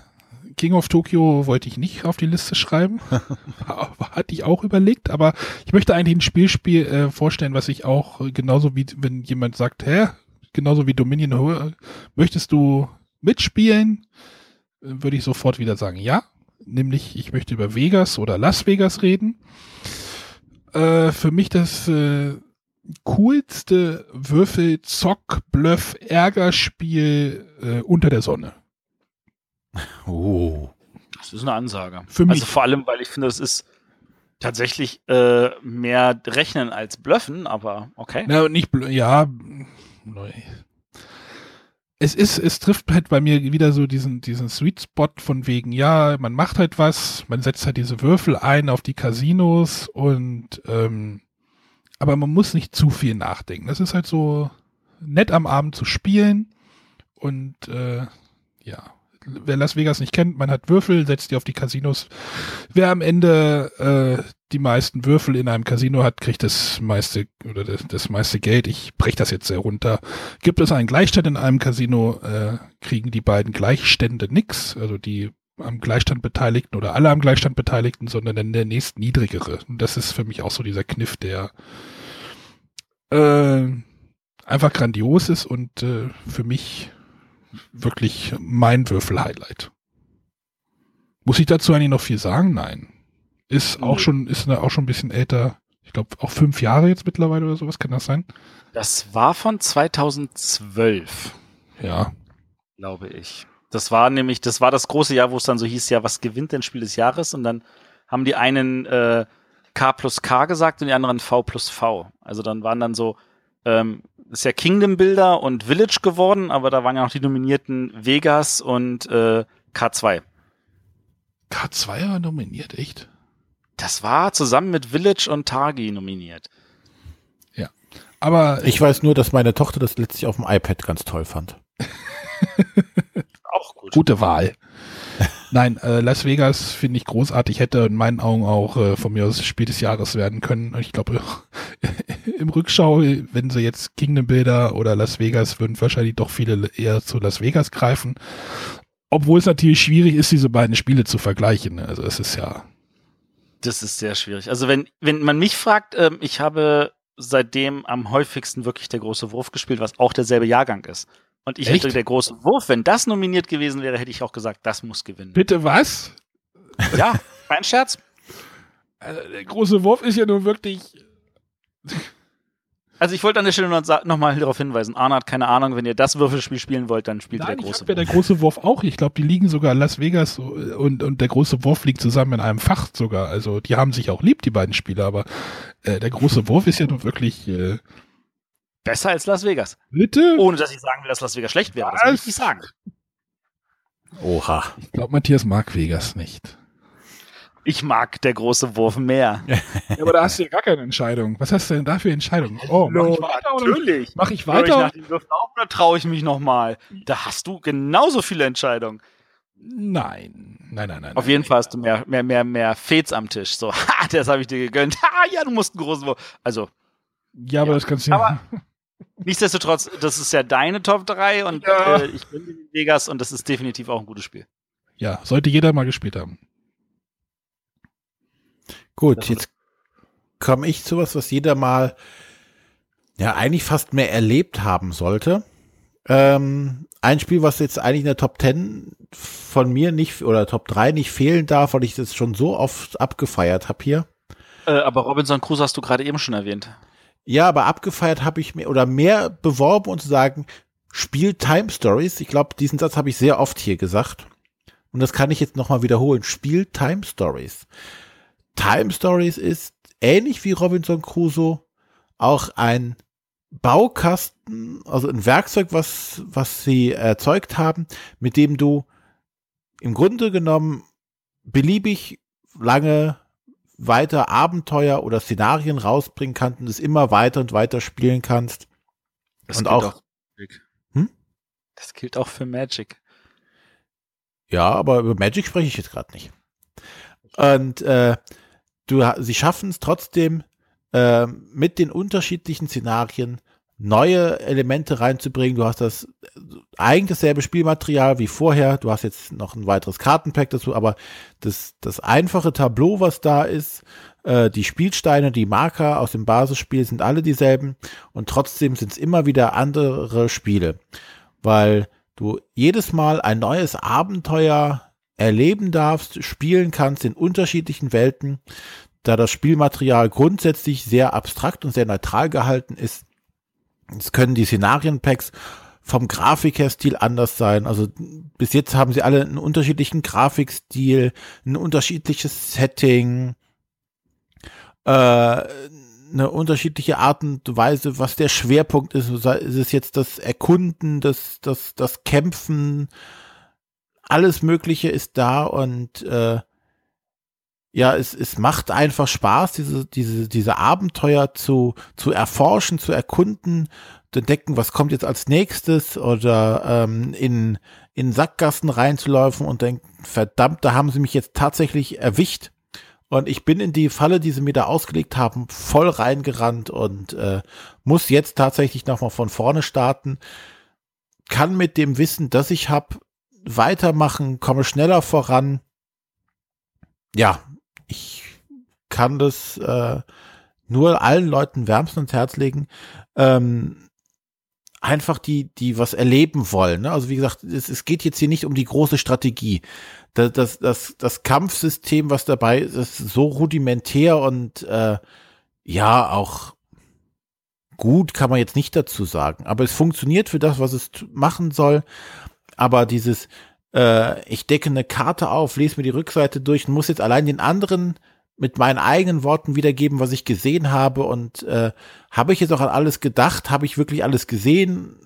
King of Tokyo wollte ich nicht auf die Liste schreiben. Hatte ich auch überlegt, aber ich möchte eigentlich ein Spielspiel äh, vorstellen, was ich auch äh, genauso wie, wenn jemand sagt, hä, genauso wie Dominion, möchtest du mitspielen? Würde ich sofort wieder sagen, ja. Nämlich, ich möchte über Vegas oder Las Vegas reden. Äh, für mich das äh, coolste Würfel, Zock, Bluff, Ärgerspiel äh, unter der Sonne. Oh. Das ist eine Ansage. Für mich. Also vor allem, weil ich finde, das ist Tatsächlich äh, mehr rechnen als bluffen, aber okay. Na, nicht, ja, es ist, es trifft halt bei mir wieder so diesen, diesen Sweet Spot von wegen, ja, man macht halt was, man setzt halt diese Würfel ein auf die Casinos und ähm, aber man muss nicht zu viel nachdenken. Das ist halt so nett am Abend zu spielen und äh, ja, wer Las Vegas nicht kennt, man hat Würfel, setzt die auf die Casinos. Wer am Ende äh, die meisten Würfel in einem Casino hat, kriegt das meiste oder das, das meiste Geld. Ich breche das jetzt sehr runter. Gibt es einen Gleichstand in einem Casino, äh, kriegen die beiden Gleichstände nix, also die am Gleichstand Beteiligten oder alle am Gleichstand Beteiligten, sondern dann der nächst niedrigere. Und das ist für mich auch so dieser Kniff, der äh, einfach grandios ist und äh, für mich wirklich mein Würfel-Highlight. Muss ich dazu eigentlich noch viel sagen? Nein. Ist auch schon, ist auch schon ein bisschen älter. Ich glaube, auch fünf Jahre jetzt mittlerweile oder sowas, kann das sein? Das war von 2012. Ja. Glaube ich. Das war nämlich, das war das große Jahr, wo es dann so hieß, ja, was gewinnt denn Spiel des Jahres? Und dann haben die einen äh, K plus K gesagt und die anderen V plus V. Also dann waren dann so ähm, ist ja Kingdom Builder und Village geworden, aber da waren ja noch die nominierten Vegas und äh, K2. K2 war nominiert, echt? Das war zusammen mit Village und Targi nominiert. Ja. Aber ich weiß nur, dass meine Tochter das letztlich auf dem iPad ganz toll fand. Auch gut. Gute Wahl. Nein, äh, Las Vegas finde ich großartig, hätte in meinen Augen auch äh, von mir aus Spiel des Jahres werden können. Ich glaube, im Rückschau, wenn sie jetzt Kingdom Builder oder Las Vegas, würden wahrscheinlich doch viele eher zu Las Vegas greifen. Obwohl es natürlich schwierig ist, diese beiden Spiele zu vergleichen. Also es ist ja. Das ist sehr schwierig. Also wenn, wenn man mich fragt, ähm, ich habe seitdem am häufigsten wirklich der große Wurf gespielt, was auch derselbe Jahrgang ist. Und ich Echt? hätte der große Wurf, wenn das nominiert gewesen wäre, hätte ich auch gesagt, das muss gewinnen. Bitte was? Ja, kein Scherz. Also der große Wurf ist ja nun wirklich. Also ich wollte an der Stelle noch, noch mal darauf hinweisen, Arne hat keine Ahnung, wenn ihr das Würfelspiel spielen wollt, dann spielt Nein, der große ich Wurf. Ja der große Wurf auch. Ich glaube, die liegen sogar in Las Vegas und, und der große Wurf liegt zusammen in einem Fach sogar. Also die haben sich auch lieb, die beiden Spieler, aber äh, der große Wurf ist ja nun wirklich. Äh, Besser als Las Vegas. Bitte? Ohne dass ich sagen will, dass Las Vegas schlecht wäre. Das will ich nicht sagen. Oha. Ich glaube, Matthias mag Vegas nicht. Ich mag der große Wurf mehr. ja, aber da hast du ja gar keine Entscheidung. Was hast du denn da für Entscheidungen? Oh, mach ich weiter natürlich. Mach ich weiter? Ich nach den Würfen auf oder traue ich mich nochmal? Da hast du genauso viele Entscheidungen. Nein, nein, nein, nein. Auf jeden Fall hast du mehr, mehr, mehr, mehr Fets am Tisch. So, ha, das habe ich dir gegönnt. Ha, ja, du musst einen großen Wurf. Also. Ja, aber ja. das kannst du ja. Nichtsdestotrotz, das ist ja deine Top 3 und ja. äh, ich bin in Vegas und das ist definitiv auch ein gutes Spiel. Ja, sollte jeder mal gespielt haben. Gut, jetzt komme ich zu was, was jeder mal ja eigentlich fast mehr erlebt haben sollte. Ähm, ein Spiel, was jetzt eigentlich in der Top 10 von mir nicht oder Top 3 nicht fehlen darf, weil ich das schon so oft abgefeiert habe hier. Äh, aber Robinson Crusoe hast du gerade eben schon erwähnt. Ja, aber abgefeiert habe ich mir oder mehr beworben und zu sagen, spiel Time Stories. Ich glaube, diesen Satz habe ich sehr oft hier gesagt. Und das kann ich jetzt nochmal wiederholen. Spiel Time Stories. Time Stories ist ähnlich wie Robinson Crusoe auch ein Baukasten, also ein Werkzeug, was, was sie erzeugt haben, mit dem du im Grunde genommen beliebig lange weiter Abenteuer oder Szenarien rausbringen kannst und es immer weiter und weiter spielen kannst. Das und auch, auch hm? Das gilt auch für Magic. Ja, aber über Magic spreche ich jetzt gerade nicht. Und äh, du, sie schaffen es trotzdem äh, mit den unterschiedlichen Szenarien neue Elemente reinzubringen. Du hast das eigentlich dasselbe Spielmaterial wie vorher. Du hast jetzt noch ein weiteres Kartenpack dazu, aber das, das einfache Tableau, was da ist, äh, die Spielsteine, die Marker aus dem Basisspiel sind alle dieselben und trotzdem sind es immer wieder andere Spiele, weil du jedes Mal ein neues Abenteuer erleben darfst, spielen kannst in unterschiedlichen Welten, da das Spielmaterial grundsätzlich sehr abstrakt und sehr neutral gehalten ist, es können die Szenarienpacks vom Grafikerstil anders sein. Also bis jetzt haben sie alle einen unterschiedlichen Grafikstil, ein unterschiedliches Setting. äh, eine unterschiedliche Art und Weise, was der Schwerpunkt ist. Ist es jetzt das Erkunden, das, das, das Kämpfen, alles Mögliche ist da und äh, ja, es, es macht einfach Spaß, diese, diese, diese Abenteuer zu, zu erforschen, zu erkunden, zu entdecken, was kommt jetzt als nächstes oder ähm, in, in Sackgassen reinzulaufen und denken, verdammt, da haben sie mich jetzt tatsächlich erwischt. Und ich bin in die Falle, die sie mir da ausgelegt haben, voll reingerannt und äh, muss jetzt tatsächlich nochmal von vorne starten. Kann mit dem Wissen, das ich habe, weitermachen, komme schneller voran. Ja, ich kann das äh, nur allen Leuten wärmstens ans Herz legen. Ähm, einfach die, die was erleben wollen. Ne? Also wie gesagt, es, es geht jetzt hier nicht um die große Strategie. Das, das, das, das Kampfsystem, was dabei ist, ist so rudimentär und äh, ja, auch gut kann man jetzt nicht dazu sagen. Aber es funktioniert für das, was es machen soll. Aber dieses, äh, ich decke eine Karte auf, lese mir die Rückseite durch und muss jetzt allein den anderen mit meinen eigenen Worten wiedergeben, was ich gesehen habe. Und äh, habe ich jetzt auch an alles gedacht, habe ich wirklich alles gesehen,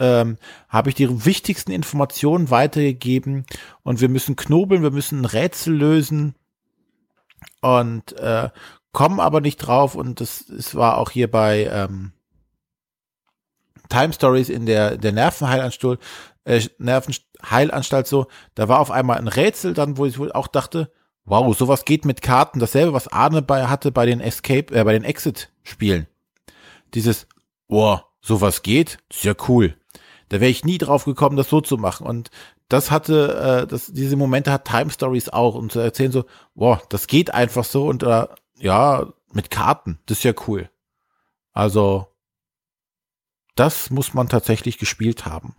ähm, habe ich die wichtigsten Informationen weitergegeben? Und wir müssen knobeln, wir müssen ein Rätsel lösen. Und äh, kommen aber nicht drauf. Und das, das war auch hier bei ähm, Time Stories in der, der Nervenheilanstalt, äh, Nervenheilanstalt so, da war auf einmal ein Rätsel dann, wo ich wohl auch dachte, wow, sowas geht mit Karten, dasselbe, was Arne bei, hatte bei den Escape, äh, bei den Exit-Spielen. Dieses, boah, sowas geht, ist ja cool. Da wäre ich nie drauf gekommen, das so zu machen. Und das hatte, äh, das, diese Momente hat Time Stories auch, um zu erzählen so, boah, das geht einfach so und äh, ja, mit Karten, das ist ja cool. Also, das muss man tatsächlich gespielt haben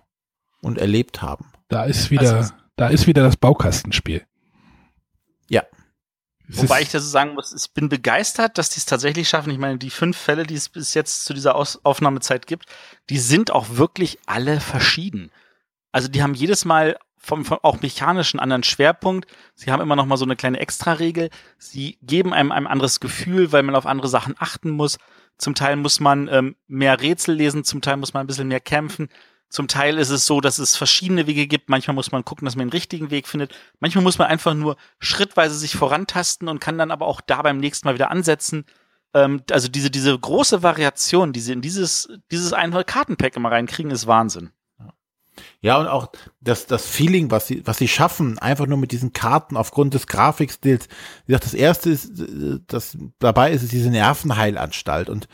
und erlebt haben. Da ist wieder, also, da ist wieder das Baukastenspiel. Ja. Wobei ich das sagen muss, ich bin begeistert, dass die es tatsächlich schaffen. Ich meine, die fünf Fälle, die es bis jetzt zu dieser Aus Aufnahmezeit gibt, die sind auch wirklich alle verschieden. Also die haben jedes Mal vom, vom auch mechanischen anderen Schwerpunkt. Sie haben immer noch mal so eine kleine Extra-Regel. Sie geben einem ein anderes Gefühl, weil man auf andere Sachen achten muss. Zum Teil muss man ähm, mehr Rätsel lesen, zum Teil muss man ein bisschen mehr kämpfen. Zum Teil ist es so, dass es verschiedene Wege gibt. Manchmal muss man gucken, dass man den richtigen Weg findet. Manchmal muss man einfach nur schrittweise sich vorantasten und kann dann aber auch da beim nächsten Mal wieder ansetzen. Ähm, also diese, diese große Variation, die sie in dieses, dieses eine Kartenpack immer reinkriegen, ist Wahnsinn. Ja, und auch das, das Feeling, was sie, was sie schaffen, einfach nur mit diesen Karten aufgrund des Grafikstils. Wie gesagt, das erste ist, äh, das dabei ist, ist diese Nervenheilanstalt und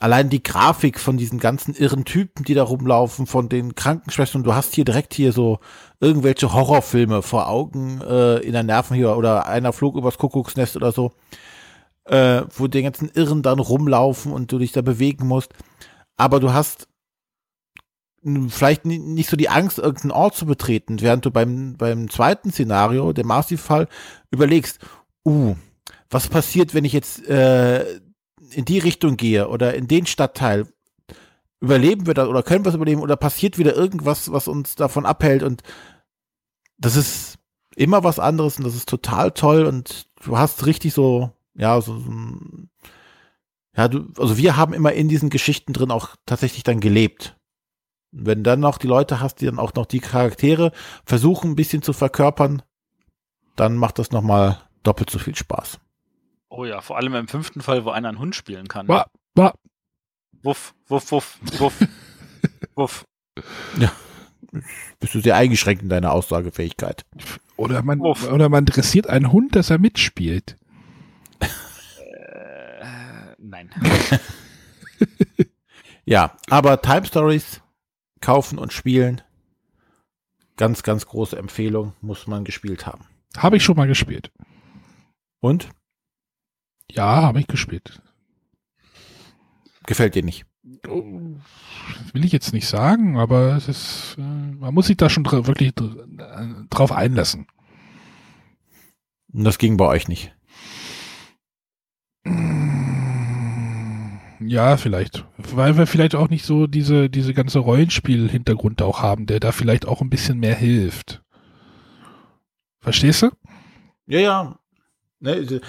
allein die Grafik von diesen ganzen irren Typen, die da rumlaufen, von den Krankenschwestern, du hast hier direkt hier so irgendwelche Horrorfilme vor Augen äh, in der Nerven hier oder einer flog übers Kuckucksnest oder so, äh, wo die ganzen Irren dann rumlaufen und du dich da bewegen musst. Aber du hast vielleicht nicht so die Angst, irgendeinen Ort zu betreten, während du beim, beim zweiten Szenario, dem Marsdi-Fall, überlegst, uh, was passiert, wenn ich jetzt äh, in die Richtung gehe oder in den Stadtteil, überleben wir das oder können wir es überleben oder passiert wieder irgendwas, was uns davon abhält und das ist immer was anderes und das ist total toll und du hast richtig so, ja, so, ja, du, also wir haben immer in diesen Geschichten drin auch tatsächlich dann gelebt. Wenn dann noch die Leute hast, die dann auch noch die Charaktere versuchen ein bisschen zu verkörpern, dann macht das nochmal doppelt so viel Spaß. Oh ja, vor allem im fünften Fall, wo einer einen Hund spielen kann. Wa, wa. Wuff, wuff, wuff, wuff, wuff. Ja, bist du sehr eingeschränkt in deiner Aussagefähigkeit. Oder man, oder man dressiert einen Hund, dass er mitspielt. Äh, nein. ja, aber Time Stories kaufen und spielen. Ganz, ganz große Empfehlung, muss man gespielt haben. Habe ich schon mal gespielt. Und? Ja, habe ich gespielt. Gefällt dir nicht? Will ich jetzt nicht sagen, aber es ist, äh, man muss sich da schon wirklich dra drauf einlassen. Und das ging bei euch nicht. Ja, vielleicht. Weil wir vielleicht auch nicht so diese, diese ganze Rollenspiel-Hintergrund auch haben, der da vielleicht auch ein bisschen mehr hilft. Verstehst du? Ja, ja. Ne,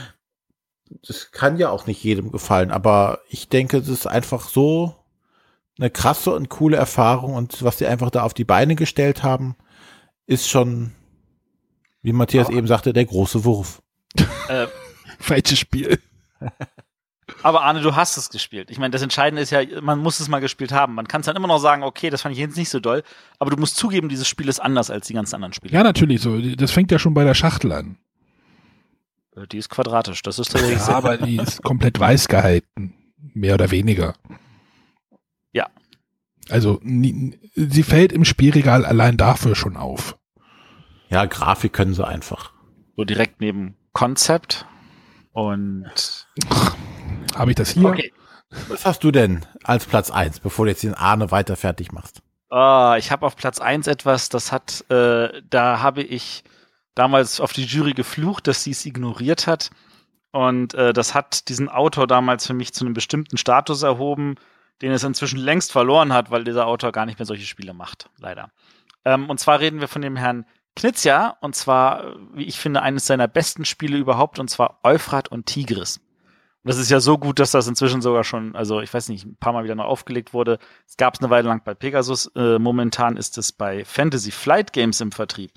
das kann ja auch nicht jedem gefallen, aber ich denke, es ist einfach so eine krasse und coole Erfahrung und was sie einfach da auf die Beine gestellt haben, ist schon, wie Matthias aber eben sagte, der große Wurf. Äh, Falsches Spiel. Aber Arne, du hast es gespielt. Ich meine, das Entscheidende ist ja, man muss es mal gespielt haben. Man kann es dann immer noch sagen, okay, das fand ich jetzt nicht so doll, aber du musst zugeben, dieses Spiel ist anders als die ganzen anderen Spiele. Ja, natürlich so. Das fängt ja schon bei der Schachtel an. Äh, die ist quadratisch, das ist tatsächlich ja, aber die ist komplett weiß gehalten. Mehr oder weniger. Ja. Also, nie, sie fällt im Spielregal allein dafür schon auf. Ja, Grafik können sie einfach. So direkt neben Konzept und habe ich das hier? Okay. Was hast du denn als Platz 1, bevor du jetzt den Arne weiter fertig machst? Oh, ich habe auf Platz 1 etwas, das hat, äh, da habe ich damals auf die Jury geflucht, dass sie es ignoriert hat. Und äh, das hat diesen Autor damals für mich zu einem bestimmten Status erhoben, den es inzwischen längst verloren hat, weil dieser Autor gar nicht mehr solche Spiele macht, leider. Ähm, und zwar reden wir von dem Herrn Knizia, und zwar, wie ich finde, eines seiner besten Spiele überhaupt, und zwar Euphrat und Tigris. Und das ist ja so gut, dass das inzwischen sogar schon, also ich weiß nicht, ein paar Mal wieder neu aufgelegt wurde. Es gab es eine Weile lang bei Pegasus. Äh, momentan ist es bei Fantasy Flight Games im Vertrieb.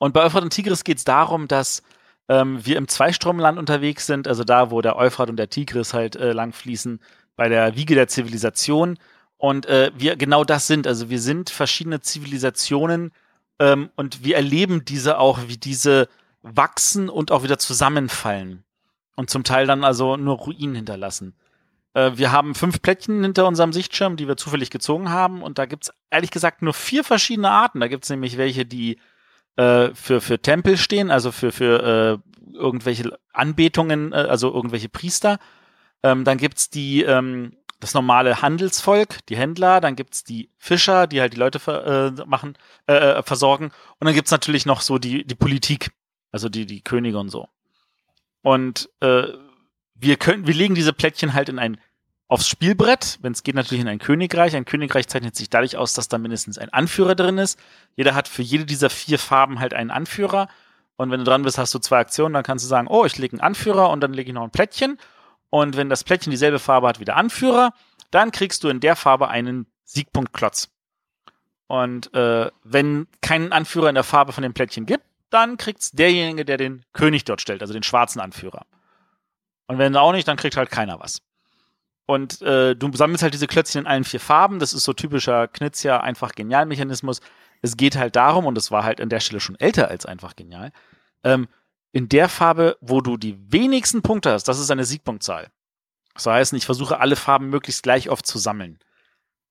Und bei Euphrat und Tigris geht es darum, dass ähm, wir im Zweistromland unterwegs sind, also da, wo der Euphrat und der Tigris halt äh, lang fließen, bei der Wiege der Zivilisation. Und äh, wir genau das sind. Also wir sind verschiedene Zivilisationen ähm, und wir erleben diese auch, wie diese wachsen und auch wieder zusammenfallen und zum Teil dann also nur Ruinen hinterlassen. Äh, wir haben fünf Plättchen hinter unserem Sichtschirm, die wir zufällig gezogen haben und da gibt's ehrlich gesagt nur vier verschiedene Arten. Da gibt's nämlich welche, die äh, für, für Tempel stehen, also für, für äh, irgendwelche Anbetungen, äh, also irgendwelche Priester. Ähm, dann gibt's die ähm, das normale Handelsvolk, die Händler, dann gibt's die Fischer, die halt die Leute ver, äh, machen, äh, äh versorgen. Und dann gibt's natürlich noch so die, die Politik, also die, die Könige und so. Und äh, wir können, wir legen diese Plättchen halt in ein aufs Spielbrett, wenn es geht natürlich in ein Königreich. Ein Königreich zeichnet sich dadurch aus, dass da mindestens ein Anführer drin ist. Jeder hat für jede dieser vier Farben halt einen Anführer. Und wenn du dran bist, hast du zwei Aktionen, dann kannst du sagen, oh, ich lege einen Anführer und dann lege ich noch ein Plättchen. Und wenn das Plättchen dieselbe Farbe hat wie der Anführer, dann kriegst du in der Farbe einen Siegpunktklotz. Und äh, wenn keinen Anführer in der Farbe von dem Plättchen gibt, dann kriegt's derjenige, der den König dort stellt, also den schwarzen Anführer. Und wenn auch nicht, dann kriegt halt keiner was. Und äh, du sammelst halt diese Klötzchen in allen vier Farben. Das ist so typischer Knizia, einfach genial Mechanismus. Es geht halt darum, und es war halt an der Stelle schon älter als einfach genial, ähm, in der Farbe, wo du die wenigsten Punkte hast, das ist eine Siegpunktzahl. Das heißt, ich versuche alle Farben möglichst gleich oft zu sammeln.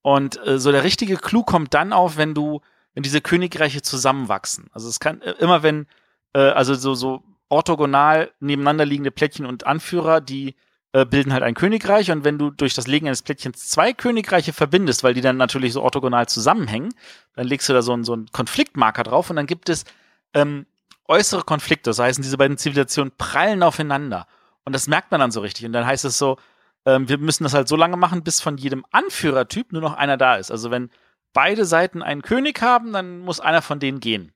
Und äh, so der richtige Clou kommt dann auf, wenn du wenn diese Königreiche zusammenwachsen. Also es kann äh, immer, wenn, äh, also so, so orthogonal nebeneinander liegende Plättchen und Anführer, die äh, bilden halt ein Königreich und wenn du durch das Legen eines Plättchens zwei Königreiche verbindest, weil die dann natürlich so orthogonal zusammenhängen, dann legst du da so, einen, so einen Konfliktmarker drauf und dann gibt es ähm, äußere Konflikte. Das heißt, diese beiden Zivilisationen prallen aufeinander. Und das merkt man dann so richtig. Und dann heißt es so, ähm, wir müssen das halt so lange machen, bis von jedem Anführertyp nur noch einer da ist. Also wenn beide Seiten einen König haben, dann muss einer von denen gehen.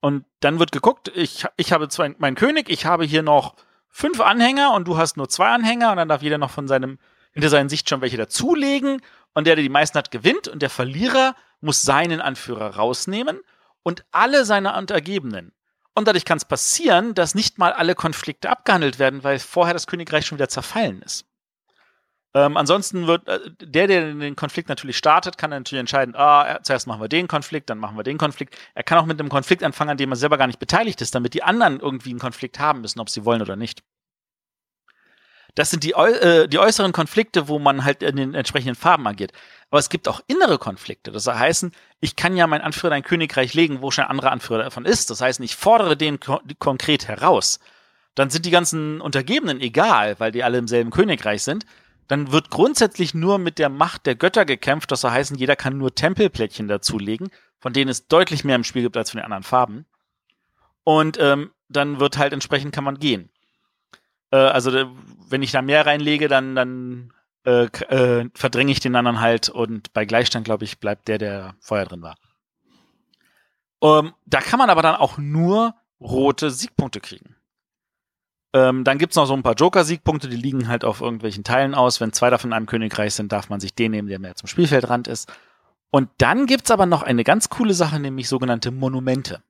Und dann wird geguckt, ich, ich habe zwei, meinen König, ich habe hier noch fünf Anhänger und du hast nur zwei Anhänger und dann darf jeder noch von seinem, hinter seinen Sicht schon welche dazulegen und der, der die meisten hat, gewinnt und der Verlierer muss seinen Anführer rausnehmen und alle seine Untergebenen. Und dadurch kann es passieren, dass nicht mal alle Konflikte abgehandelt werden, weil vorher das Königreich schon wieder zerfallen ist. Ähm, ansonsten wird äh, der, der den Konflikt natürlich startet, kann natürlich entscheiden, ah, zuerst machen wir den Konflikt, dann machen wir den Konflikt. Er kann auch mit einem Konflikt anfangen, an dem er selber gar nicht beteiligt ist, damit die anderen irgendwie einen Konflikt haben müssen, ob sie wollen oder nicht. Das sind die, äh, die äußeren Konflikte, wo man halt in den entsprechenden Farben agiert. Aber es gibt auch innere Konflikte. Das heißt, ich kann ja meinen Anführer in ein Königreich legen, wo schon ein anderer Anführer davon ist. Das heißt, ich fordere den ko konkret heraus. Dann sind die ganzen Untergebenen egal, weil die alle im selben Königreich sind dann wird grundsätzlich nur mit der Macht der Götter gekämpft. Das soll heißen, jeder kann nur Tempelplättchen dazulegen, von denen es deutlich mehr im Spiel gibt als von den anderen Farben. Und ähm, dann wird halt entsprechend kann man gehen. Äh, also wenn ich da mehr reinlege, dann, dann äh, äh, verdränge ich den anderen halt und bei Gleichstand, glaube ich, bleibt der, der vorher drin war. Ähm, da kann man aber dann auch nur rote Siegpunkte kriegen. Ähm, dann gibt's noch so ein paar Joker-Siegpunkte, die liegen halt auf irgendwelchen Teilen aus. Wenn zwei davon in einem Königreich sind, darf man sich den nehmen, der mehr zum Spielfeldrand ist. Und dann gibt's aber noch eine ganz coole Sache, nämlich sogenannte Monumente.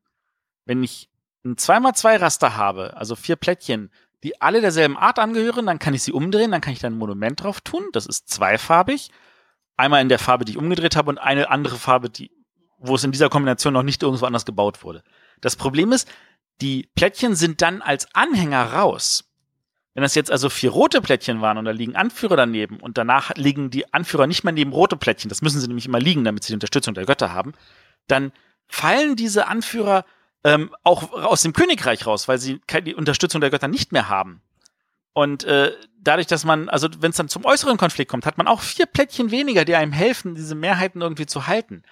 Wenn ich ein 2x2 Raster habe, also vier Plättchen, die alle derselben Art angehören, dann kann ich sie umdrehen, dann kann ich da ein Monument drauf tun. Das ist zweifarbig. Einmal in der Farbe, die ich umgedreht habe und eine andere Farbe, die, wo es in dieser Kombination noch nicht irgendwo anders gebaut wurde. Das Problem ist, die Plättchen sind dann als Anhänger raus. Wenn das jetzt also vier rote Plättchen waren und da liegen Anführer daneben und danach liegen die Anführer nicht mehr neben rote Plättchen, das müssen sie nämlich immer liegen, damit sie die Unterstützung der Götter haben, dann fallen diese Anführer ähm, auch aus dem Königreich raus, weil sie die Unterstützung der Götter nicht mehr haben. Und äh, dadurch, dass man, also wenn es dann zum äußeren Konflikt kommt, hat man auch vier Plättchen weniger, die einem helfen, diese Mehrheiten irgendwie zu halten.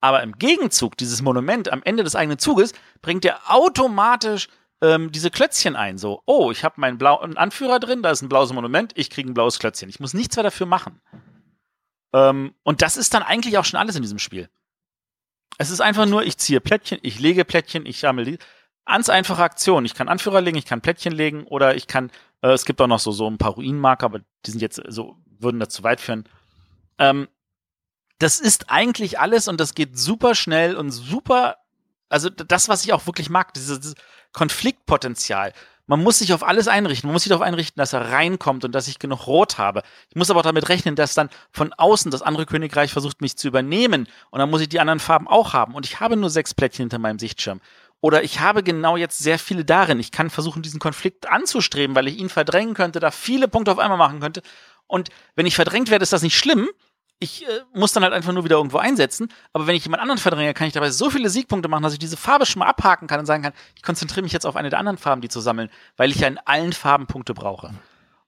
Aber im Gegenzug, dieses Monument am Ende des eigenen Zuges bringt ja automatisch ähm, diese Klötzchen ein. So, oh, ich habe meinen blauen Anführer drin, da ist ein blaues Monument, ich kriege ein blaues Klötzchen. Ich muss nichts mehr dafür machen. Ähm, und das ist dann eigentlich auch schon alles in diesem Spiel. Es ist einfach nur, ich ziehe Plättchen, ich lege Plättchen, ich sammle die. Ganz einfache Aktion. Ich kann Anführer legen, ich kann Plättchen legen oder ich kann, äh, es gibt auch noch so, so ein paar Ruinenmarker, aber die sind jetzt so, würden dazu weit führen. Ähm, das ist eigentlich alles und das geht super schnell und super, also das, was ich auch wirklich mag, dieses, Konfliktpotenzial. Man muss sich auf alles einrichten. Man muss sich darauf einrichten, dass er reinkommt und dass ich genug Rot habe. Ich muss aber auch damit rechnen, dass dann von außen das andere Königreich versucht, mich zu übernehmen. Und dann muss ich die anderen Farben auch haben. Und ich habe nur sechs Plättchen hinter meinem Sichtschirm. Oder ich habe genau jetzt sehr viele darin. Ich kann versuchen, diesen Konflikt anzustreben, weil ich ihn verdrängen könnte, da viele Punkte auf einmal machen könnte. Und wenn ich verdrängt werde, ist das nicht schlimm, ich äh, muss dann halt einfach nur wieder irgendwo einsetzen. Aber wenn ich jemand anderen verdränge, kann ich dabei so viele Siegpunkte machen, dass ich diese Farbe schon mal abhaken kann und sagen kann, ich konzentriere mich jetzt auf eine der anderen Farben, die zu sammeln, weil ich ja in allen Farben Punkte brauche.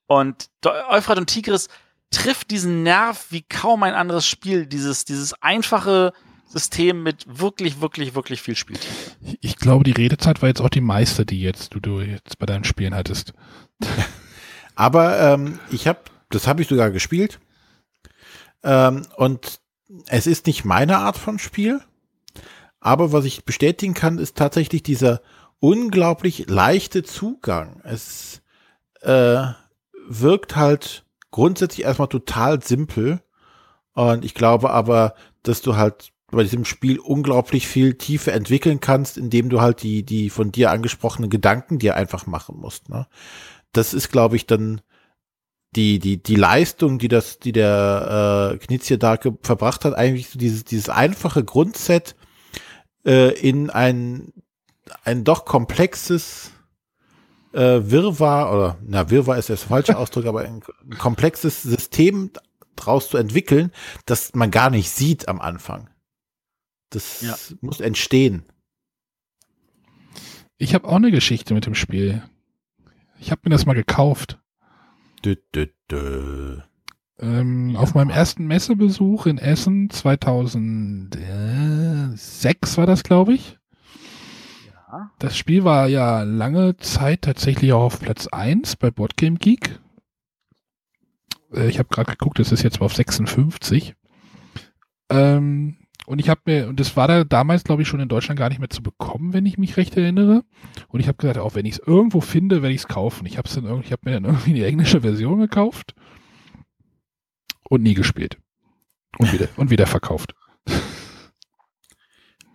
Und Euphrat und Tigris trifft diesen Nerv wie kaum ein anderes Spiel, dieses, dieses einfache System mit wirklich, wirklich, wirklich viel Spieltiefe. Ich glaube, die Redezeit war jetzt auch die meiste, die jetzt du, du jetzt bei deinen Spielen hattest. Aber ähm, ich habe, das habe ich sogar gespielt. Ähm, und es ist nicht meine Art von Spiel. Aber was ich bestätigen kann, ist tatsächlich dieser unglaublich leichte Zugang. Es äh, wirkt halt grundsätzlich erstmal total simpel. Und ich glaube aber, dass du halt bei diesem Spiel unglaublich viel Tiefe entwickeln kannst, indem du halt die, die von dir angesprochenen Gedanken dir einfach machen musst. Ne? Das ist, glaube ich, dann die, die, die Leistung, die das, die der äh, Knizia da verbracht hat, eigentlich so dieses, dieses einfache Grundset äh, in ein, ein doch komplexes äh, Wirrwarr, oder na, Wirrwarr ist das falsche Ausdruck, aber ein, ein komplexes System draus zu entwickeln, das man gar nicht sieht am Anfang. Das ja. muss entstehen. Ich habe auch eine Geschichte mit dem Spiel. Ich habe mir das mal gekauft. Dö, dö, dö. Ähm, auf meinem ersten Messebesuch in Essen 2006 war das, glaube ich. Ja. Das Spiel war ja lange Zeit tatsächlich auch auf Platz 1 bei Boardgame Geek. Äh, ich habe gerade geguckt, es ist jetzt auf 56. Ähm, und ich habe mir, und das war da damals, glaube ich, schon in Deutschland gar nicht mehr zu bekommen, wenn ich mich recht erinnere. Und ich habe gesagt, auch wenn ich es irgendwo finde, werde ich es kaufen. Ich habe dann irgendwie, ich habe mir dann irgendwie die englische Version gekauft und nie gespielt. Und wieder, und wieder verkauft.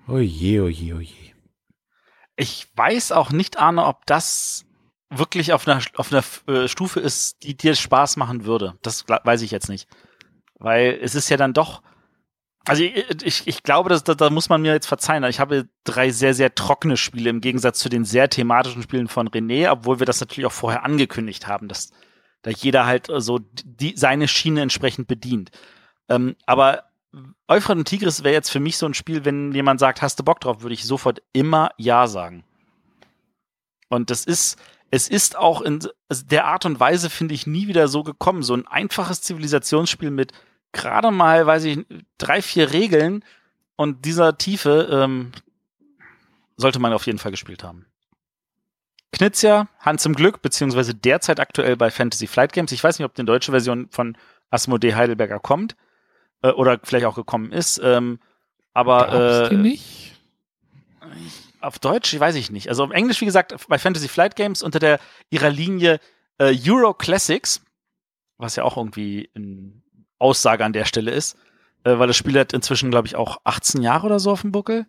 Oje, oje, oje. Ich weiß auch nicht, Arne, ob das wirklich auf einer, auf einer äh, Stufe ist, die dir Spaß machen würde. Das weiß ich jetzt nicht. Weil es ist ja dann doch, also ich, ich glaube, dass, da, da muss man mir jetzt verzeihen. Ich habe drei sehr, sehr trockene Spiele im Gegensatz zu den sehr thematischen Spielen von René, obwohl wir das natürlich auch vorher angekündigt haben, dass da jeder halt so die, seine Schiene entsprechend bedient. Ähm, aber Euphrat und Tigris wäre jetzt für mich so ein Spiel, wenn jemand sagt, hast du Bock drauf, würde ich sofort immer Ja sagen. Und das ist, es ist auch in der Art und Weise, finde ich, nie wieder so gekommen. So ein einfaches Zivilisationsspiel mit gerade mal, weiß ich, drei, vier Regeln und dieser Tiefe ähm, sollte man auf jeden Fall gespielt haben. Knizia, Hans im Glück, beziehungsweise derzeit aktuell bei Fantasy Flight Games. Ich weiß nicht, ob die deutsche Version von Asmodee Heidelberger kommt äh, oder vielleicht auch gekommen ist. Ähm, aber äh, die nicht? auf Deutsch weiß ich nicht. Also auf Englisch, wie gesagt, bei Fantasy Flight Games unter der ihrer Linie äh, Euro Classics, was ja auch irgendwie eine Aussage an der Stelle ist, äh, weil das Spiel hat inzwischen, glaube ich, auch 18 Jahre oder so auf dem Buckel.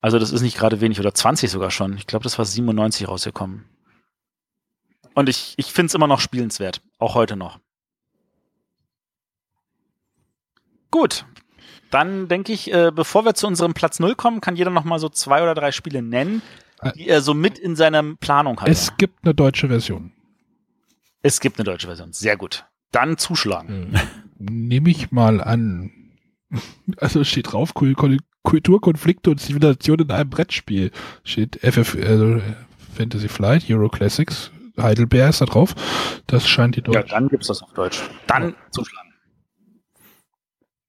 Also das ist nicht gerade wenig oder 20 sogar schon. Ich glaube, das war 97 rausgekommen. Und ich, ich finde es immer noch spielenswert, auch heute noch. Gut, dann denke ich, äh, bevor wir zu unserem Platz Null kommen, kann jeder noch mal so zwei oder drei Spiele nennen, äh, die er so mit in seiner Planung hat. Es gibt eine deutsche Version. Es gibt eine deutsche Version. Sehr gut. Dann zuschlagen. Hm. Nehme ich mal an. Also steht drauf, Kulturkonflikte und Zivilisation in einem Brettspiel. Steht FF, also Fantasy Flight, Euro Classics, Heidelberg ist da drauf. Das scheint die deutsche. Ja, dann gibt es das auf Deutsch. Dann zuschlagen.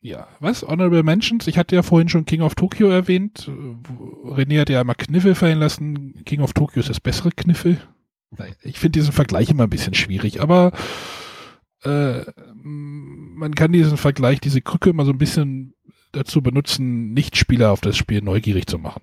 Ja, was? Honorable Mentions? Ich hatte ja vorhin schon King of Tokyo erwähnt. René hat ja einmal Kniffel fallen lassen. King of Tokyo ist das bessere Kniffel. Ich finde diesen Vergleich immer ein bisschen schwierig, aber äh, man kann diesen Vergleich, diese Krücke immer so ein bisschen dazu benutzen, Nichtspieler auf das Spiel neugierig zu machen.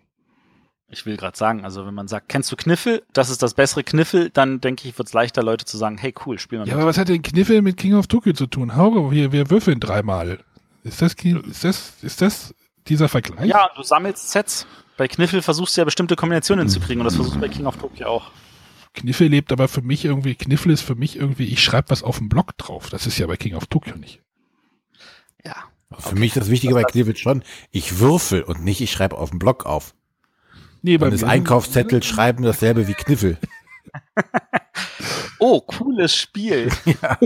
Ich will gerade sagen, also wenn man sagt, kennst du Kniffel, das ist das bessere Kniffel, dann denke ich, wird es leichter, Leute zu sagen, hey cool, spielen wir Ja, aber was hat denn Kniffel mit King of Tokyo zu tun? Hauge, wir, wir würfeln dreimal. Ist das, ist das, ist das dieser Vergleich? Ja, du sammelst Sets. Bei Kniffel versuchst du ja bestimmte Kombinationen zu kriegen und das versuchst du bei King of Tokyo auch. Kniffel lebt aber für mich irgendwie, Kniffel ist für mich irgendwie, ich schreibe was auf dem Blog drauf. Das ist ja bei King of Tokyo nicht. Ja. Für okay. mich das Wichtige bei Kniffel schon, ich würfel und nicht, ich schreibe auf dem Blog auf. Nee, bei das Einkaufszettel schreiben dasselbe wie Kniffel. oh, cooles Spiel. ja,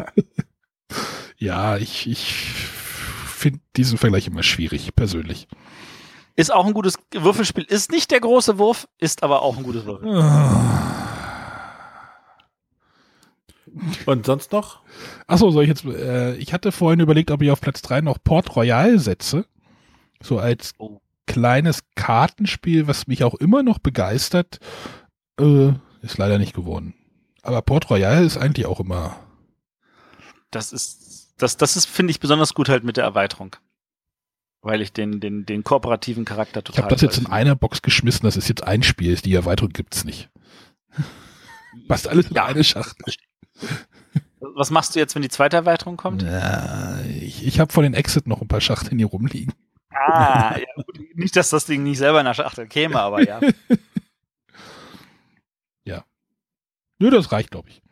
ja ich, ich finde diesen Vergleich immer schwierig, persönlich. Ist auch ein gutes Würfelspiel. Ist nicht der große Wurf, ist aber auch ein gutes Würfelspiel. Und sonst noch? Achso, soll ich jetzt, äh, ich hatte vorhin überlegt, ob ich auf Platz 3 noch Port Royal setze. So als oh. kleines Kartenspiel, was mich auch immer noch begeistert. Äh, ist leider nicht geworden. Aber Port Royal ist eigentlich auch immer. Das ist das, das ist, finde ich, besonders gut halt mit der Erweiterung. Weil ich den, den, den kooperativen Charakter total. Ich habe das jetzt in einer Box geschmissen, das ist jetzt ein Spiel, die Erweiterung gibt's nicht. Passt alles in ja. eine Schachtel. Was machst du jetzt, wenn die zweite Erweiterung kommt? Ja, ich ich habe vor den Exit noch ein paar Schachteln hier rumliegen. Ah, ja, gut. nicht, dass das Ding nicht selber in der Schachtel käme, aber ja. ja. Nö, das reicht, glaube ich.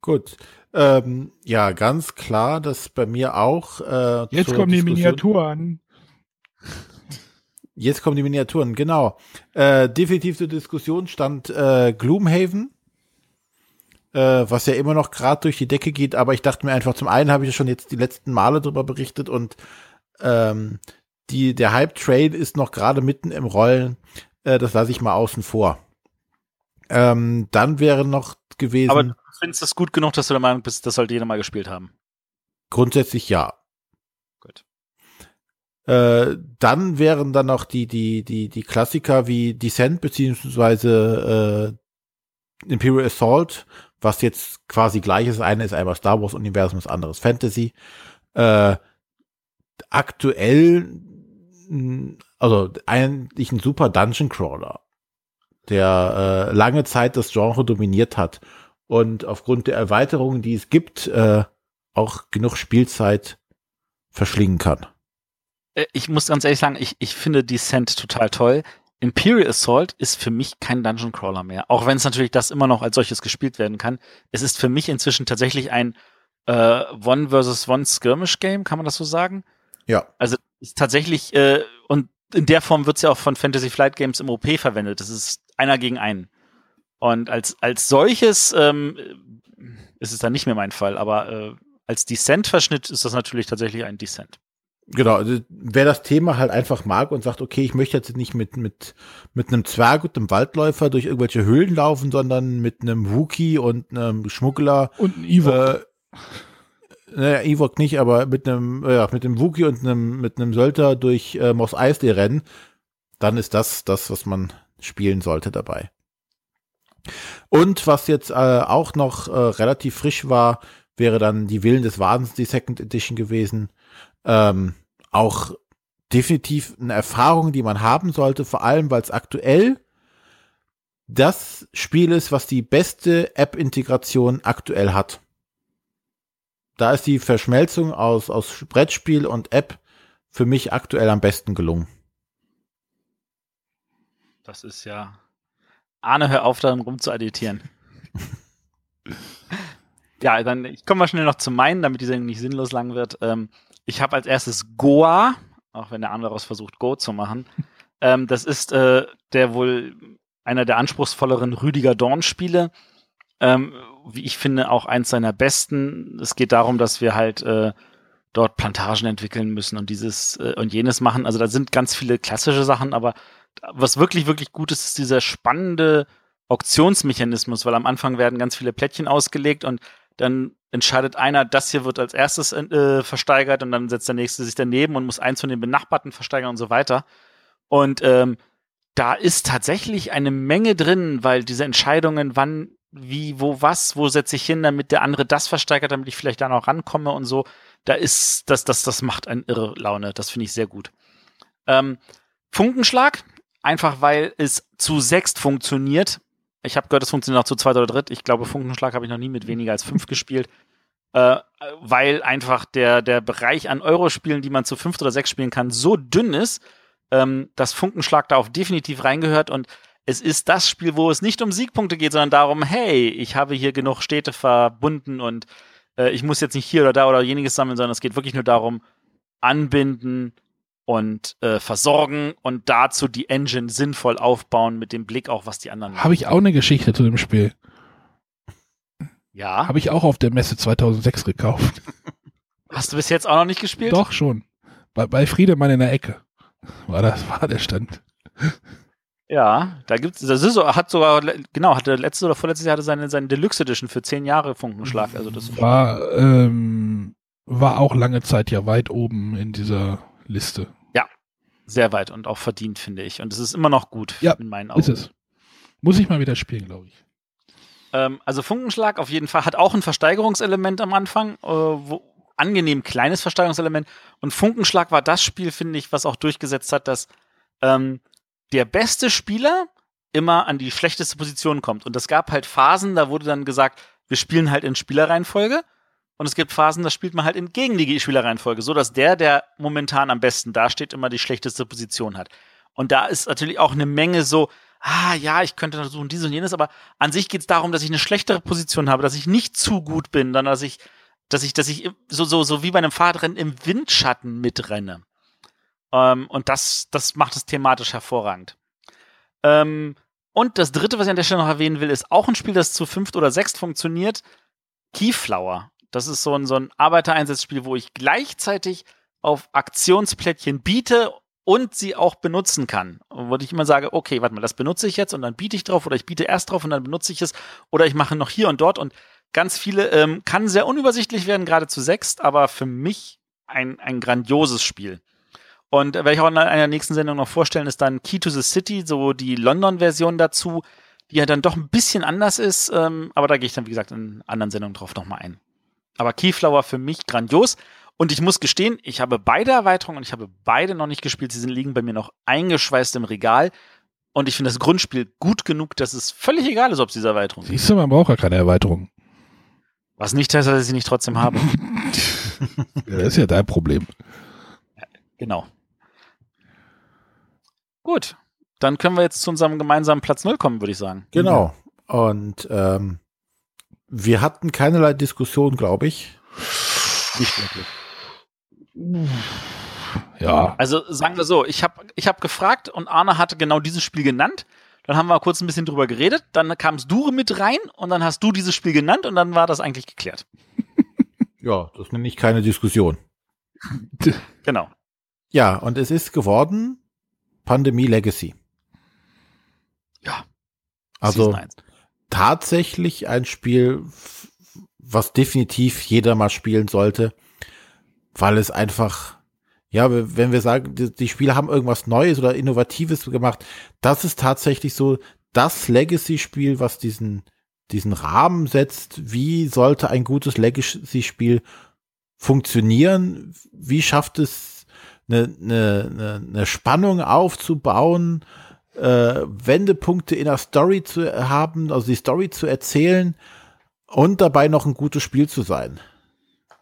Gut. Ähm, ja, ganz klar, dass bei mir auch. Äh, Jetzt kommen die Miniaturen. Jetzt kommen die Miniaturen, genau. Äh, definitiv zur Diskussion stand äh, Gloomhaven, äh, was ja immer noch gerade durch die Decke geht, aber ich dachte mir einfach, zum einen habe ich ja schon jetzt die letzten Male drüber berichtet und ähm, die, der Hype-Trail ist noch gerade mitten im Rollen. Äh, das lasse ich mal außen vor. Ähm, dann wäre noch gewesen. Aber findest es gut genug, dass du der Meinung bist, das sollte jeder mal gespielt haben? Grundsätzlich ja. Gut. Äh, dann wären dann noch die, die, die, die Klassiker wie Descent beziehungsweise äh, Imperial Assault, was jetzt quasi gleich ist. Eine ist einmal Star Wars Universum, das andere ist Fantasy. Äh, aktuell, also eigentlich ein super Dungeon Crawler, der äh, lange Zeit das Genre dominiert hat und aufgrund der Erweiterungen, die es gibt, äh, auch genug Spielzeit verschlingen kann. Äh, ich muss ganz ehrlich sagen, ich, ich finde Descent total toll. Imperial Assault ist für mich kein Dungeon Crawler mehr. Auch wenn es natürlich das immer noch als solches gespielt werden kann. Es ist für mich inzwischen tatsächlich ein äh, One versus One Skirmish Game, kann man das so sagen? Ja. Also ist tatsächlich, äh, und in der Form wird es ja auch von Fantasy Flight Games im OP verwendet. Das ist einer gegen einen. Und als, als solches ähm, ist es dann nicht mehr mein Fall, aber äh, als Descent-Verschnitt ist das natürlich tatsächlich ein Descent. Genau, also wer das Thema halt einfach mag und sagt, okay, ich möchte jetzt nicht mit, mit, mit einem Zwerg und einem Waldläufer durch irgendwelche Höhlen laufen, sondern mit einem Wookie und einem Schmuggler. Und einem Ewok. Äh, naja, Ewok nicht, aber mit einem, ja, mit einem Wookie und einem, mit einem Sölter durch äh, Moss Eisley rennen, dann ist das das, was man spielen sollte dabei. Und was jetzt äh, auch noch äh, relativ frisch war, wäre dann die Willen des Wahnsinns, die Second Edition gewesen. Ähm, auch definitiv eine Erfahrung, die man haben sollte, vor allem weil es aktuell das Spiel ist, was die beste App-Integration aktuell hat. Da ist die Verschmelzung aus, aus Brettspiel und App für mich aktuell am besten gelungen. Das ist ja. Arne, hör auf, daran rumzuadditieren. ja, dann ich komme mal schnell noch zu meinen, damit die Sendung nicht sinnlos lang wird. Ähm, ich habe als erstes Goa, auch wenn der andere daraus versucht, Go zu machen. Ähm, das ist äh, der wohl einer der anspruchsvolleren Rüdiger Dorn-Spiele. Ähm, wie ich finde, auch eins seiner besten. Es geht darum, dass wir halt äh, dort Plantagen entwickeln müssen und dieses äh, und jenes machen. Also da sind ganz viele klassische Sachen, aber was wirklich, wirklich gut ist, ist dieser spannende Auktionsmechanismus, weil am Anfang werden ganz viele Plättchen ausgelegt und dann entscheidet einer, das hier wird als erstes äh, versteigert und dann setzt der nächste sich daneben und muss eins von den benachbarten versteigern und so weiter. Und ähm, da ist tatsächlich eine Menge drin, weil diese Entscheidungen, wann, wie, wo, was, wo setze ich hin, damit der andere das versteigert, damit ich vielleicht da noch rankomme und so, da ist, das, das, das macht eine irre Laune. Das finde ich sehr gut. Ähm, Funkenschlag, einfach weil es zu sechst funktioniert. Ich habe gehört, es funktioniert auch zu zweit oder dritt. Ich glaube, Funkenschlag habe ich noch nie mit weniger als fünf gespielt. Äh, weil einfach der, der Bereich an Euro-Spielen, die man zu fünft oder sechs spielen kann, so dünn ist, ähm, dass Funkenschlag da auch definitiv reingehört und es ist das Spiel, wo es nicht um Siegpunkte geht, sondern darum, hey, ich habe hier genug Städte verbunden und äh, ich muss jetzt nicht hier oder da oder jeniges sammeln, sondern es geht wirklich nur darum, anbinden und äh, versorgen und dazu die Engine sinnvoll aufbauen mit dem Blick auch, was die anderen Habe ich auch eine Geschichte zu dem Spiel. Ja. Habe ich auch auf der Messe 2006 gekauft. Hast du bis jetzt auch noch nicht gespielt? Doch schon. Bei, bei Friedemann in der Ecke war das war der Stand. Ja, da gibt's, das ist so, hat sogar, genau, hatte letztes oder vorletztes Jahr hatte seine, seine Deluxe Edition für zehn Jahre Funkenschlag. Also das war, ähm, war auch lange Zeit ja weit oben in dieser Liste. Sehr weit und auch verdient, finde ich. Und es ist immer noch gut ja, in meinen Augen. Ist es. Muss ich mal wieder spielen, glaube ich. Ähm, also Funkenschlag auf jeden Fall hat auch ein Versteigerungselement am Anfang, äh, wo, angenehm kleines Versteigerungselement. Und Funkenschlag war das Spiel, finde ich, was auch durchgesetzt hat, dass ähm, der beste Spieler immer an die schlechteste Position kommt. Und es gab halt Phasen, da wurde dann gesagt, wir spielen halt in Spielerreihenfolge. Und es gibt Phasen, da spielt man halt in gegen die Spielerreihenfolge, so dass der, der momentan am besten dasteht, immer die schlechteste Position hat. Und da ist natürlich auch eine Menge so, ah ja, ich könnte versuchen dies und jenes, aber an sich geht es darum, dass ich eine schlechtere Position habe, dass ich nicht zu gut bin, dann dass ich, dass ich, dass ich so, so, so wie bei einem Fahrradrennen im Windschatten mitrenne. Ähm, und das, das macht es thematisch hervorragend. Ähm, und das dritte, was ich an der Stelle noch erwähnen will, ist auch ein Spiel, das zu fünft oder sechst funktioniert. Keyflower. Das ist so ein, so ein Arbeitereinsatzspiel, wo ich gleichzeitig auf Aktionsplättchen biete und sie auch benutzen kann. Wo ich immer sage, okay, warte mal, das benutze ich jetzt und dann biete ich drauf oder ich biete erst drauf und dann benutze ich es oder ich mache noch hier und dort und ganz viele, ähm, kann sehr unübersichtlich werden, gerade zu sechst, aber für mich ein, ein grandioses Spiel. Und werde ich auch in einer nächsten Sendung noch vorstellen, ist dann Key to the City, so die London-Version dazu, die ja dann doch ein bisschen anders ist, ähm, aber da gehe ich dann, wie gesagt, in anderen Sendungen drauf nochmal ein. Aber Keyflower für mich grandios. Und ich muss gestehen, ich habe beide Erweiterungen und ich habe beide noch nicht gespielt. Sie sind, liegen bei mir noch eingeschweißt im Regal. Und ich finde das Grundspiel gut genug, dass es völlig egal ist, ob es diese Erweiterung ist. Siehst du, man braucht ja keine Erweiterung. Was nicht heißt, dass ich sie nicht trotzdem habe. ja, das ist ja dein Problem. Genau. Gut, dann können wir jetzt zu unserem gemeinsamen Platz Null kommen, würde ich sagen. Genau. Und ähm, wir hatten keinerlei Diskussion, glaube ich. Nicht wirklich. Ja. Also sagen wir so, ich habe ich hab gefragt und Arne hatte genau dieses Spiel genannt. Dann haben wir kurz ein bisschen drüber geredet. Dann kamst du mit rein und dann hast du dieses Spiel genannt und dann war das eigentlich geklärt. ja, das nenne ich keine Diskussion. genau. Ja, und es ist geworden Pandemie Legacy. Ja. Also tatsächlich ein Spiel, was definitiv jeder mal spielen sollte, weil es einfach, ja, wenn wir sagen, die, die Spiele haben irgendwas Neues oder Innovatives gemacht, das ist tatsächlich so das Legacy-Spiel, was diesen, diesen Rahmen setzt. Wie sollte ein gutes Legacy-Spiel funktionieren? Wie schafft es eine, eine, eine, eine Spannung aufzubauen, äh, Wendepunkte in der Story zu haben, also die Story zu erzählen und dabei noch ein gutes Spiel zu sein.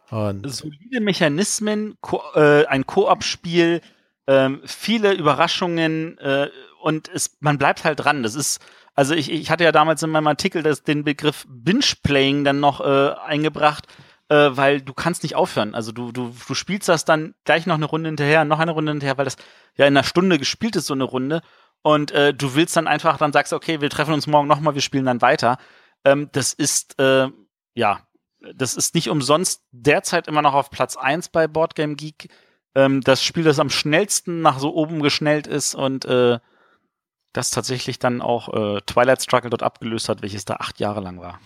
Und Solide Mechanismen, Ko äh, ein Koop-Spiel, ähm, viele Überraschungen äh, und es, man bleibt halt dran. Das ist, also ich, ich hatte ja damals in meinem Artikel das, den Begriff Binge-Playing dann noch äh, eingebracht, äh, weil du kannst nicht aufhören. Also du, du, du spielst das dann gleich noch eine Runde hinterher, noch eine Runde hinterher, weil das ja in einer Stunde gespielt ist, so eine Runde. Und äh, du willst dann einfach, dann sagst, okay, wir treffen uns morgen nochmal, wir spielen dann weiter. Ähm, das ist, äh, ja, das ist nicht umsonst derzeit immer noch auf Platz eins bei Boardgame Geek. Ähm, das Spiel, das am schnellsten nach so oben geschnellt ist und äh, das tatsächlich dann auch äh, Twilight Struggle dort abgelöst hat, welches da acht Jahre lang war.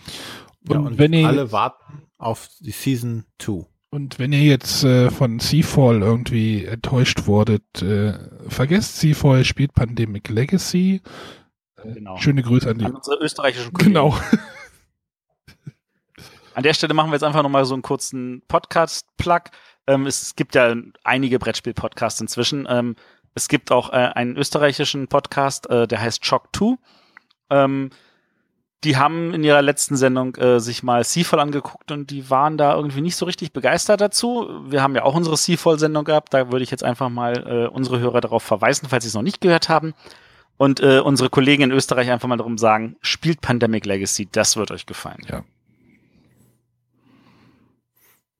Und, ja, und wenn ihr alle warten auf die Season 2. Und wenn ihr jetzt äh, von Seafall irgendwie enttäuscht wurdet, äh, vergesst Seafall spielt Pandemic Legacy. Äh, genau. Schöne Grüße an die. An unsere österreichischen Kollegen. Genau. An der Stelle machen wir jetzt einfach nochmal so einen kurzen Podcast-Plug. Ähm, es gibt ja einige Brettspiel-Podcasts inzwischen. Ähm, es gibt auch äh, einen österreichischen Podcast, äh, der heißt Shock 2. Ähm, die haben in ihrer letzten Sendung äh, sich mal Seafall angeguckt und die waren da irgendwie nicht so richtig begeistert dazu. Wir haben ja auch unsere Seafall-Sendung gehabt. Da würde ich jetzt einfach mal äh, unsere Hörer darauf verweisen, falls sie es noch nicht gehört haben. Und äh, unsere Kollegen in Österreich einfach mal darum sagen, spielt Pandemic Legacy, das wird euch gefallen. Ja.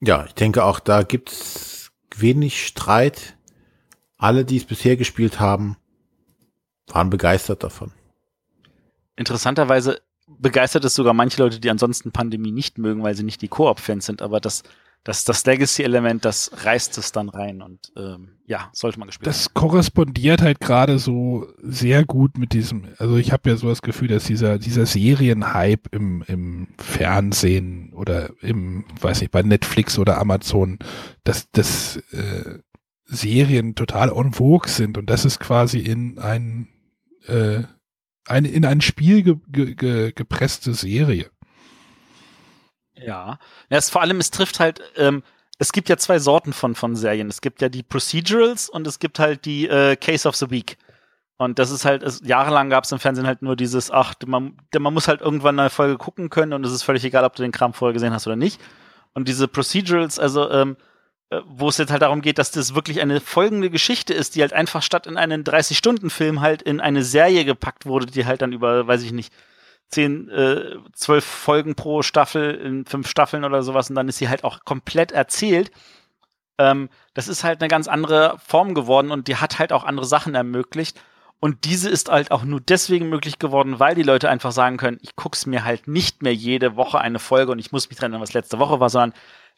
Ja, ich denke auch, da gibt's wenig Streit. Alle, die es bisher gespielt haben, waren begeistert davon. Interessanterweise begeistert es sogar manche Leute, die ansonsten Pandemie nicht mögen, weil sie nicht die Koop-Fans sind, aber das, das, das Legacy-Element, das reißt es dann rein und ähm, ja, sollte man gespielt Das korrespondiert halt gerade so sehr gut mit diesem, also ich habe ja so das Gefühl, dass dieser, dieser Serienhype im, im Fernsehen oder im, weiß nicht, bei Netflix oder Amazon, dass das äh, Serien total en vogue sind und das ist quasi in ein äh, eine in ein Spiel ge, ge, ge, gepresste Serie. Ja, ja es, vor allem es trifft halt, ähm, es gibt ja zwei Sorten von, von Serien. Es gibt ja die Procedurals und es gibt halt die äh, Case of the Week. Und das ist halt, es, jahrelang gab es im Fernsehen halt nur dieses, ach, man, man muss halt irgendwann eine Folge gucken können und es ist völlig egal, ob du den Kram vorher gesehen hast oder nicht. Und diese Procedurals, also ähm, äh, wo es jetzt halt darum geht, dass das wirklich eine folgende Geschichte ist, die halt einfach statt in einen 30-Stunden-Film halt in eine Serie gepackt wurde, die halt dann über, weiß ich nicht, zehn, äh, zwölf Folgen pro Staffel in fünf Staffeln oder sowas und dann ist sie halt auch komplett erzählt. Ähm, das ist halt eine ganz andere Form geworden und die hat halt auch andere Sachen ermöglicht. Und diese ist halt auch nur deswegen möglich geworden, weil die Leute einfach sagen können, ich guck's mir halt nicht mehr jede Woche eine Folge und ich muss mich dran erinnern, was letzte Woche war, sondern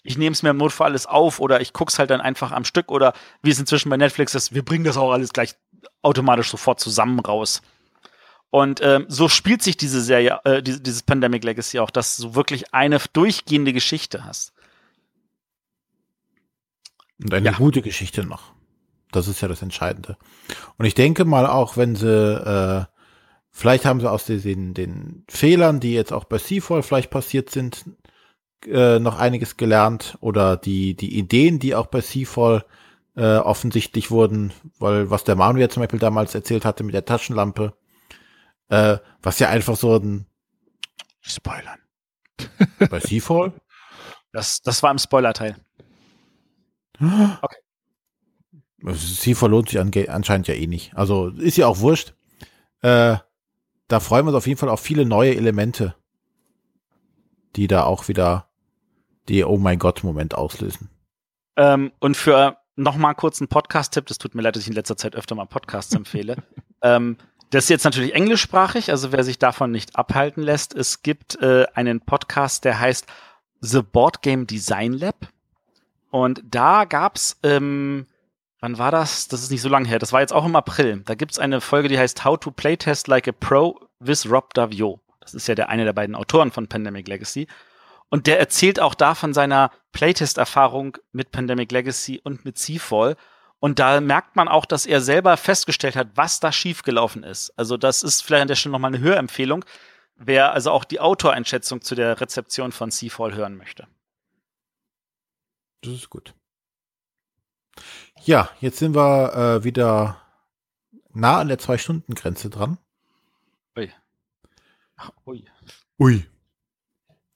ich nehme es mir im Notfall alles auf oder ich guck's halt dann einfach am Stück oder wie es inzwischen bei Netflix ist, wir bringen das auch alles gleich automatisch sofort zusammen raus. Und ähm, so spielt sich diese Serie, äh, dieses Pandemic Legacy auch, dass du wirklich eine durchgehende Geschichte hast. Und eine ja. gute Geschichte noch. Das ist ja das Entscheidende. Und ich denke mal auch, wenn sie, äh, vielleicht haben sie aus den, den Fehlern, die jetzt auch bei Seafall vielleicht passiert sind, äh, noch einiges gelernt oder die, die Ideen, die auch bei Seafall äh, offensichtlich wurden, weil was der Manuel zum Beispiel damals erzählt hatte mit der Taschenlampe, äh, was ja einfach so ein Spoilern. bei Seafall? Das, das war im Spoiler-Teil. Okay. Seafall lohnt sich anscheinend ja eh nicht. Also ist ja auch wurscht. Äh, da freuen wir uns auf jeden Fall auf viele neue Elemente, die da auch wieder die Oh mein Gott Moment auslösen. Ähm, und für nochmal kurz einen Podcast-Tipp, das tut mir leid, dass ich in letzter Zeit öfter mal Podcasts empfehle. ähm, das ist jetzt natürlich englischsprachig, also wer sich davon nicht abhalten lässt, es gibt äh, einen Podcast, der heißt The Board Game Design Lab. Und da gab's, ähm, wann war das? Das ist nicht so lange her, das war jetzt auch im April. Da gibt's eine Folge, die heißt How to Playtest Like a Pro with Rob Davio. Das ist ja der eine der beiden Autoren von Pandemic Legacy. Und der erzählt auch da von seiner Playtest-Erfahrung mit Pandemic Legacy und mit Seafall. Und da merkt man auch, dass er selber festgestellt hat, was da schiefgelaufen ist. Also das ist vielleicht an der Stelle nochmal eine Hörempfehlung, wer also auch die Autoreinschätzung zu der Rezeption von Seafall hören möchte. Das ist gut. Ja, jetzt sind wir äh, wieder nah an der Zwei-Stunden-Grenze dran. Ui. Ach, ui. Ui.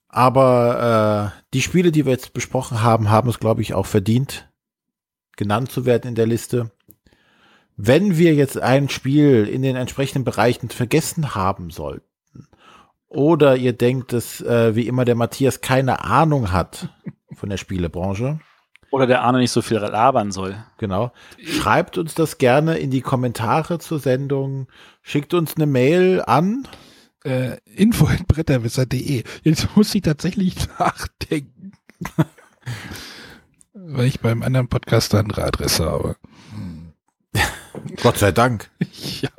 Aber äh, die Spiele, die wir jetzt besprochen haben, haben es, glaube ich, auch verdient, genannt zu werden in der Liste. Wenn wir jetzt ein Spiel in den entsprechenden Bereichen vergessen haben sollten, oder ihr denkt, dass äh, wie immer der Matthias keine Ahnung hat von der Spielebranche, Oder der Arne nicht so viel labern soll. Genau. Schreibt uns das gerne in die Kommentare zur Sendung. Schickt uns eine Mail an. Äh, info.bretterwisser.de. Jetzt muss ich tatsächlich nachdenken. Weil ich beim anderen Podcast eine andere Adresse habe. Gott sei Dank. Ja.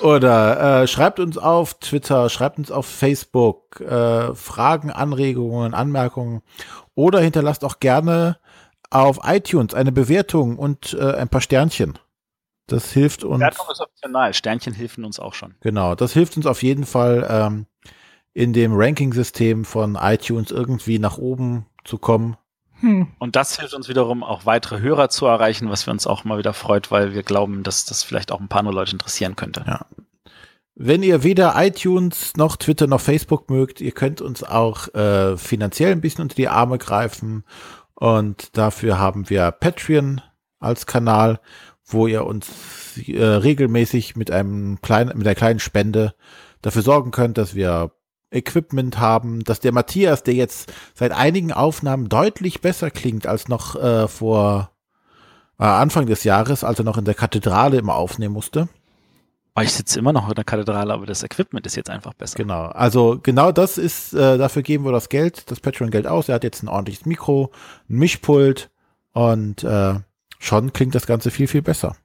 Oder äh, schreibt uns auf Twitter, schreibt uns auf Facebook äh, Fragen, Anregungen, Anmerkungen oder hinterlasst auch gerne auf iTunes eine Bewertung und äh, ein paar Sternchen. Das hilft uns. Wertung ist optional. Sternchen helfen uns auch schon. Genau, das hilft uns auf jeden Fall ähm, in dem Ranking-System von iTunes irgendwie nach oben zu kommen. Hm. Und das hilft uns wiederum auch weitere Hörer zu erreichen, was wir uns auch mal wieder freut, weil wir glauben, dass das vielleicht auch ein paar nur Leute interessieren könnte. Ja. Wenn ihr weder iTunes noch Twitter noch Facebook mögt, ihr könnt uns auch äh, finanziell ein bisschen unter die Arme greifen. Und dafür haben wir Patreon als Kanal, wo ihr uns äh, regelmäßig mit einem kleinen, mit einer kleinen Spende dafür sorgen könnt, dass wir Equipment haben, dass der Matthias, der jetzt seit einigen Aufnahmen deutlich besser klingt als noch äh, vor äh, Anfang des Jahres, als er noch in der Kathedrale immer aufnehmen musste. Ich sitze immer noch in der Kathedrale, aber das Equipment ist jetzt einfach besser. Genau, also genau das ist, äh, dafür geben wir das Geld, das Patreon-Geld aus. Er hat jetzt ein ordentliches Mikro, ein Mischpult und äh, schon klingt das Ganze viel, viel besser.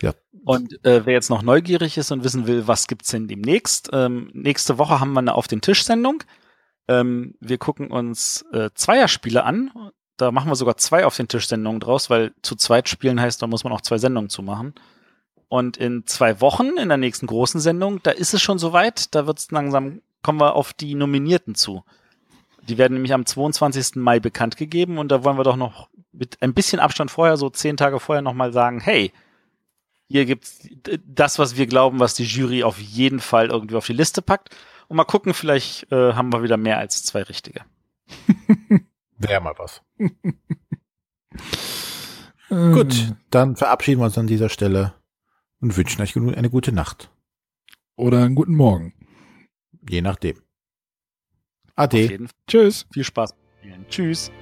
Ja. Und äh, wer jetzt noch neugierig ist und wissen will, was gibt's denn demnächst, ähm, nächste Woche haben wir eine Auf den Tisch-Sendung. Ähm, wir gucken uns äh, Zweierspiele an. Da machen wir sogar zwei Auf den Tisch-Sendungen draus, weil zu zweit spielen heißt, da muss man auch zwei Sendungen zu machen. Und in zwei Wochen, in der nächsten großen Sendung, da ist es schon soweit, da wird's langsam, kommen wir auf die Nominierten zu. Die werden nämlich am 22. Mai bekannt gegeben und da wollen wir doch noch mit ein bisschen Abstand vorher, so zehn Tage vorher nochmal sagen, hey, hier gibt's das, was wir glauben, was die Jury auf jeden Fall irgendwie auf die Liste packt. Und mal gucken, vielleicht äh, haben wir wieder mehr als zwei richtige. Wäre mal was. Äh, Gut, dann verabschieden wir uns an dieser Stelle und wünschen euch eine gute Nacht. Oder einen guten Morgen. Je nachdem. Auf Ade. jeden Fall Tschüss. viel Spaß. Tschüss.